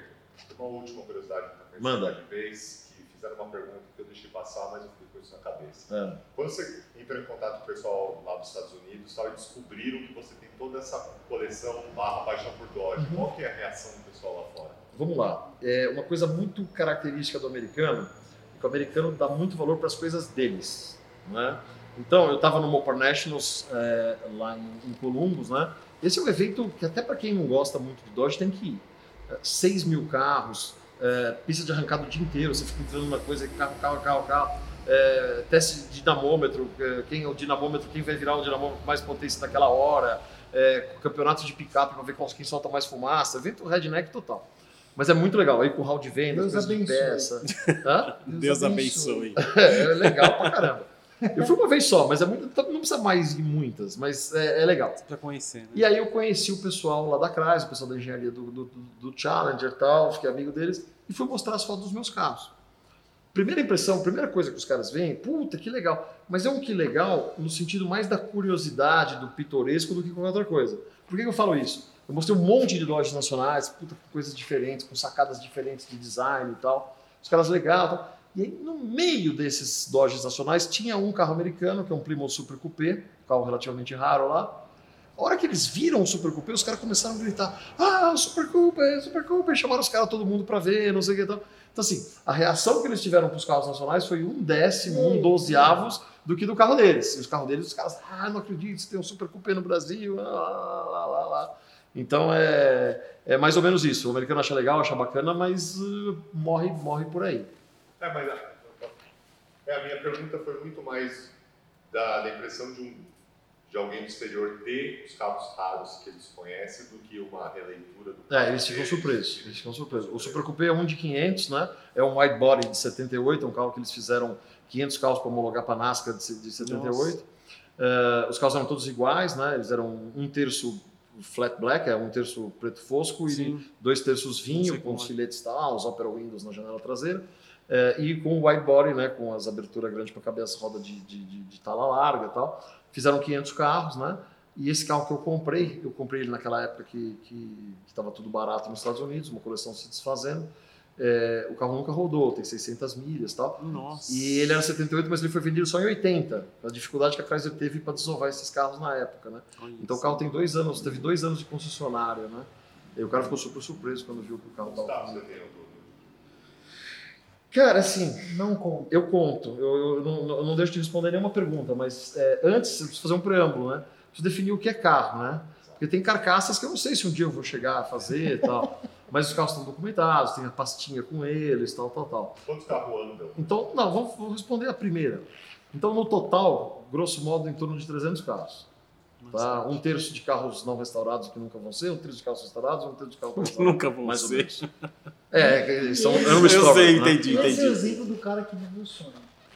Uma última curiosidade para Manda. de vez, que fizeram uma pergunta que eu deixei passar, mas eu fiquei com isso na cabeça. É. Quando você entrou em contato com o pessoal lá dos Estados Unidos tal, e descobriram que você tem toda essa coleção barra paixão por Dodge, Uhum. qual que é a reação do pessoal lá fora? Vamos lá. É uma coisa muito característica do americano é que o americano dá muito valor para as coisas deles, né? Então, eu estava no Mopar Nationals é, lá em, em Columbus, né? Esse é um evento que até para quem não gosta muito de Dodge tem que ir. É, 6 mil carros, é, pista de arrancada o dia inteiro, você fica entrando na coisa, carro, carro, carro, carro. É, teste de dinamômetro, é, quem é o dinamômetro, quem vai virar o dinamômetro com mais potência naquela hora, é, campeonato de picape para ver qual- quem solta mais fumaça, evento redneck total. Mas é muito legal, aí com o hall de vendas, Deus coisa de abençoe. peça. Hã? Deus abençoe. É, é legal pra caramba. Eu fui uma vez só, mas é muito, não precisa mais ir muitas, mas é, é legal. Pra conhecer, né? E aí eu conheci o pessoal lá da Chrysler, o pessoal da engenharia do, do, do- Challenger e tal, fiquei amigo deles, e fui mostrar as fotos dos meus carros. Primeira impressão, primeira coisa que os caras veem, puta, que legal. Mas é um que legal no sentido mais da curiosidade, do pitoresco, do que qualquer outra coisa. Por que eu falo isso? Eu mostrei um monte de lojas nacionais, puta, com coisas diferentes, com sacadas diferentes de design e tal. Os caras legal tal. E aí, no meio desses Dodges nacionais, tinha um carro americano, que é um Plymouth Super Coupé, um carro relativamente raro lá. A hora que eles viram o Super Coupé, os caras começaram a gritar: Ah, Super Coupé, Super Coupé! Chamaram os caras, todo mundo pra ver, não sei o que e tal. Então, assim, a reação que eles tiveram para os carros nacionais foi um décimo, um dozeavos do que do carro deles. E os carros deles, os caras, ah, não acredito, você tem um Super Coupé no Brasil, lá, lá, lá, lá. Então é, é mais ou menos isso. O americano acha legal, acha bacana, mas uh, morre, morre por aí. É, mas a, é, a minha pergunta foi muito mais da, da impressão de, um, de alguém do exterior ter os carros raros que eles conhecem do que uma releitura do carro É, eles ficam surpresos. Eles ficam surpresos. O Super Coupé é um de 500, né? É um white body de 78, é um carro que eles fizeram 500 carros para homologar para a NASCAR de, de 78. Eh, os carros eram todos iguais, né? Eles eram um terço flat black, é um terço preto fosco e Sim. dois terços vinho com como os é. filetes tal, os Opera Windows na janela traseira. Eh, e com o white body, né? Com as aberturas grandes para caber as rodas de, de, de, de tala larga e tal. Fizeram 500 carros, né? E esse carro que eu comprei, eu comprei ele naquela época que estava tudo barato nos Estados Unidos, uma coleção se desfazendo. É, o carro nunca rodou, tem 600 milhas e tal. Nossa. E ele era 78, mas ele foi vendido só em 80. A dificuldade que a Chrysler teve para desovar esses carros na época, né? Olha Então o isso. carro tem dois anos, teve dois anos de concessionária, né? E o cara ficou super surpreso quando viu que o carro estava. carros você tem no todo? Cara, assim, Não conta. eu conto, eu, eu não, eu não deixo de responder nenhuma pergunta, mas é, antes eu preciso fazer um preâmbulo, né? Preciso definir o que é carro, né? Porque tem carcaças que eu não sei se um dia eu vou chegar a fazer e tal, mas os carros estão documentados, tem a pastinha com eles, tal, tal, tal. Quantos carros andam? Então, não, vamos, vamos responder a primeira. Então, no total, grosso modo, em torno de 300 carros. Tá? Um terço de carros não restaurados que nunca vão ser, um terço de carros restaurados, um terço de carros restaurados. Nunca vão mais ou ser. menos. É, é, são Eu é uma sei, história, né? entendi. Esse é o exemplo do cara que vive o sonho.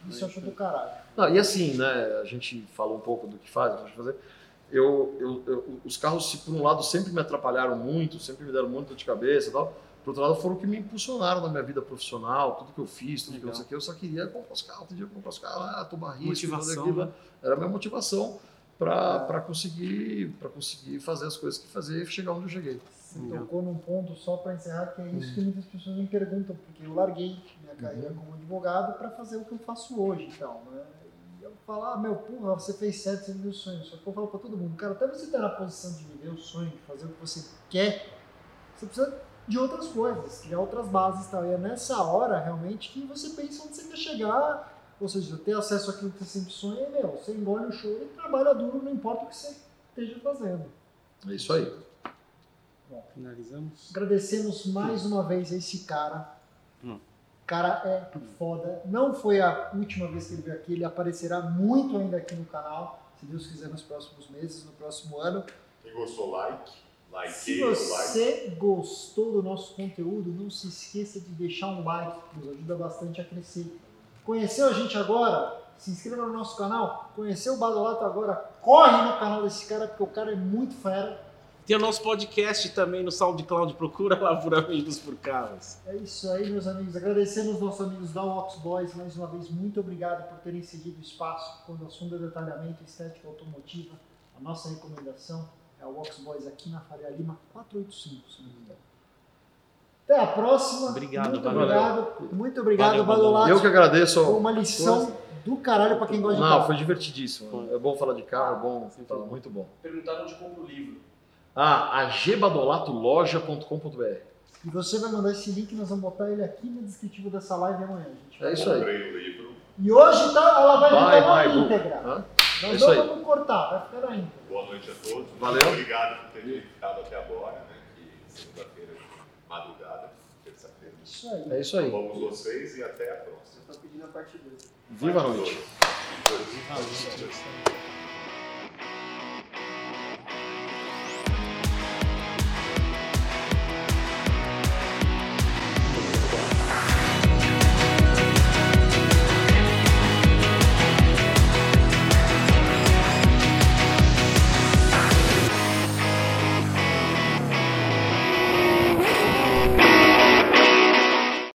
Isso eu acho do caralho. Não, e assim, né, a gente fala um pouco do que faz, do que fazer. Eu, eu, eu- os carros, se por um lado sempre me atrapalharam muito, sempre me deram muito dor de cabeça e tal, por outro lado foram o que me impulsionaram na minha vida profissional, tudo que eu fiz, tudo que eu não sei o que, eu só queria comprar os carros, podia comprar os carros, ah, tomar risco, Motivação, tudo aquilo. né? Era a minha motivação para conseguir, pra conseguir fazer as coisas que fazer e chegar onde eu cheguei. Você Legal. tocou num ponto só para encerrar, que é isso que muitas pessoas me perguntam, porque eu larguei minha carreira como advogado para fazer o que eu faço hoje, então, né? E eu falo, ah, meu, porra, você fez certo, você viveu o sonho. Só que eu falo para todo mundo, cara, até você estar na posição de viver o sonho, de fazer o que você quer, você precisa de outras coisas, criar outras bases e tal. E é nessa hora, realmente, que você pensa onde você quer chegar, ou seja, ter acesso àquilo que você sempre sonha, meu, você engole o choro e trabalha duro, não importa o que você esteja fazendo. É isso aí. Finalizamos. Agradecemos mais uma vez a esse cara. Hum. O cara é foda. Não foi a última vez que ele veio aqui, ele aparecerá muito ainda aqui no canal, se Deus quiser, nos próximos meses, no próximo ano. Quem gostou, like. Like, Se o like. você gostou do nosso conteúdo, não se esqueça de deixar um like, que nos ajuda bastante a crescer. Conheceu a gente agora? Se inscreva no nosso canal. Conheceu o Badolato agora? Corre no canal desse cara, porque o cara é muito fera. Tem o nosso podcast também no SoundCloud. Procura lá por Amigos por Carros. É isso aí, meus amigos. Agradecemos aos nossos amigos da Ox Boys mais uma vez. Muito obrigado por terem seguido o espaço quando o assunto é detalhamento estética automotiva. A nossa recomendação é o Ox Boys aqui na Faria Lima 485, se não me engano. Até a próxima. Obrigado, muito valeu. obrigado. Muito obrigado, Valeu, Badolato. Eu que agradeço. Foi uma lição do caralho pra quem gosta de Não, carro. foi divertidíssimo. É bom falar de carro, é bom. falar, Muito bom. Perguntaram onde compra o livro. Ah, agebadolatoloja.com.br. E você vai mandar esse link, nós vamos botar ele aqui no descritivo dessa live amanhã, gente. É isso aí. Comprei o livro. E hoje tá, ela vai Vai, ficar na íntegra. Hã? Nós É isso não aí. vamos cortar, vai ficar na íntegra. Boa noite a todos. Valeu. Muito obrigado por terem ficado até agora, né? Que segunda-feira de madrugada. Isso aí. É isso aí. Vamos vocês e até a próxima. Eu tô pedindo a parte 2. Viva a noite. Dois. Dois. Dois.